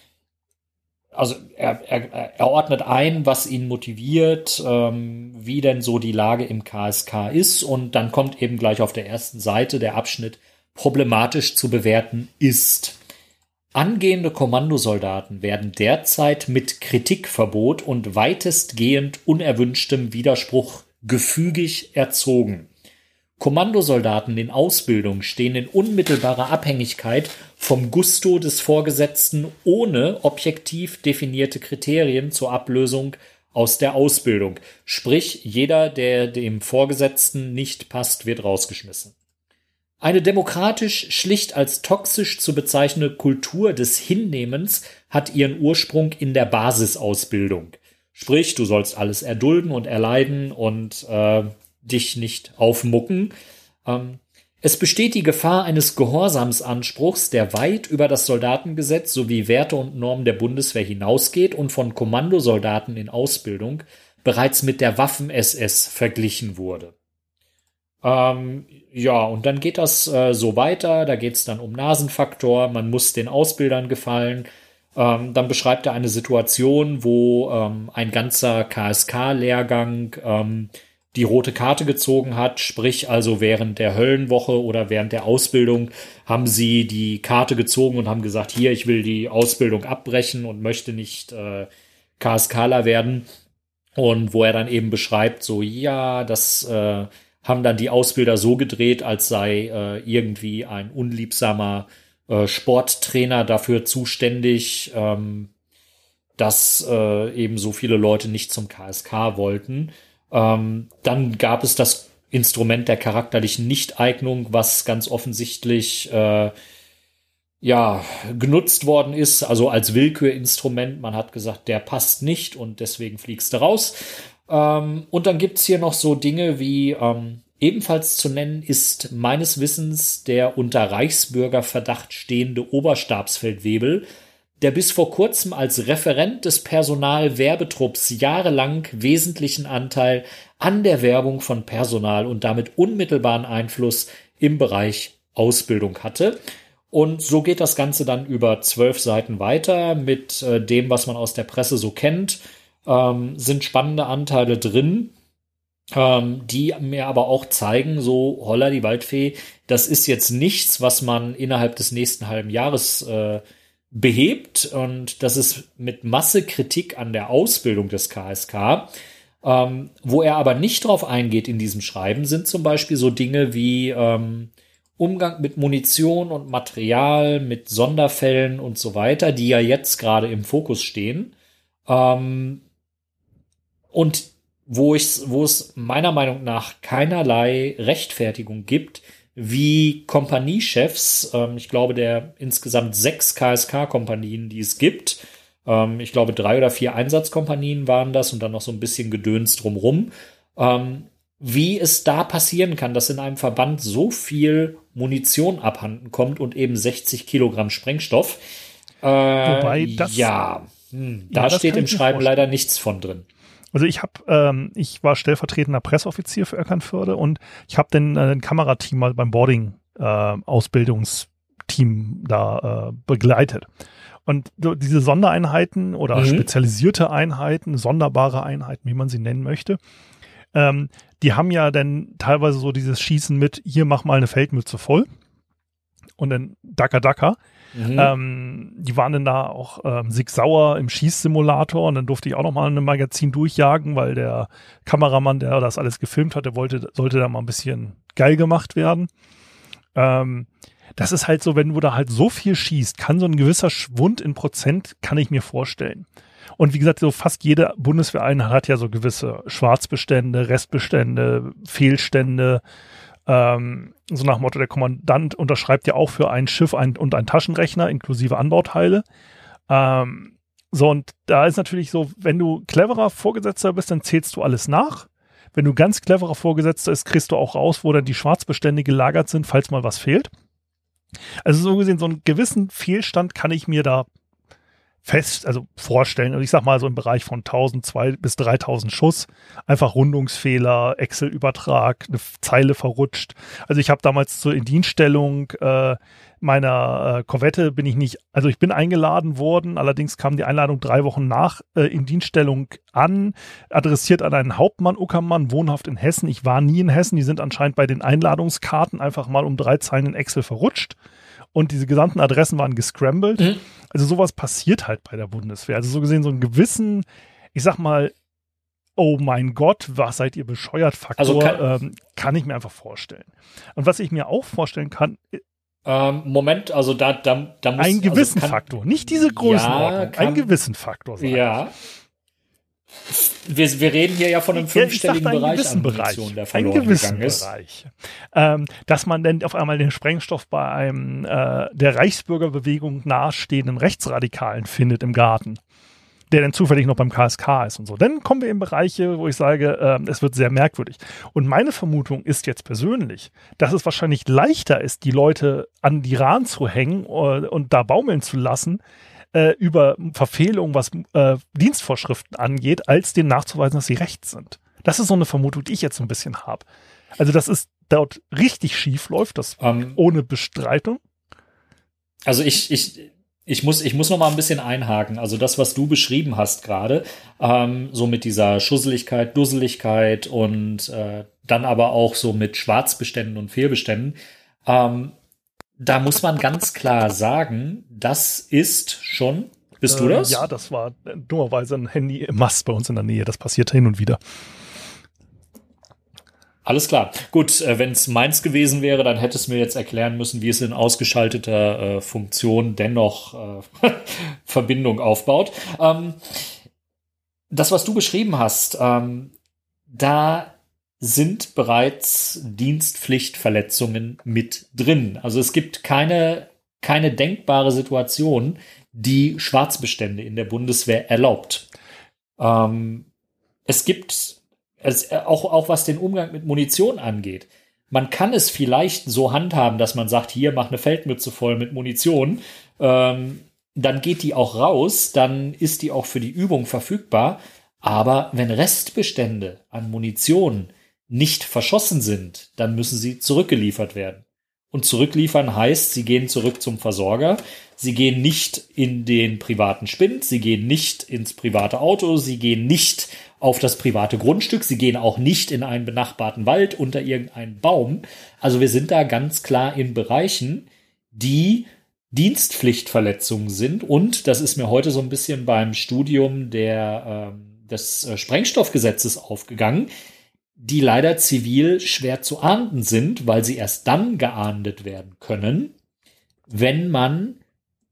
also er, er, er ordnet ein, was ihn motiviert, ähm, wie denn so die Lage im KSK ist und dann kommt eben gleich auf der ersten Seite der Abschnitt problematisch zu bewerten ist. Angehende Kommandosoldaten werden derzeit mit Kritikverbot und weitestgehend unerwünschtem Widerspruch gefügig erzogen. Kommandosoldaten in Ausbildung stehen in unmittelbarer Abhängigkeit vom Gusto des Vorgesetzten ohne objektiv definierte Kriterien zur Ablösung aus der Ausbildung. Sprich, jeder, der dem Vorgesetzten nicht passt, wird rausgeschmissen. Eine demokratisch schlicht als toxisch zu bezeichnende Kultur des Hinnehmens hat ihren Ursprung in der Basisausbildung. Sprich, du sollst alles erdulden und erleiden und äh, dich nicht aufmucken. Ähm, es besteht die Gefahr eines Gehorsamsanspruchs, der weit über das Soldatengesetz sowie Werte und Normen der Bundeswehr hinausgeht und von Kommandosoldaten in Ausbildung bereits mit der Waffen-SS verglichen wurde. Ähm, ja, und dann geht das äh, so weiter, da geht es dann um Nasenfaktor, man muss den Ausbildern gefallen. Ähm, dann beschreibt er eine Situation, wo ähm, ein ganzer KSK-Lehrgang ähm, die rote Karte gezogen hat, sprich also während der Höllenwoche oder während der Ausbildung haben sie die Karte gezogen und haben gesagt, hier, ich will die Ausbildung abbrechen und möchte nicht äh, KSKler werden. Und wo er dann eben beschreibt, so, ja, das äh, haben dann die Ausbilder so gedreht, als sei äh, irgendwie ein unliebsamer äh, Sporttrainer dafür zuständig, ähm, dass äh, eben so viele Leute nicht zum KSK wollten. Ähm, dann gab es das Instrument der charakterlichen Nichteignung, was ganz offensichtlich äh, ja genutzt worden ist, also als Willkürinstrument. Man hat gesagt, der passt nicht und deswegen fliegst du raus. Ähm, und dann gibt's hier noch so Dinge wie ähm, ebenfalls zu nennen ist meines Wissens der unter Reichsbürgerverdacht stehende Oberstabsfeldwebel, der bis vor kurzem als Referent des Personalwerbetrupps jahrelang wesentlichen Anteil an der Werbung von Personal und damit unmittelbaren Einfluss im Bereich Ausbildung hatte. Und so geht das Ganze dann über zwölf Seiten weiter mit äh, dem, was man aus der Presse so kennt. Ähm, sind spannende Anteile drin, ähm, die mir aber auch zeigen, so holla die Waldfee, das ist jetzt nichts, was man innerhalb des nächsten halben Jahres äh, behebt und das ist mit Masse Kritik an der Ausbildung des KSK. Ähm, wo er aber nicht drauf eingeht in diesem Schreiben, sind zum Beispiel so Dinge wie ähm, Umgang mit Munition und Material, mit Sonderfällen und so weiter, die ja jetzt gerade im Fokus stehen. Ähm, und wo, ich, wo es meiner Meinung nach keinerlei Rechtfertigung gibt, wie Kompaniechefs, ähm, ich glaube, der insgesamt sechs KSK-Kompanien, die es gibt, ähm, ich glaube, drei oder vier Einsatzkompanien waren das und dann noch so ein bisschen Gedöns drumrum, ähm, wie es da passieren kann, dass in einem Verband so viel Munition abhanden kommt und eben 60 Kilogramm Sprengstoff. Äh, Wobei das. Ja, hm, da ja, steht im Schreiben leider nichts von drin. Also ich habe, ähm, ich war stellvertretender Presseoffizier für Eckernförde und ich habe den, äh, den Kamerateam mal beim Boarding äh, Ausbildungsteam da äh, begleitet. Und diese Sondereinheiten oder mhm. spezialisierte Einheiten, sonderbare Einheiten, wie man sie nennen möchte, ähm, die haben ja dann teilweise so dieses Schießen mit, hier mach mal eine Feldmütze voll und dann Dacker Dacker. Mhm. Ähm, die waren dann da auch ähm, Sig Sauer im Schießsimulator und dann durfte ich auch noch mal ein Magazin durchjagen, weil der Kameramann, der das alles gefilmt hatte, wollte, sollte da mal ein bisschen geil gemacht werden. Ähm, das ist halt so, wenn du da halt so viel schießt, kann so ein gewisser Schwund in Prozent, kann ich mir vorstellen. Und wie gesagt, so fast jede Bundeswehreinheit hat ja so gewisse Schwarzbestände, Restbestände, Fehlstände, ähm, so nach Motto, der Kommandant unterschreibt ja auch für ein Schiff ein, und ein Taschenrechner inklusive Anbauteile. Ähm, so, und da ist natürlich so, wenn du cleverer Vorgesetzter bist, dann zählst du alles nach. Wenn du ganz cleverer Vorgesetzter bist, kriegst du auch raus, wo dann die Schwarzbestände gelagert sind, falls mal was fehlt. Also so gesehen, so einen gewissen Fehlstand kann ich mir da fest, also vorstellen. Also ich sag mal so im Bereich von 1000, 2 bis 3000 Schuss. Einfach Rundungsfehler, Excel-Übertrag, eine Zeile verrutscht. Also ich habe damals zur Indienststellung äh, meiner äh, Korvette bin ich nicht, also ich bin eingeladen worden, allerdings kam die Einladung drei Wochen nach äh, Indienststellung an, adressiert an einen Hauptmann Uckermann, wohnhaft in Hessen. Ich war nie in Hessen, die sind anscheinend bei den Einladungskarten einfach mal um drei Zeilen in Excel verrutscht und diese gesamten Adressen waren gescrambled. Mhm. Also sowas passiert halt bei der Bundeswehr. Also so gesehen so einen gewissen, ich sag mal, oh mein Gott, was seid ihr bescheuert Faktor, also kann, ähm, kann ich mir einfach vorstellen. Und was ich mir auch vorstellen kann, ähm, Moment, also da, da, da muss ein gewissen also kann, Faktor, nicht diese Größenordnung, ja, einen gewissen Faktor sein. Ja. Wir, wir reden hier ja von einem fünfstelligen ja, Bereich an Bereich, der verloren einen gewissen gegangen ist. Bereich. Ähm, dass man dann auf einmal den Sprengstoff bei einem äh, der Reichsbürgerbewegung nahestehenden Rechtsradikalen findet im Garten der dann zufällig noch beim KSK ist und so. Dann kommen wir in Bereiche, wo ich sage, äh, es wird sehr merkwürdig. Und meine Vermutung ist jetzt persönlich, dass es wahrscheinlich leichter ist, die Leute an die Rahn zu hängen äh, und da baumeln zu lassen, äh, über Verfehlungen, was äh, Dienstvorschriften angeht, als denen nachzuweisen, dass sie recht sind. Das ist so eine Vermutung, die ich jetzt so ein bisschen habe. Also, dass es dort richtig schief läuft, das um, ähm. ohne Bestreitung. Also ich, ich, ich muss, ich muss noch mal ein bisschen einhaken. Also das, was du beschrieben hast gerade, ähm, so mit dieser Schusseligkeit, Dusseligkeit und äh, dann aber auch so mit Schwarzbeständen und Fehlbeständen, ähm, da muss man ganz klar sagen, das ist schon. Bist äh, du das? Ja, das war dummerweise ein Handy im Mast bei uns in der Nähe. Das passiert hin und wieder. Alles klar. Gut, äh, wenn es meins gewesen wäre, dann hätte es mir jetzt erklären müssen, wie es in ausgeschalteter äh, Funktion dennoch äh, <laughs> Verbindung aufbaut. Ähm, das, was du beschrieben hast, ähm, da sind bereits Dienstpflichtverletzungen mit drin. Also es gibt keine, keine denkbare Situation, die Schwarzbestände in der Bundeswehr erlaubt. Ähm, es gibt es, auch, auch was den Umgang mit Munition angeht. Man kann es vielleicht so handhaben, dass man sagt, hier mach eine Feldmütze voll mit Munition. Ähm, dann geht die auch raus, dann ist die auch für die Übung verfügbar. Aber wenn Restbestände an Munition nicht verschossen sind, dann müssen sie zurückgeliefert werden. Und zurückliefern heißt, sie gehen zurück zum Versorger. Sie gehen nicht in den privaten Spind, sie gehen nicht ins private Auto, sie gehen nicht auf das private Grundstück. Sie gehen auch nicht in einen benachbarten Wald unter irgendeinen Baum. Also wir sind da ganz klar in Bereichen, die Dienstpflichtverletzungen sind. Und das ist mir heute so ein bisschen beim Studium der, äh, des Sprengstoffgesetzes aufgegangen, die leider zivil schwer zu ahnden sind, weil sie erst dann geahndet werden können, wenn man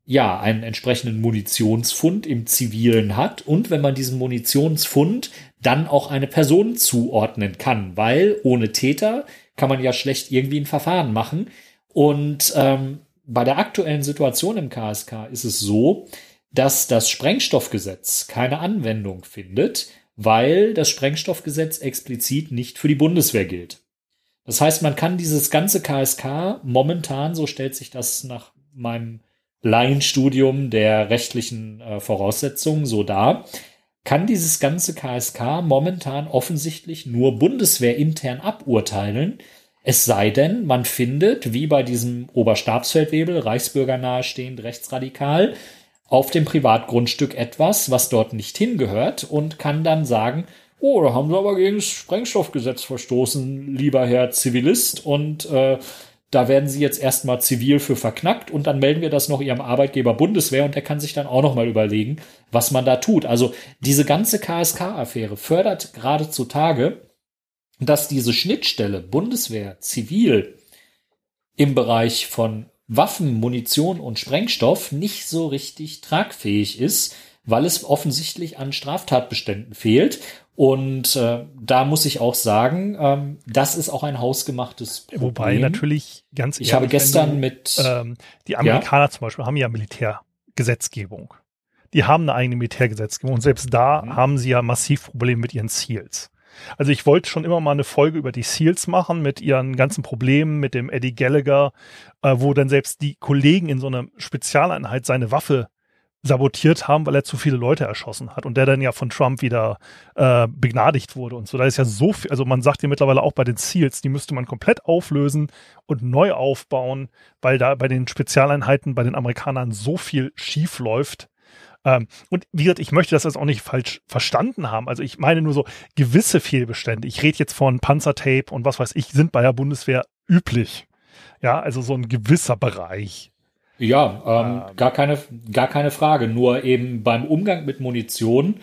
ja, einen entsprechenden Munitionsfund im Zivilen hat und wenn man diesen Munitionsfund dann auch eine Person zuordnen kann, weil ohne Täter kann man ja schlecht irgendwie ein Verfahren machen. Und ähm, bei der aktuellen Situation im KSK ist es so, dass das Sprengstoffgesetz keine Anwendung findet, weil das Sprengstoffgesetz explizit nicht für die Bundeswehr gilt. Das heißt, man kann dieses ganze KSK momentan, so stellt sich das nach meinem Laienstudium der rechtlichen äh, Voraussetzungen so dar, kann dieses ganze KSK momentan offensichtlich nur bundeswehrintern aburteilen, es sei denn, man findet, wie bei diesem Oberstabsfeldwebel, Reichsbürger nahestehend, rechtsradikal, auf dem Privatgrundstück etwas, was dort nicht hingehört und kann dann sagen, oh, da haben sie aber gegen das Sprengstoffgesetz verstoßen, lieber Herr Zivilist, und äh, da werden sie jetzt erstmal zivil für verknackt und dann melden wir das noch ihrem Arbeitgeber Bundeswehr und der kann sich dann auch noch mal überlegen, was man da tut. Also diese ganze KSK-Affäre fördert gerade zutage, dass diese Schnittstelle Bundeswehr zivil im Bereich von Waffen, Munition und Sprengstoff nicht so richtig tragfähig ist, weil es offensichtlich an Straftatbeständen fehlt und äh, da muss ich auch sagen, ähm, das ist auch ein hausgemachtes Problem. Wobei natürlich ganz ehrlich, Ich habe gestern du, mit ähm, die Amerikaner ja? zum Beispiel haben ja Militärgesetzgebung. Die haben eine eigene Militärgesetzgebung und selbst da mhm. haben sie ja massiv Probleme mit ihren Seals. Also ich wollte schon immer mal eine Folge über die Seals machen mit ihren ganzen Problemen mit dem Eddie Gallagher, äh, wo dann selbst die Kollegen in so einer Spezialeinheit seine Waffe sabotiert haben, weil er zu viele Leute erschossen hat und der dann ja von Trump wieder äh, begnadigt wurde und so. Da ist ja so viel, also man sagt ja mittlerweile auch bei den Seals, die müsste man komplett auflösen und neu aufbauen, weil da bei den Spezialeinheiten bei den Amerikanern so viel schief läuft. Ähm, und wie gesagt, ich möchte das jetzt auch nicht falsch verstanden haben. Also ich meine nur so gewisse Fehlbestände. Ich rede jetzt von Panzertape und was weiß ich, sind bei der Bundeswehr üblich. Ja, also so ein gewisser Bereich. Ja, ähm, ähm, gar, keine, gar keine Frage. Nur eben beim Umgang mit Munition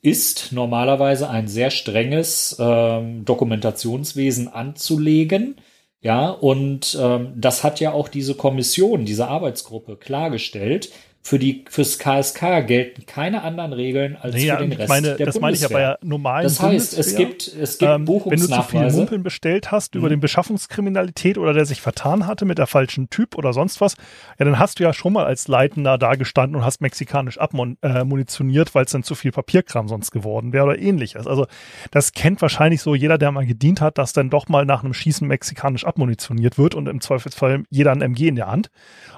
ist normalerweise ein sehr strenges ähm, Dokumentationswesen anzulegen. Ja, und ähm, das hat ja auch diese Kommission, diese Arbeitsgruppe klargestellt, für die fürs KSK gelten keine anderen Regeln als naja, für den Rest meine, der Das meine ich ja bei Bundeswehr. der normalen Das heißt, es Bundeswehr. gibt es gibt Ähm, wenn du zu viel Buchungsnachweise. Mumpeln bestellt hast über Mhm. den Beschaffungskriminalität oder der sich vertan hatte mit der falschen Typ oder sonst was, ja, dann hast du ja schon mal als Leitender da gestanden und hast mexikanisch abmunitioniert, weil es dann zu viel Papierkram sonst geworden wäre oder ähnliches. Also das kennt wahrscheinlich so jeder, der mal gedient hat, dass dann doch mal nach einem Schießen mexikanisch abmunitioniert wird und im Zweifelsfall jeder ein MG in der Hand.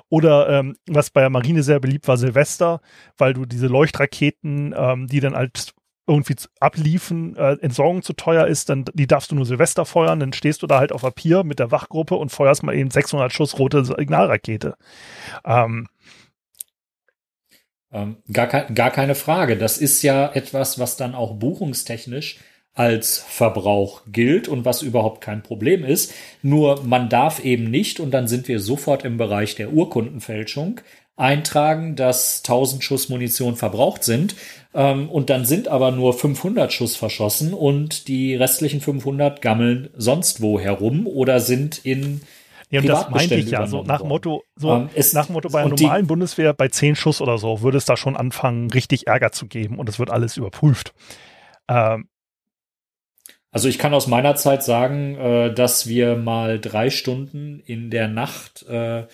Oder ähm, was bei der Marine sehr beliebt war, Silvester, weil du diese Leuchtraketen, ähm, die dann als irgendwie zu- abliefen, äh, Entsorgung zu teuer ist, dann die darfst du nur Silvester feuern, dann stehst du da halt auf der Pier mit der Wachgruppe und feuerst mal eben 600 Schuss rote Signalrakete. Ähm, Ähm, gar, kein, gar keine Frage. Das ist ja etwas, was dann auch buchungstechnisch als Verbrauch gilt und was überhaupt kein Problem ist. Nur man darf eben nicht, und dann sind wir sofort im Bereich der Urkundenfälschung, eintragen, dass 1000 Schuss Munition verbraucht sind. Ähm, und dann sind aber nur 500 Schuss verschossen und die restlichen 500 gammeln sonst wo herum oder sind in ja, und das meinte ich ja, so nach. Motto, so Ähm, es- nach Motto bei einer und die- normalen Bundeswehr bei 10 Schuss oder so würde es da schon anfangen, richtig Ärger zu geben und es wird alles überprüft. Ähm, Also ich kann aus meiner Zeit sagen, äh, dass wir mal drei Stunden in der Nacht äh,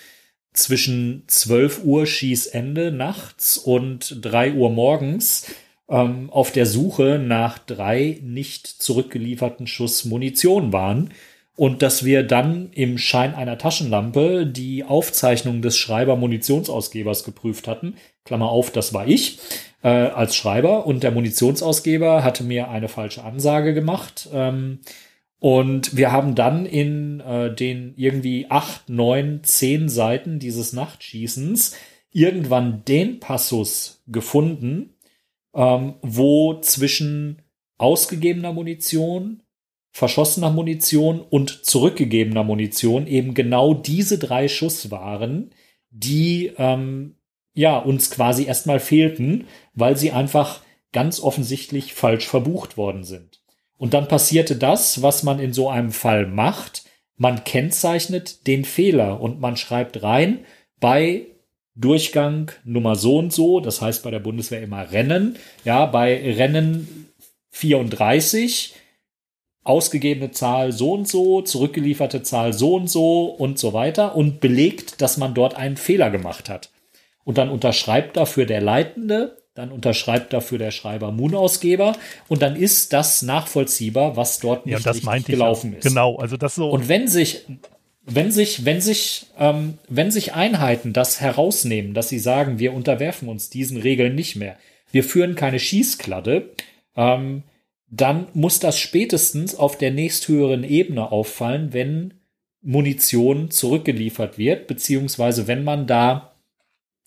zwischen 12 Uhr Schießende nachts und 3 Uhr morgens ähm, auf der Suche nach drei nicht zurückgelieferten Schuss Munition waren und dass wir dann im Schein einer Taschenlampe die Aufzeichnung des Schreiber Munitionsausgebers geprüft hatten. Klammer auf, das war ich äh, als Schreiber und der Munitionsausgeber hatte mir eine falsche Ansage gemacht. Ähm, und wir haben dann in äh, den irgendwie acht, neun, zehn Seiten dieses Nachtschießens irgendwann den Passus gefunden, ähm, wo zwischen ausgegebener Munition, verschossener Munition und zurückgegebener Munition eben genau diese drei Schuss waren, die ähm, ja uns quasi erstmal fehlten, weil sie einfach ganz offensichtlich falsch verbucht worden sind. Und dann passierte das, was man in so einem Fall macht. Man kennzeichnet den Fehler und man schreibt rein bei Durchgang Nummer so und so, das heißt bei der Bundeswehr immer Rennen, ja, bei Rennen 34 ausgegebene Zahl so und so, zurückgelieferte Zahl so und so und so weiter und belegt, dass man dort einen Fehler gemacht hat. Und dann unterschreibt dafür der Leitende, dann unterschreibt dafür der Schreiber Moon-Ausgeber und dann ist das nachvollziehbar, was dort nicht ja, richtig gelaufen ist. Genau, also das so. Und wenn sich, wenn sich, wenn sich, ähm, wenn sich Einheiten das herausnehmen, dass sie sagen, wir unterwerfen uns diesen Regeln nicht mehr, wir führen keine Schießkladde, ähm, dann muss das spätestens auf der nächsthöheren Ebene auffallen, wenn Munition zurückgeliefert wird, beziehungsweise wenn man da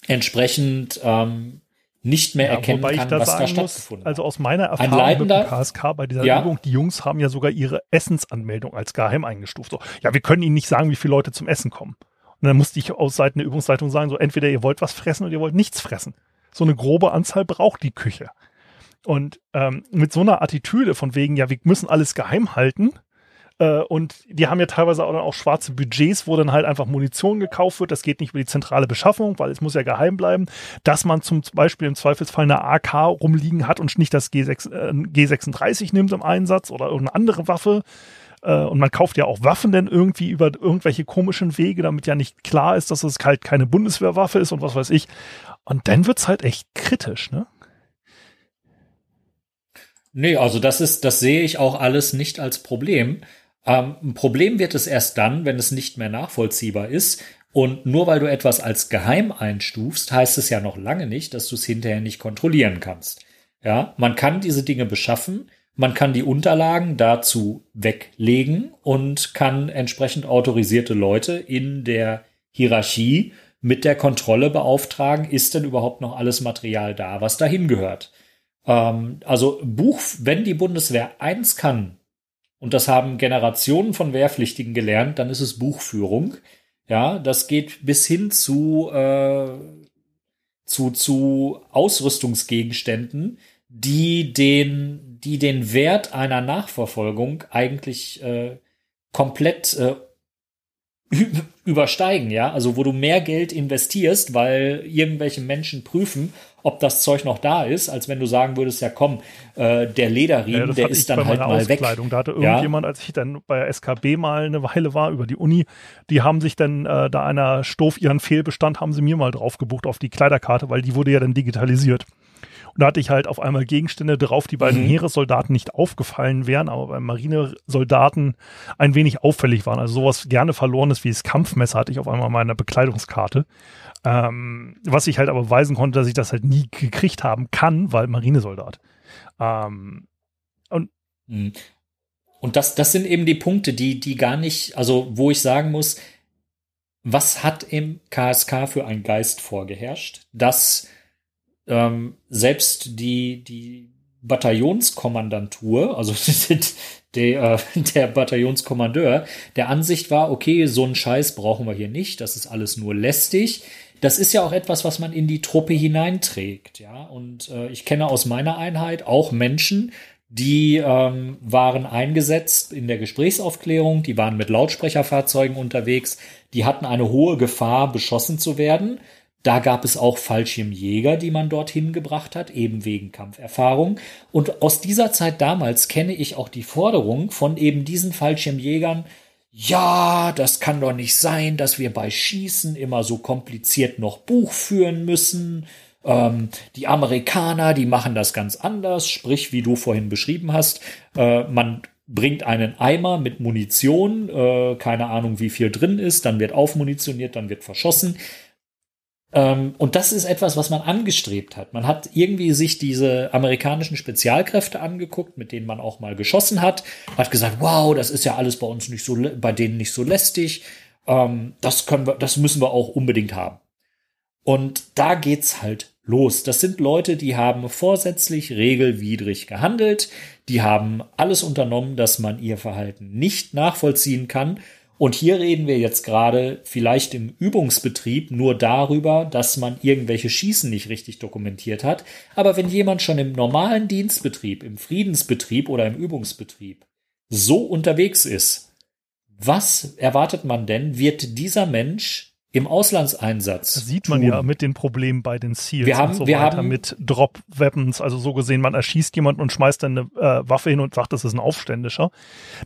entsprechend ähm, nicht mehr Ja, erkennen kann, da was da sagen muss, stattgefunden also aus meiner Erfahrung mit dem KSK bei dieser Ja. Übung, die Jungs haben ja sogar ihre Essensanmeldung als geheim eingestuft. So, ja, wir können ihnen nicht sagen, wie viele Leute zum Essen kommen. Und dann musste ich aus Seiten der Übungsleitung sagen, so entweder ihr wollt was fressen oder ihr wollt nichts fressen. So eine grobe Anzahl braucht die Küche. Und ähm, mit so einer Attitüde von wegen, ja, wir müssen alles geheim halten, und die haben ja teilweise auch, dann auch schwarze Budgets, wo dann halt einfach Munition gekauft wird. Das geht nicht über die zentrale Beschaffung, weil es muss ja geheim bleiben. Dass man zum Beispiel im Zweifelsfall eine AK rumliegen hat und nicht das G6, äh, G36 nimmt im Einsatz oder irgendeine andere Waffe. Äh, und man kauft ja auch Waffen dann irgendwie über irgendwelche komischen Wege, damit ja nicht klar ist, dass es halt keine Bundeswehrwaffe ist und was weiß ich. Und dann wird's halt echt kritisch, ne? Nee, also das ist, das sehe ich auch alles nicht als Problem. Ähm, ein Problem wird es erst dann, wenn es nicht mehr nachvollziehbar ist. Und nur weil du etwas als geheim einstufst, heißt es ja noch lange nicht, dass du es hinterher nicht kontrollieren kannst. Ja, man kann diese Dinge beschaffen, man kann die Unterlagen dazu weglegen und kann entsprechend autorisierte Leute in der Hierarchie mit der Kontrolle beauftragen, ist denn überhaupt noch alles Material da, was dahin gehört. Ähm, also Buch, wenn die Bundeswehr eins kann, und das haben Generationen von Wehrpflichtigen gelernt, dann ist es Buchführung. Ja, das geht bis hin zu, äh, zu, zu Ausrüstungsgegenständen, die den, die den Wert einer Nachverfolgung eigentlich äh, komplett äh, <laughs> übersteigen, ja, also wo du mehr Geld investierst, weil irgendwelche Menschen prüfen, ob das Zeug noch da ist, als wenn du sagen würdest, ja komm, äh, der Lederriemen, ja, der ist dann halt mal weg. Da hatte irgendjemand, ja? als ich dann bei SKB mal eine Weile war über die Uni, die haben sich dann äh, da einer Stoff ihren Fehlbestand, haben sie mir mal drauf gebucht auf die Kleiderkarte, weil die wurde ja dann digitalisiert. Und da hatte ich halt auf einmal Gegenstände drauf, die bei den mhm. Heeressoldaten nicht aufgefallen wären, aber bei Marinesoldaten ein wenig auffällig waren. Also sowas gerne verlorenes wie das Kampfmesser hatte ich auf einmal in meiner Bekleidungskarte. Ähm, was ich halt aber weisen konnte, dass ich das halt nie gekriegt haben kann, weil Marinesoldat. Ähm, und mhm. und das, das sind eben die Punkte, die, die gar nicht, also wo ich sagen muss, was hat im KSK für ein Geist vorgeherrscht, dass ähm, selbst die, die Bataillonskommandantur, also <laughs> der, der Bataillonskommandeur, der Ansicht war, okay, so einen Scheiß brauchen wir hier nicht, das ist alles nur lästig. Das ist ja auch etwas, was man in die Truppe hineinträgt, ja. Und äh, ich kenne aus meiner Einheit auch Menschen, die ähm, waren eingesetzt in der Gesprächsaufklärung, die waren mit Lautsprecherfahrzeugen unterwegs, die hatten eine hohe Gefahr, beschossen zu werden. Da gab es auch Fallschirmjäger, die man dorthin gebracht hat, eben wegen Kampferfahrung. Und aus dieser Zeit damals kenne ich auch die Forderung von eben diesen Fallschirmjägern, ja, das kann doch nicht sein, dass wir bei Schießen immer so kompliziert noch Buch führen müssen. Ähm, die Amerikaner, die machen das ganz anders, sprich, wie du vorhin beschrieben hast, äh, man bringt einen Eimer mit Munition, äh, keine Ahnung, wie viel drin ist, dann wird aufmunitioniert, dann wird verschossen. Ähm, und das ist etwas, was man angestrebt hat. Man hat irgendwie sich diese amerikanischen Spezialkräfte angeguckt, mit denen man auch mal geschossen hat, hat gesagt, wow, das ist ja alles bei uns nicht so, bei denen nicht so lästig. Ähm, das können wir, das müssen wir auch unbedingt haben. Und da geht's halt los. Das sind Leute, die haben vorsätzlich regelwidrig gehandelt, die haben alles unternommen, dass man ihr Verhalten nicht nachvollziehen kann und hier reden wir jetzt gerade vielleicht im Übungsbetrieb nur darüber, dass man irgendwelche Schießen nicht richtig dokumentiert hat. Aber wenn jemand schon im normalen Dienstbetrieb, im Friedensbetrieb oder im Übungsbetrieb so unterwegs ist, was erwartet man denn, wird dieser Mensch im Auslandseinsatz. Das sieht man tun. ja mit den Problemen bei den Seals wir haben, und so wir weiter, haben, mit Drop-Weapons, also so gesehen, man erschießt jemanden und schmeißt dann eine äh, Waffe hin und sagt, das ist ein Aufständischer.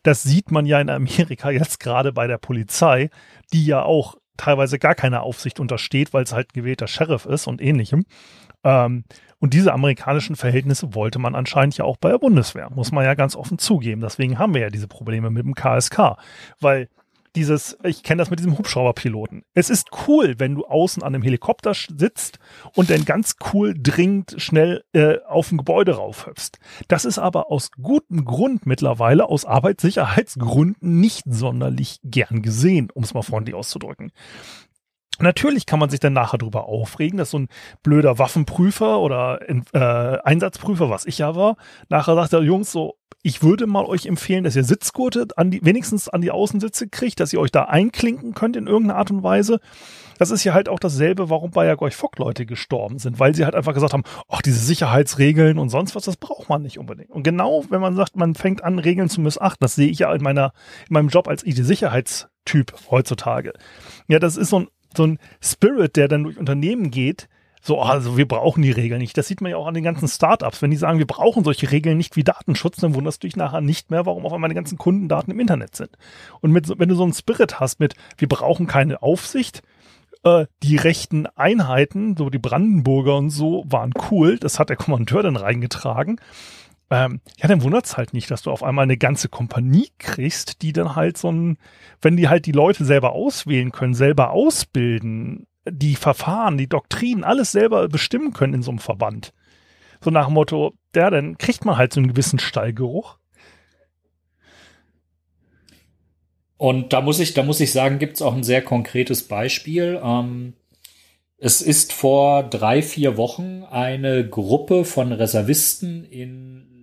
Das sieht man ja in Amerika <laughs> jetzt gerade bei der Polizei, die ja auch teilweise gar keine Aufsicht untersteht, weil es halt gewählter Sheriff ist und ähnlichem. Ähm, und diese amerikanischen Verhältnisse wollte man anscheinend ja auch bei der Bundeswehr, muss man ja ganz offen zugeben. Deswegen haben wir ja diese Probleme mit dem KSK, weil dieses, ich kenne das mit diesem Hubschrauberpiloten. Es ist cool, wenn du außen an einem Helikopter sitzt und dann ganz cool dringend schnell äh, auf ein Gebäude raufhüpfst. Das ist aber aus gutem Grund mittlerweile, aus Arbeitssicherheitsgründen nicht sonderlich gern gesehen, um es mal freundlich auszudrücken. Natürlich kann man sich dann nachher darüber aufregen, dass so ein blöder Waffenprüfer oder äh, Einsatzprüfer, was ich ja war, nachher sagt der Jungs so, ich würde mal euch empfehlen, dass ihr Sitzgurte an die, wenigstens an die Außensitze kriegt, dass ihr euch da einklinken könnt in irgendeiner Art und Weise. Das ist ja halt auch dasselbe, warum bei Jagorch Fock Leute gestorben sind, weil sie halt einfach gesagt haben, ach, diese Sicherheitsregeln und sonst was, das braucht man nicht unbedingt. Und genau, wenn man sagt, man fängt an, Regeln zu missachten, das sehe ich ja in meiner, in meinem Job als IT-Sicherheitstyp heutzutage. Ja, das ist so ein, so ein Spirit, der dann durch Unternehmen geht, so, also wir brauchen die Regeln nicht. Das sieht man ja auch an den ganzen Startups. Wenn die sagen, wir brauchen solche Regeln nicht wie Datenschutz, dann wunderst du dich nachher nicht mehr, warum auf einmal die ganzen Kundendaten im Internet sind. Und mit, wenn du so einen Spirit hast mit, wir brauchen keine Aufsicht, äh, die rechten Einheiten, so die Brandenburger und so, waren cool. Das hat der Kommandeur dann reingetragen. Ähm, ja, dann wundert es halt nicht, dass du auf einmal eine ganze Kompanie kriegst, die dann halt so ein, wenn die halt die Leute selber auswählen können, selber ausbilden, die Verfahren, die Doktrinen, alles selber bestimmen können in so einem Verband. So nach dem Motto, ja, dann kriegt man halt so einen gewissen Stallgeruch. Und da muss ich, da muss ich sagen, gibt es auch ein sehr konkretes Beispiel. Ähm, es ist vor drei, vier Wochen eine Gruppe von Reservisten in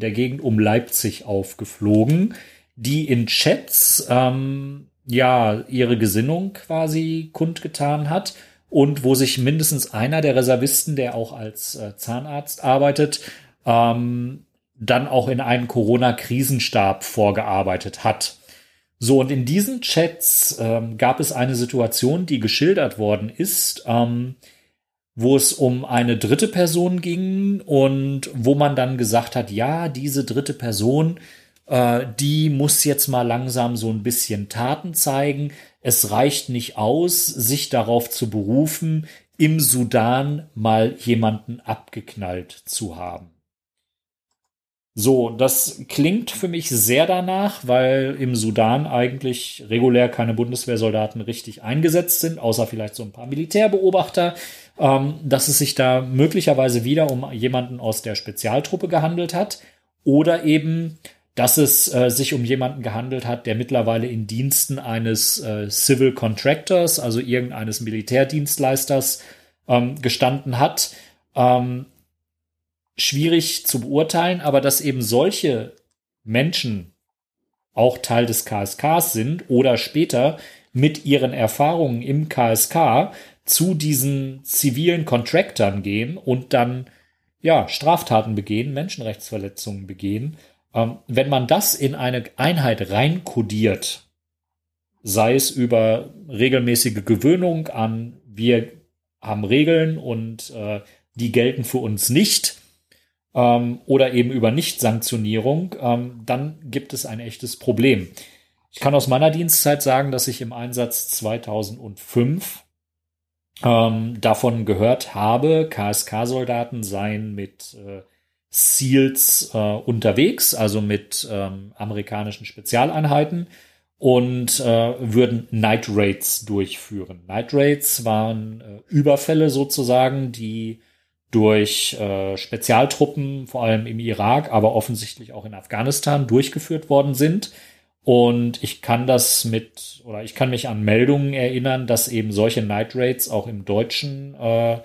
der Gegend um Leipzig aufgeflogen, die in Chats ähm, ja ihre Gesinnung quasi kundgetan hat und wo sich mindestens einer der Reservisten, der auch als äh, Zahnarzt arbeitet, ähm, dann auch in einen Corona-Krisenstab vorgearbeitet hat. So, und in diesen Chats ähm, gab es eine Situation, die geschildert worden ist, ähm, wo es um eine dritte Person ging und wo man dann gesagt hat, ja, diese dritte Person, äh, die muss jetzt mal langsam so ein bisschen Taten zeigen. Es reicht nicht aus, sich darauf zu berufen, im Sudan mal jemanden abgeknallt zu haben. So, das klingt für mich sehr danach, weil im Sudan eigentlich regulär keine Bundeswehrsoldaten richtig eingesetzt sind, außer vielleicht so ein paar Militärbeobachter, ähm, dass es sich da möglicherweise wieder um jemanden aus der Spezialtruppe gehandelt hat oder eben, dass es äh, sich um jemanden gehandelt hat, der mittlerweile in Diensten eines äh, Civil Contractors, also irgendeines Militärdienstleisters, ähm, gestanden hat. Ähm, schwierig zu beurteilen, aber dass eben solche Menschen auch Teil des KSKs sind oder später mit ihren Erfahrungen im KSK zu diesen zivilen Contractern gehen und dann ja Straftaten begehen, Menschenrechtsverletzungen begehen. Ähm, wenn man das in eine Einheit reinkodiert, sei es über regelmäßige Gewöhnung an, wir haben Regeln und äh, die gelten für uns nicht, ähm, oder eben über Nichtsanktionierung, ähm, dann gibt es ein echtes Problem. Ich kann aus meiner Dienstzeit sagen, dass ich im Einsatz 2005 ähm, davon gehört habe, KSK-Soldaten seien mit äh, SEALs äh, unterwegs, also mit ähm, amerikanischen Spezialeinheiten und äh, würden Night Raids durchführen. Night Raids waren äh, Überfälle sozusagen, die durch äh, Spezialtruppen, vor allem im Irak, aber offensichtlich auch in Afghanistan durchgeführt worden sind und ich kann das mit, oder ich kann mich an Meldungen erinnern, dass eben solche Night Raids auch im deutschen äh,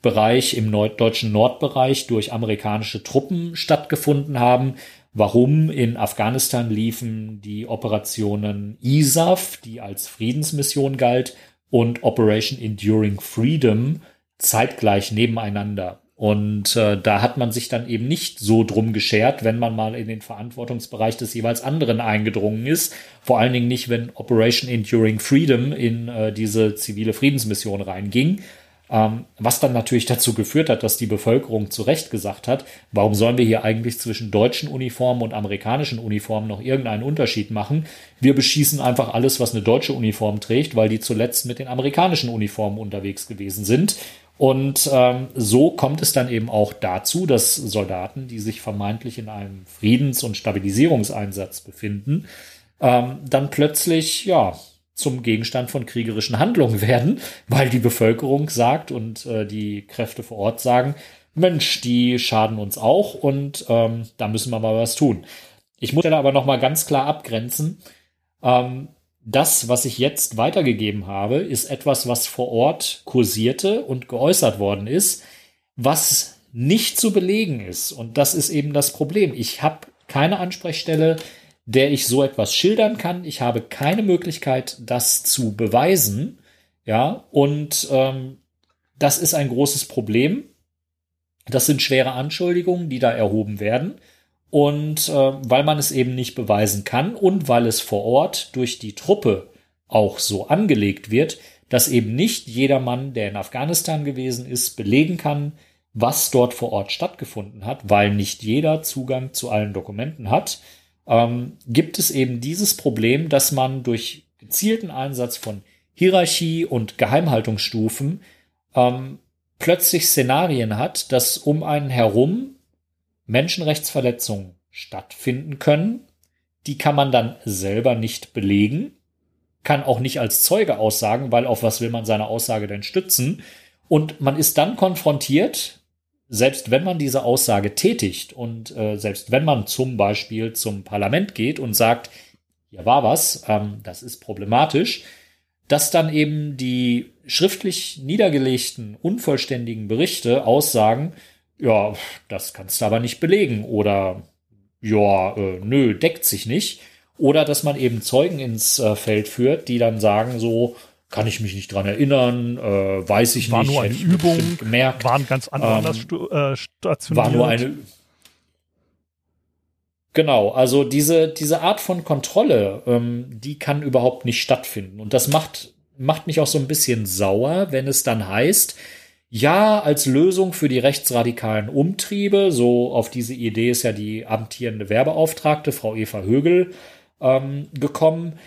Bereich, im Nord deutschen Nordbereich durch amerikanische Truppen stattgefunden haben. Warum? In Afghanistan liefen die Operationen ISAF, die als Friedensmission galt, und Operation Enduring Freedom zeitgleich nebeneinander. Und äh, da hat man sich dann eben nicht so drum geschert, wenn man mal in den Verantwortungsbereich des jeweils anderen eingedrungen ist. Vor allen Dingen nicht, wenn Operation Enduring Freedom in äh, diese zivile Friedensmission reinging. Ähm, was dann natürlich dazu geführt hat, dass die Bevölkerung zu Recht gesagt hat, warum sollen wir hier eigentlich zwischen deutschen Uniformen und amerikanischen Uniformen noch irgendeinen Unterschied machen? Wir beschießen einfach alles, was eine deutsche Uniform trägt, weil die zuletzt mit den amerikanischen Uniformen unterwegs gewesen sind. Und ähm, so kommt es dann eben auch dazu, dass Soldaten, die sich vermeintlich in einem Friedens- und Stabilisierungseinsatz befinden, ähm, dann plötzlich ja zum Gegenstand von kriegerischen Handlungen <laughs> werden, weil die Bevölkerung sagt und äh, die Kräfte vor Ort sagen, Mensch, die schaden uns auch und ähm, da müssen wir mal was tun. Ich muss dann aber noch mal ganz klar abgrenzen. Ähm, das, was ich jetzt weitergegeben habe, ist etwas, was vor Ort kursierte und geäußert worden ist, was nicht zu belegen ist. Und das ist eben das Problem. Ich habe keine Ansprechstelle, der ich so etwas schildern kann. Ich habe keine Möglichkeit, das zu beweisen. Ja, und ähm, das ist ein großes Problem. Das sind schwere Anschuldigungen, die da erhoben werden. Und äh, weil man es eben nicht beweisen kann und weil es vor Ort durch die Truppe auch so angelegt wird, dass eben nicht jeder Mann, der in Afghanistan gewesen ist, belegen kann, was dort vor Ort stattgefunden hat, weil nicht jeder Zugang zu allen Dokumenten hat, ähm, gibt es eben dieses Problem, dass man durch gezielten Einsatz von Hierarchie und Geheimhaltungsstufen ähm, plötzlich Szenarien hat, dass um einen herum Menschenrechtsverletzungen stattfinden können. Die kann man dann selber nicht belegen, kann auch nicht als Zeuge aussagen, weil auf was will man seine Aussage denn stützen? Und man ist dann konfrontiert, selbst wenn man diese Aussage tätigt und äh, selbst wenn man zum Beispiel zum Parlament geht und sagt, hier war was, ähm, das ist problematisch, dass dann eben die schriftlich niedergelegten, unvollständigen Berichte aussagen, ja, das kannst du aber nicht belegen oder ja, äh, nö, deckt sich nicht. Oder dass man eben Zeugen ins äh, Feld führt, die dann sagen so, kann ich mich nicht dran erinnern, äh, weiß ich war nicht. War nur eine Übung, gemerkt. waren ganz anders ähm, äh, stationiert. War nur eine, Genau, also diese, diese Art von Kontrolle, ähm, die kann überhaupt nicht stattfinden. Und das macht, macht mich auch so ein bisschen sauer, wenn es dann heißt, ja, als Lösung für die rechtsradikalen Umtriebe, so auf diese Idee ist ja die amtierende Werbeauftragte, Frau Eva Högel, ähm, gekommen.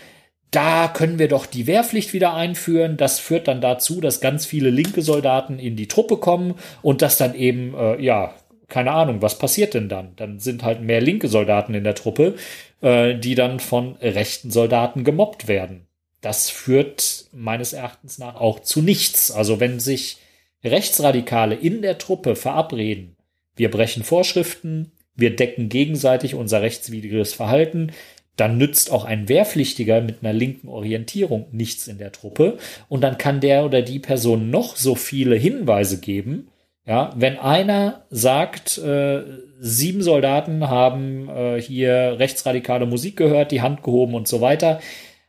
Da können wir doch die Wehrpflicht wieder einführen. Das führt dann dazu, dass ganz viele linke Soldaten in die Truppe kommen und dass dann eben, äh, ja, keine Ahnung, was passiert denn dann? Dann sind halt mehr linke Soldaten in der Truppe, äh, die dann von rechten Soldaten gemobbt werden. Das führt meines Erachtens nach auch zu nichts. Also wenn sich Rechtsradikale in der Truppe verabreden, wir brechen Vorschriften, wir decken gegenseitig unser rechtswidriges Verhalten, dann nützt auch ein Wehrpflichtiger mit einer linken Orientierung nichts in der Truppe. Und dann kann der oder die Person noch so viele Hinweise geben, ja, wenn einer sagt, äh, sieben Soldaten haben äh, hier rechtsradikale Musik gehört, die Hand gehoben und so weiter,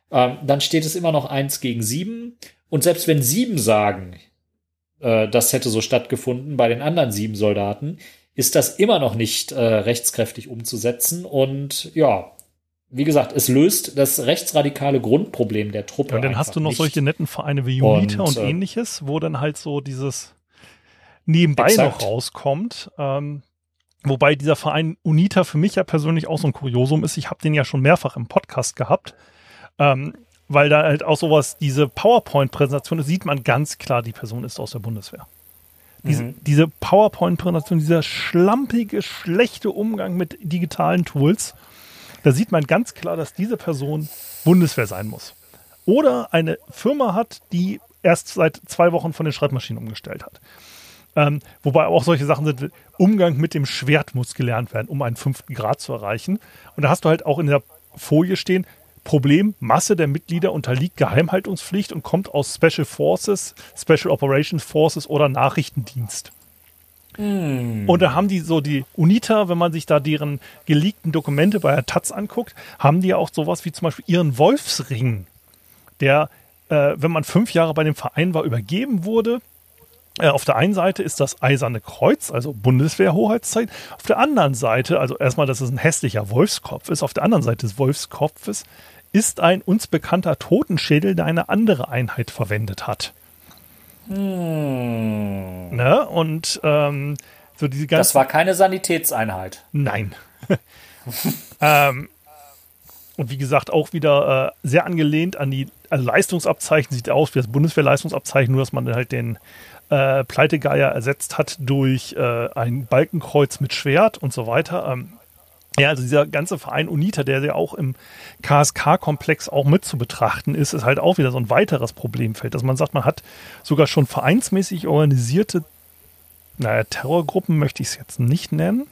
äh, dann steht es immer noch eins gegen sieben. Und selbst wenn sieben sagen, äh, das hätte so stattgefunden bei den anderen sieben Soldaten, ist das immer noch nicht äh, rechtskräftig umzusetzen. Und ja, wie gesagt, es löst das rechtsradikale Grundproblem der Truppe. Ja, und dann hast du noch nicht. solche netten Vereine wie Unita und, und äh, ähnliches, wo dann halt so dieses nebenbei Exakt. noch rauskommt. Ähm, wobei dieser Verein UNITA für mich ja persönlich auch so ein Kuriosum ist. Ich habe den ja schon mehrfach im Podcast gehabt. Ähm, weil da halt auch sowas, diese PowerPoint-Präsentation, sieht man ganz klar, die Person ist aus der Bundeswehr. Diese, mhm. diese PowerPoint-Präsentation, dieser schlampige, schlechte Umgang mit digitalen Tools, da sieht man ganz klar, dass diese Person Bundeswehr sein muss. Oder eine Firma hat, die erst seit zwei Wochen von den Schreibmaschinen umgestellt hat. Ähm, wobei auch solche Sachen sind, Umgang mit dem Schwert muss gelernt werden, um einen fünften Grad zu erreichen. Und da hast du halt auch in der Folie stehen, Problem, Masse der Mitglieder unterliegt Geheimhaltungspflicht und kommt aus Special Forces, Special Operations Forces oder Nachrichtendienst. Mm. Und da haben die so die UNITA, wenn man sich da deren geleakten Dokumente bei der Taz anguckt, haben die ja auch sowas wie zum Beispiel ihren Wolfsring, der, äh, wenn man fünf Jahre bei dem Verein war, übergeben wurde äh, auf der einen Seite ist das Eiserne Kreuz, also Bundeswehrhoheitszeit. Auf der anderen Seite, also erstmal, dass es ein hässlicher Wolfskopf ist, auf der anderen Seite des Wolfskopfes ist ein uns bekannter Totenschädel, der eine andere Einheit verwendet hat. Hm. Ne? Und ähm, so diese ganze. Das war keine Sanitätseinheit. Nein. <laughs> ähm, und wie gesagt, auch wieder äh, sehr angelehnt an die also Leistungsabzeichen, sieht aus wie das Bundeswehrleistungsabzeichen, nur dass man halt den äh, Pleitegeier ersetzt hat durch äh, ein Balkenkreuz mit Schwert und so weiter. Ähm, ja, also dieser ganze Verein UNITA, der ja auch im KSK-Komplex auch mit zu betrachten ist, ist halt auch wieder so ein weiteres Problemfeld, dass man sagt, man hat sogar schon vereinsmäßig organisierte, naja, Terrorgruppen möchte ich es jetzt nicht nennen,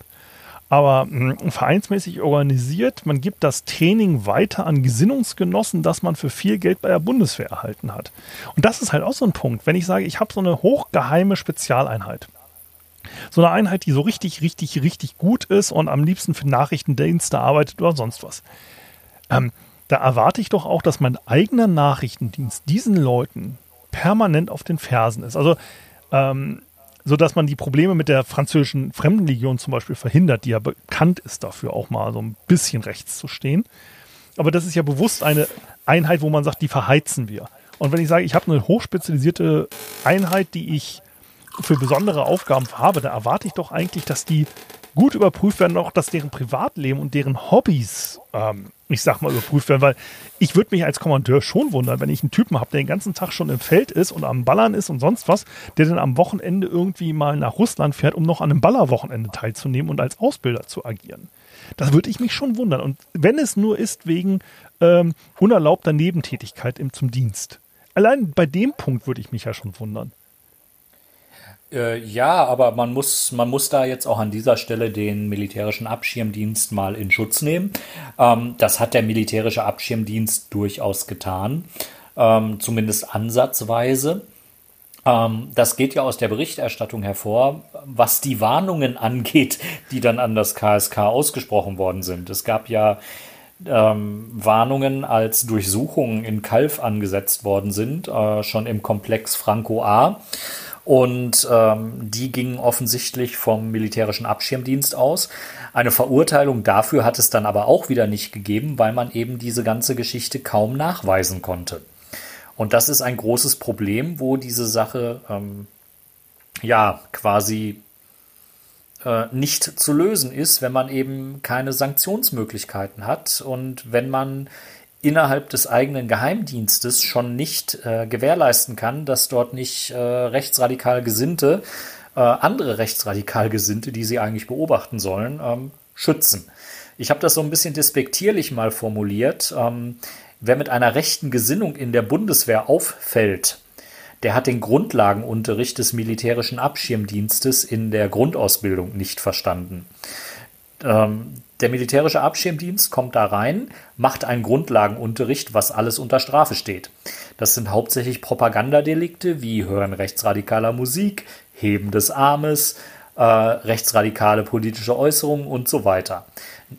aber mh, hm, vereinsmäßig organisiert. Man gibt das Training weiter an Gesinnungsgenossen, das man für viel Geld bei der Bundeswehr erhalten hat. Und das ist halt auch so ein Punkt. Wenn ich sage, ich habe so eine hochgeheime Spezialeinheit, so eine Einheit, die so richtig, richtig, richtig gut ist und am liebsten für Nachrichtendienste arbeitet oder sonst was. Ähm, da erwarte ich doch auch, dass mein eigener Nachrichtendienst diesen Leuten permanent auf den Fersen ist. Also ähm, so dass man die Probleme mit der französischen Fremdenlegion zum Beispiel verhindert, die ja bekannt ist dafür, auch mal so ein bisschen rechts zu stehen. Aber das ist ja bewusst eine Einheit, wo man sagt, die verheizen wir. Und wenn ich sage, ich habe eine hochspezialisierte Einheit, die ich für besondere Aufgaben habe, da erwarte ich doch eigentlich, dass die gut überprüft werden, auch dass deren Privatleben und deren Hobbys, ähm, ich sag mal, überprüft werden, weil ich würde mich als Kommandeur schon wundern, wenn ich einen Typen habe, der den ganzen Tag schon im Feld ist und am Ballern ist und sonst was, der dann am Wochenende irgendwie mal nach Russland fährt, um noch an einem Ballerwochenende teilzunehmen und als Ausbilder zu agieren. Das würde ich mich schon wundern. Und wenn es nur ist wegen ähm, unerlaubter Nebentätigkeit im, zum Dienst. Allein bei dem Punkt würde ich mich ja schon wundern. Äh, ja, aber man muss, man muss da jetzt auch an dieser Stelle den militärischen Abschirmdienst mal in Schutz nehmen. Ähm, das hat der militärische Abschirmdienst durchaus getan, ähm, zumindest ansatzweise. Ähm, das geht ja aus der Berichterstattung hervor, was die Warnungen <laughs> angeht, die dann an das KSK ausgesprochen worden sind. Es gab ja ähm, Warnungen, als Durchsuchungen in Kalf angesetzt worden sind, äh, schon im Komplex Franco A Und ähm, die gingen offensichtlich vom militärischen Abschirmdienst aus. Eine Verurteilung dafür hat es dann aber auch wieder nicht gegeben, weil man eben diese ganze Geschichte kaum nachweisen konnte. Und das ist ein großes Problem, wo diese Sache ähm, ja quasi äh, nicht zu lösen ist, wenn man eben keine Sanktionsmöglichkeiten hat und wenn man innerhalb des eigenen Geheimdienstes schon nicht äh, gewährleisten kann, dass dort nicht äh, rechtsradikal Gesinnte, äh, andere rechtsradikal Gesinnte, die sie eigentlich beobachten sollen, ähm, schützen. Ich habe das so ein bisschen despektierlich mal formuliert. Ähm, wer mit einer rechten Gesinnung in der Bundeswehr auffällt, der hat den Grundlagenunterricht des militärischen Abschirmdienstes in der Grundausbildung nicht verstanden. Ähm, der militärische Abschirmdienst kommt da rein, macht einen Grundlagenunterricht, was alles unter Strafe steht. Das sind hauptsächlich Propagandadelikte wie Hören rechtsradikaler Musik, Heben des Armes, äh, rechtsradikale politische Äußerungen und so weiter.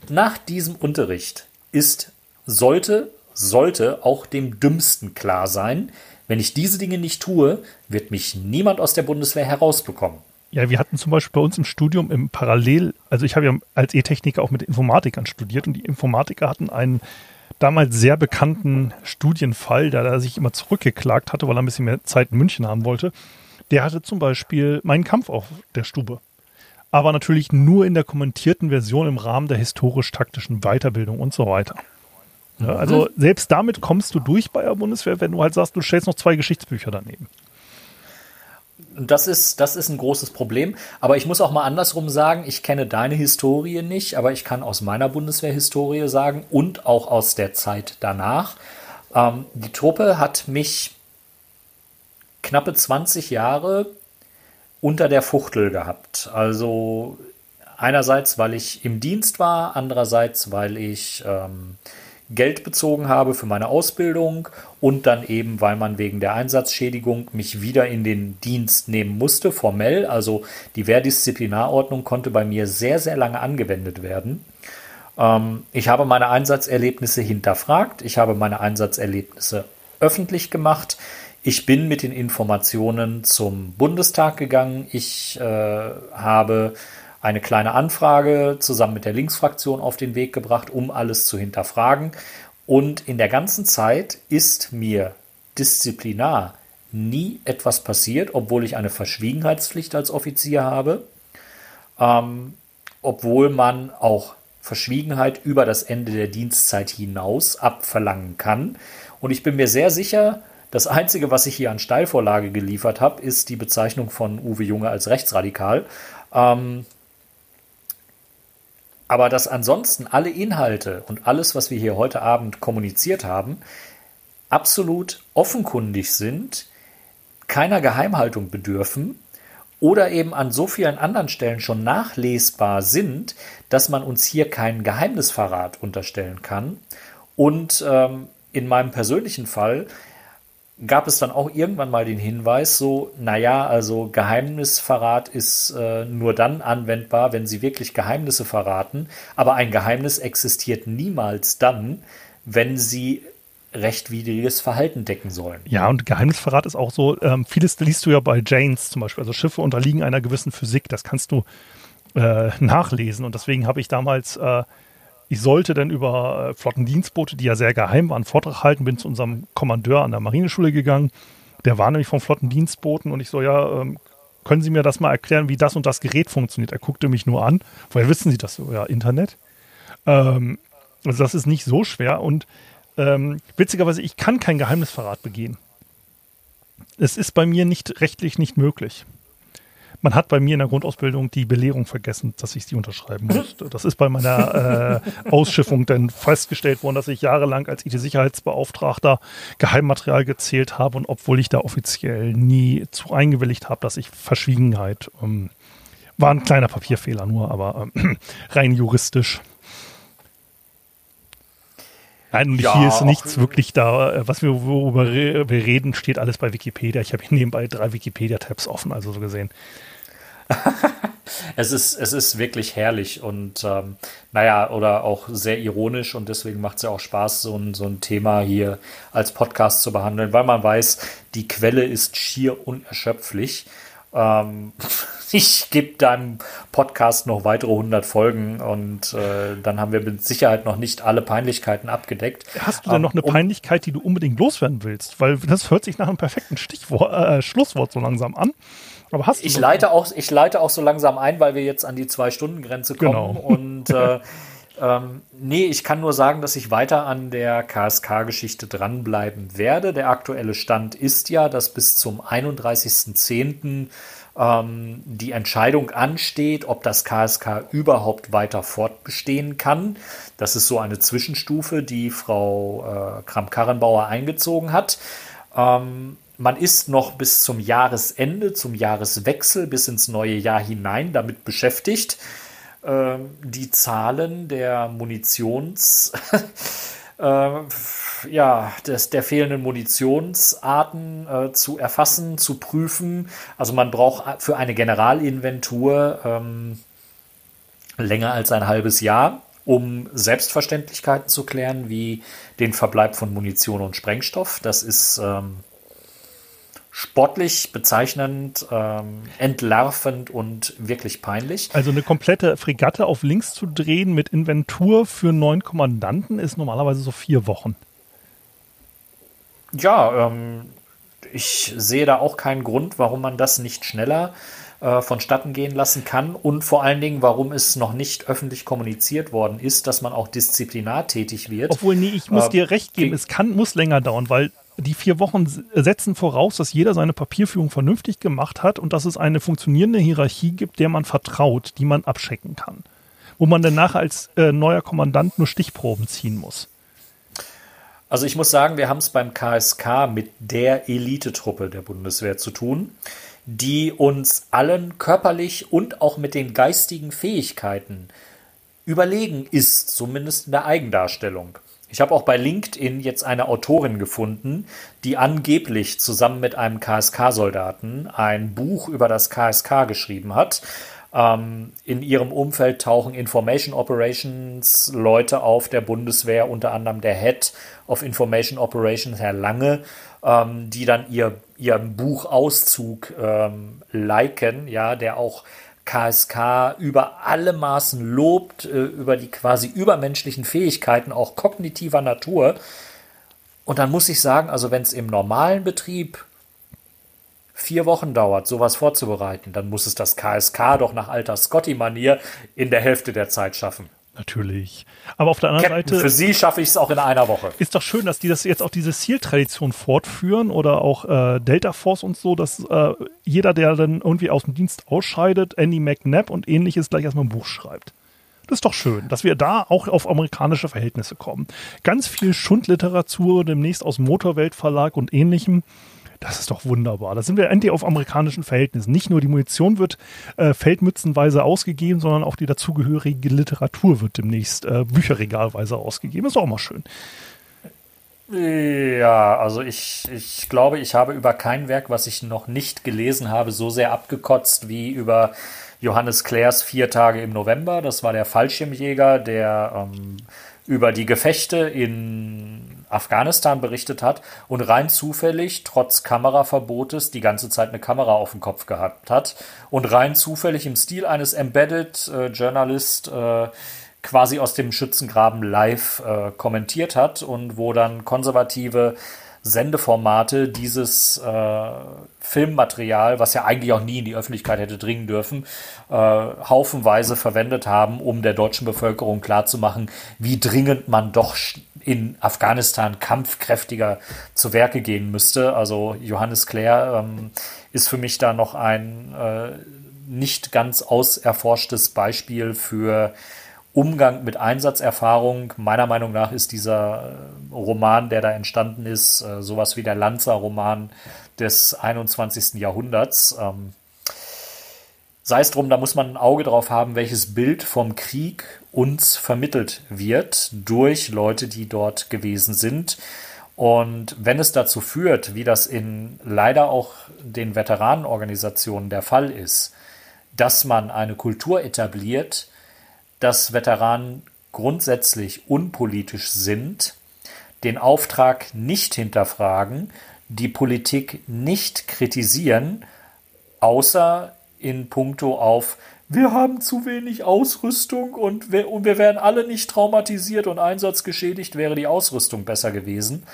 Nach diesem Unterricht ist, sollte, sollte auch dem Dümmsten klar sein, wenn ich diese Dinge nicht tue, wird mich niemand aus der Bundeswehr herausbekommen. Ja, wir hatten zum Beispiel bei uns im Studium im Parallel, also ich habe ja als E-Techniker auch mit Informatikern studiert und die Informatiker hatten einen damals sehr bekannten Studienfall, der er sich immer zurückgeklagt hatte, weil er ein bisschen mehr Zeit in München haben wollte. Der hatte zum Beispiel meinen Kampf auf der Stube. Aber natürlich nur in der kommentierten Version im Rahmen der historisch-taktischen Weiterbildung und so weiter. Ja, also mhm. selbst damit kommst du durch bei der Bundeswehr, wenn du halt sagst, du stellst noch zwei Geschichtsbücher daneben. Das ist, das ist ein großes Problem. Aber ich muss auch mal andersrum sagen, ich kenne deine Historie nicht, aber ich kann aus meiner Bundeswehr-Historie sagen und auch aus der Zeit danach. Ähm, die Truppe hat mich knappe 20 Jahre unter der Fuchtel gehabt. Also einerseits, weil ich im Dienst war, andererseits, weil ich ähm, Geld bezogen habe für meine Ausbildung und dann eben, weil man wegen der Einsatzschädigung mich wieder in den Dienst nehmen musste, formell. Also die Wehrdisziplinarordnung konnte bei mir sehr, sehr lange angewendet werden. Ähm, ich habe meine Einsatzerlebnisse hinterfragt. Ich habe meine Einsatzerlebnisse öffentlich gemacht. Ich bin mit den Informationen zum Bundestag gegangen. Ich äh, habe eine kleine Anfrage zusammen mit der Linksfraktion auf den Weg gebracht, um alles zu hinterfragen. Und in der ganzen Zeit ist mir disziplinar nie etwas passiert, obwohl ich eine Verschwiegenheitspflicht als Offizier habe, ähm, obwohl man auch Verschwiegenheit über das Ende der Dienstzeit hinaus abverlangen kann. Und ich bin mir sehr sicher, das Einzige, was ich hier an Steilvorlage geliefert habe, ist die Bezeichnung von Uwe Junge als rechtsradikal. Ähm, aber dass ansonsten alle Inhalte und alles, was wir hier heute Abend kommuniziert haben, absolut offenkundig sind, keiner Geheimhaltung bedürfen oder eben an so vielen anderen Stellen schon nachlesbar sind, dass man uns hier keinen Geheimnisverrat unterstellen kann. Und ähm, in meinem persönlichen Fall gab es dann auch irgendwann mal den Hinweis, so, naja, also Geheimnisverrat ist äh, nur dann anwendbar, wenn sie wirklich Geheimnisse verraten, aber ein Geheimnis existiert niemals dann, wenn sie rechtwidriges Verhalten decken sollen. Ja, und Geheimnisverrat ist auch so, ähm, vieles liest du ja bei Janes zum Beispiel, also Schiffe unterliegen einer gewissen Physik, das kannst du äh, nachlesen. Und deswegen habe ich damals äh, ich sollte dann über äh, Flottendienstboote, die ja sehr geheim waren, Vortrag halten, bin zu unserem Kommandeur an der Marineschule gegangen. Der war nämlich von Flottendienstbooten und ich so, ja, ähm, können Sie mir das mal erklären, wie das und das Gerät funktioniert? Er guckte mich nur an. Woher wissen Sie das? Ja, Internet. Ähm, also das ist nicht so schwer und ähm, witzigerweise, ich kann kein Geheimnisverrat begehen. Es ist bei mir nicht rechtlich nicht möglich. Man hat bei mir in der Grundausbildung die Belehrung vergessen, dass ich sie unterschreiben <laughs> musste. Das ist bei meiner äh, Ausschiffung dann festgestellt worden, dass ich jahrelang als IT-Sicherheitsbeauftragter Geheimmaterial gezählt habe und obwohl ich da offiziell nie zu eingewilligt habe, dass ich Verschwiegenheit ähm, war ein kleiner Papierfehler nur, aber ähm, rein juristisch. Nein, und ja, hier ist nichts wirklich da, äh, was wir worüber wir reden, steht alles bei Wikipedia. Ich habe hier nebenbei drei Wikipedia-Tabs offen, also so gesehen. <laughs> es, ist, es ist wirklich herrlich und ähm, naja, oder auch sehr ironisch und deswegen macht es ja auch Spaß, so ein, so ein Thema hier als Podcast zu behandeln, weil man weiß, die Quelle ist schier unerschöpflich. Ähm, <laughs> ich gebe deinem Podcast noch weitere 100 Folgen und äh, dann haben wir mit Sicherheit noch nicht alle Peinlichkeiten abgedeckt. Hast du denn ähm, noch eine um, Peinlichkeit, die du unbedingt loswerden willst? Weil das hört sich nach einem perfekten Stichwort, äh, Schlusswort so langsam an. Aber hast du ich leite auch, ich leite auch so langsam ein, weil wir jetzt an die Zwei-Stunden-Grenze kommen genau. <laughs> und äh, ähm, nee, ich kann nur sagen, dass ich weiter an der KSK-Geschichte dranbleiben werde. Der aktuelle Stand ist ja, dass bis zum 31.10. Ähm, die Entscheidung ansteht, ob das KSK überhaupt weiter fortbestehen kann. Das ist so eine Zwischenstufe, die Frau äh, Kramp-Karrenbauer eingezogen hat. Ähm, man ist noch bis zum Jahresende, zum Jahreswechsel, bis ins neue Jahr hinein damit beschäftigt ähm, die Zahlen der Munitions, <laughs> äh, ja, des, der fehlenden Munitionsarten äh, zu erfassen, zu prüfen. Also man braucht für eine Generalinventur ähm, länger als ein halbes Jahr, um Selbstverständlichkeiten zu klären, wie den Verbleib von Munition und Sprengstoff. Das ist ähm, sportlich bezeichnend, ähm, entlarvend und wirklich peinlich. Also eine komplette Fregatte auf links zu drehen mit Inventur für neun Kommandanten ist normalerweise so vier Wochen. Ja, ähm, ich sehe da auch keinen Grund, warum man das nicht schneller äh, vonstatten gehen lassen kann und vor allen Dingen, warum es noch nicht öffentlich kommuniziert worden ist, dass man auch disziplinartätig wird. Obwohl, nee, ich muss äh, dir recht geben, es kann, muss länger dauern, weil die vier Wochen setzen voraus, dass jeder seine Papierführung vernünftig gemacht hat und dass es eine funktionierende Hierarchie gibt, der man vertraut, die man abchecken kann. Wo man dann nachher als äh, neuer Kommandant nur Stichproben ziehen muss. Also ich muss sagen, wir haben es beim KSK mit der Elitetruppe der Bundeswehr zu tun, die uns allen körperlich und auch mit den geistigen Fähigkeiten überlegen ist, zumindest in der Eigendarstellung. Ich habe auch bei LinkedIn jetzt eine Autorin gefunden, die angeblich zusammen mit einem KSK-Soldaten ein Buch über das KSK geschrieben hat. Ähm, in ihrem Umfeld tauchen Information Operations Leute auf der Bundeswehr, unter anderem der Head of Information Operations, Herr Lange, ähm, die dann ihr, ihren Buchauszug ähm, liken, ja, der auch KSK über alle Maßen lobt, äh, über die quasi übermenschlichen Fähigkeiten, auch kognitiver Natur. Und dann muss ich sagen, also wenn es im normalen Betrieb vier Wochen dauert, sowas vorzubereiten, dann muss es das KSK doch nach alter Scotty-Manier in der Hälfte der Zeit schaffen. Natürlich. Aber auf der anderen Captain, Seite. Für Sie schaffe ich es auch in einer Woche. Ist doch schön, dass die das jetzt auch diese SEAL-Tradition fortführen oder auch äh, Delta Force und so, dass äh, jeder, der dann irgendwie aus dem Dienst ausscheidet, Andy McNabb und ähnliches gleich erstmal ein Buch schreibt. Das ist doch schön, dass wir da auch auf amerikanische Verhältnisse kommen. Ganz viel Schundliteratur demnächst aus Motorweltverlag und ähnlichem. Das ist doch wunderbar. Da sind wir endlich auf amerikanischen Verhältnissen. Nicht nur die Munition wird äh, feldmützenweise ausgegeben, sondern auch die dazugehörige Literatur wird demnächst äh, bücherregalweise ausgegeben. Ist auch mal schön. Ja, also ich, ich glaube, ich habe über kein Werk, was ich noch nicht gelesen habe, so sehr abgekotzt wie über Johannes Clares Vier Tage im November. Das war der Fallschirmjäger, der ähm, über die Gefechte in Afghanistan berichtet hat und rein zufällig, trotz Kameraverbotes, die ganze Zeit eine Kamera auf dem Kopf gehabt hat und rein zufällig im Stil eines Embedded äh, Journalist äh, quasi aus dem Schützengraben live äh, kommentiert hat und wo dann konservative Sendeformate dieses äh, Filmmaterial, was ja eigentlich auch nie in die Öffentlichkeit hätte dringen dürfen, äh, haufenweise verwendet haben, um der deutschen Bevölkerung klarzumachen, wie dringend man doch in Afghanistan kampfkräftiger zu Werke gehen müsste. Also Johannes Clare ähm, ist für mich da noch ein äh, nicht ganz auserforschtes Beispiel für Umgang mit Einsatzerfahrung. Meiner Meinung nach ist dieser äh, Roman, der da entstanden ist, äh, sowas wie der Lanza-Roman des 21. Jahrhunderts. Ähm, sei es drum, da muss man ein Auge drauf haben, welches Bild vom Krieg uns vermittelt wird durch Leute, die dort gewesen sind. Und wenn es dazu führt, wie das in leider auch den Veteranenorganisationen der Fall ist, dass man eine Kultur etabliert, dass Veteranen grundsätzlich unpolitisch sind, den Auftrag nicht hinterfragen, die Politik nicht kritisieren außer in puncto auf wir haben zu wenig Ausrüstung und wir, und wir werden alle nicht traumatisiert und einsatzgeschädigt, wäre die Ausrüstung besser gewesen.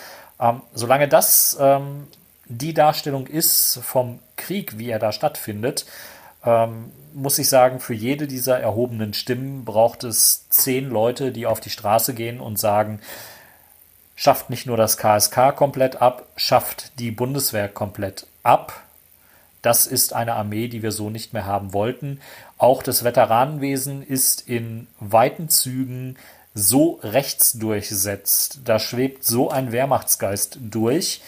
Ähm, solange das ähm, die Darstellung ist vom Krieg, wie er da stattfindet, ähm, muss ich sagen, für jede dieser erhobenen Stimmen braucht es zehn Leute, die auf die Straße gehen und sagen, schafft nicht nur das KSK komplett ab, schafft die Bundeswehr komplett ab. Das ist eine Armee, die wir so nicht mehr haben wollten. Auch das Veteranenwesen ist in weiten Zügen so rechtsdurchsetzt. Da schwebt so ein Wehrmachtsgeist durch.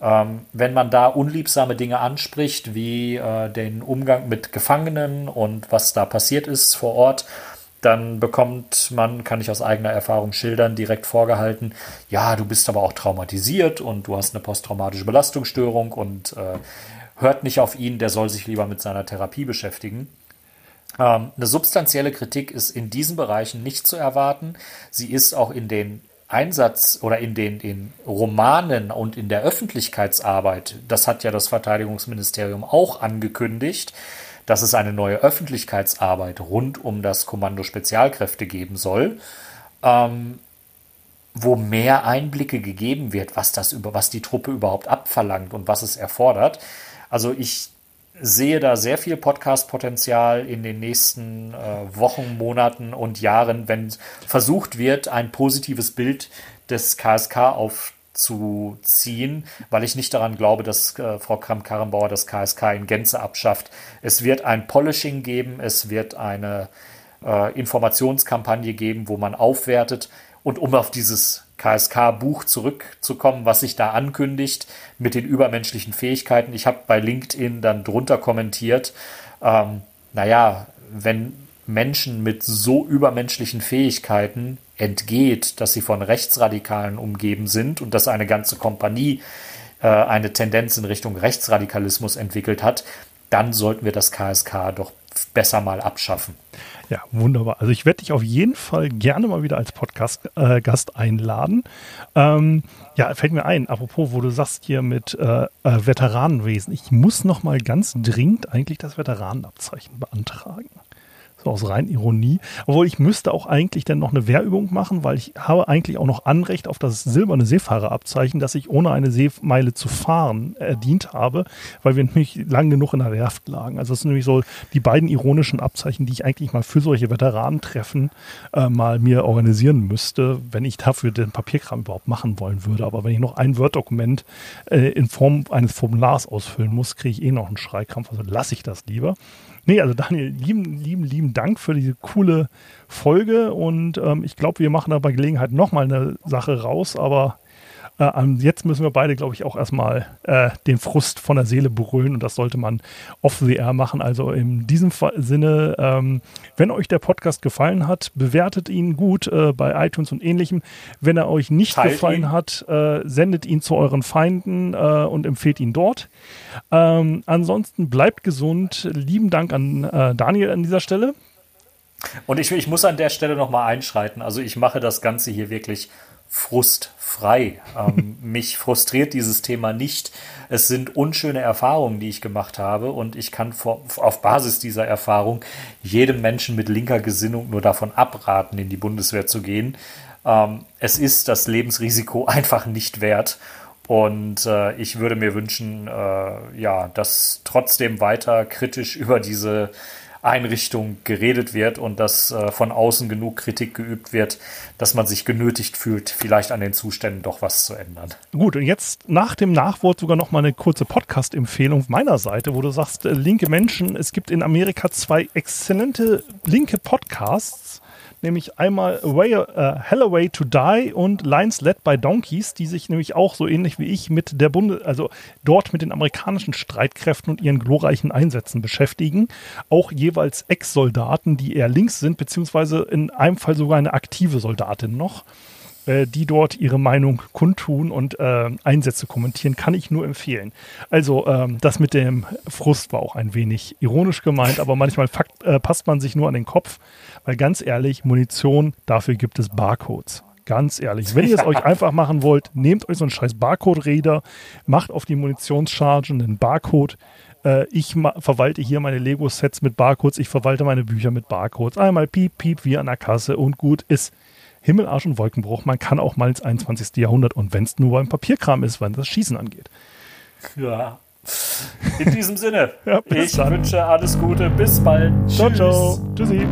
Ähm, wenn man da unliebsame Dinge anspricht, wie äh, den Umgang mit Gefangenen und was da passiert ist vor Ort, dann bekommt man, kann ich aus eigener Erfahrung schildern, direkt vorgehalten, ja, du bist aber auch traumatisiert und du hast eine posttraumatische Belastungsstörung und äh, hört nicht auf ihn, der soll sich lieber mit seiner Therapie beschäftigen. Ähm, eine substanzielle Kritik ist in diesen Bereichen nicht zu erwarten. Sie ist auch in den Einsatz oder in den in Romanen und in der Öffentlichkeitsarbeit, das hat ja das Verteidigungsministerium auch angekündigt, dass es eine neue Öffentlichkeitsarbeit rund um das Kommando Spezialkräfte geben soll, ähm, wo mehr Einblicke gegeben wird, was das über was die Truppe überhaupt abverlangt und was es erfordert. Also ich sehe da sehr viel Podcast-Potenzial in den nächsten äh, Wochen, Monaten und Jahren, wenn versucht wird, ein positives Bild des KSK aufzuziehen, weil ich nicht daran glaube, dass äh, Frau Kramp-Karrenbauer das KSK in Gänze abschafft. Es wird ein Polishing geben, es wird eine äh, Informationskampagne geben, wo man aufwertet. Und um auf dieses KSK-Buch zurückzukommen, was sich da ankündigt mit den übermenschlichen Fähigkeiten. Ich habe bei LinkedIn dann drunter kommentiert, ähm, naja, wenn Menschen mit so übermenschlichen Fähigkeiten entgeht, dass sie von Rechtsradikalen umgeben sind und dass eine ganze Kompanie äh, eine Tendenz in Richtung Rechtsradikalismus entwickelt hat, dann sollten wir das KSK doch besser mal abschaffen. Ja, wunderbar. Also ich werde dich auf jeden Fall gerne mal wieder als Podcast-Gast äh, einladen. Ähm, ja, fällt mir ein, apropos, wo du sagst hier mit äh, äh, Veteranenwesen. Ich muss noch mal ganz dringend eigentlich das Veteranenabzeichen beantragen aus rein Ironie. Obwohl ich müsste auch eigentlich dann noch eine Wehrübung machen, weil ich habe eigentlich auch noch Anrecht auf das silberne Seefahrerabzeichen, das ich ohne eine Seemeile zu fahren erdient habe, weil wir nämlich lang genug in der Werft lagen. Also das sind nämlich so die beiden ironischen Abzeichen, die ich eigentlich mal für solche Veteranentreffen äh, mal mir organisieren müsste, wenn ich dafür den Papierkram überhaupt machen wollen würde. Aber wenn ich noch ein Word-Dokument äh, in Form eines Formulars ausfüllen muss, kriege ich eh noch einen Schreikrampf. Also lasse ich das lieber. Nee, also Daniel, lieben, lieben, lieben Dank für diese coole Folge und ähm, ich glaube, wir machen da bei Gelegenheit nochmal eine Sache raus, aber äh, jetzt müssen wir beide, glaube ich, auch erstmal äh, den Frust von der Seele brüllen und das sollte man off the air machen. Also in diesem Sinne, ähm, wenn euch der Podcast gefallen hat, bewertet ihn gut äh, bei iTunes und ähnlichem. Wenn er euch nicht Teilt gefallen ihn. hat, äh, sendet ihn zu euren Feinden äh, und empfehlt ihn dort. Ähm, ansonsten bleibt gesund. Lieben Dank an äh, Daniel an dieser Stelle. Und ich, ich muss an der Stelle nochmal einschreiten. Also ich mache das Ganze hier wirklich frustfrei. Ähm, <laughs> mich frustriert dieses Thema nicht. Es sind unschöne Erfahrungen, die ich gemacht habe und ich kann vor, auf Basis dieser Erfahrung jedem Menschen mit linker Gesinnung nur davon abraten, in die Bundeswehr zu gehen. Ähm, es ist das Lebensrisiko <laughs> einfach nicht wert. Und äh, ich würde mir wünschen, äh, ja, dass trotzdem weiter kritisch <laughs> über diese Einrichtung geredet wird und dass äh, von außen genug Kritik geübt wird, dass man sich genötigt fühlt, vielleicht an den Zuständen doch was zu ändern. Gut, und jetzt nach dem Nachwort sogar noch mal eine kurze Podcast-Empfehlung meiner Seite, wo du sagst, äh, linke Menschen, es gibt in Amerika zwei exzellente linke Podcasts nämlich einmal Away, uh, Hell Away to Die und Lines Led by Donkeys, die sich nämlich auch so ähnlich wie ich mit der Bunde, also dort mit den amerikanischen Streitkräften und ihren glorreichen Einsätzen beschäftigen. Auch jeweils Ex-Soldaten, die eher links sind, beziehungsweise in einem Fall sogar eine aktive Soldatin noch äh, die dort ihre Meinung kundtun und äh, Einsätze kommentieren, kann ich nur empfehlen. Also ähm, das mit dem Frust war auch ein wenig ironisch gemeint, aber manchmal fakt, äh, passt man sich nur an den Kopf, weil ganz ehrlich, Munition, dafür gibt es Barcodes. Ganz ehrlich, wenn ihr es euch einfach machen wollt, nehmt euch so einen scheiß Barcode-Reader, macht auf die Munitionscharge einen Barcode, Äh, ich verwalte hier meine Lego-Sets mit Barcodes, ich verwalte meine Bücher mit Barcodes. Einmal piep, piep, wie an der Kasse und gut ist. Himmel, Arsch und Wolkenbruch. Man kann auch mal ins 21. Jahrhundert und wenn es nur beim Papierkram ist, wenn das Schießen angeht. Ja. In diesem Sinne, <laughs> ja, ich dann. wünsche alles Gute. Bis bald. Ciao, Tschüss. ciao. Tschüssi.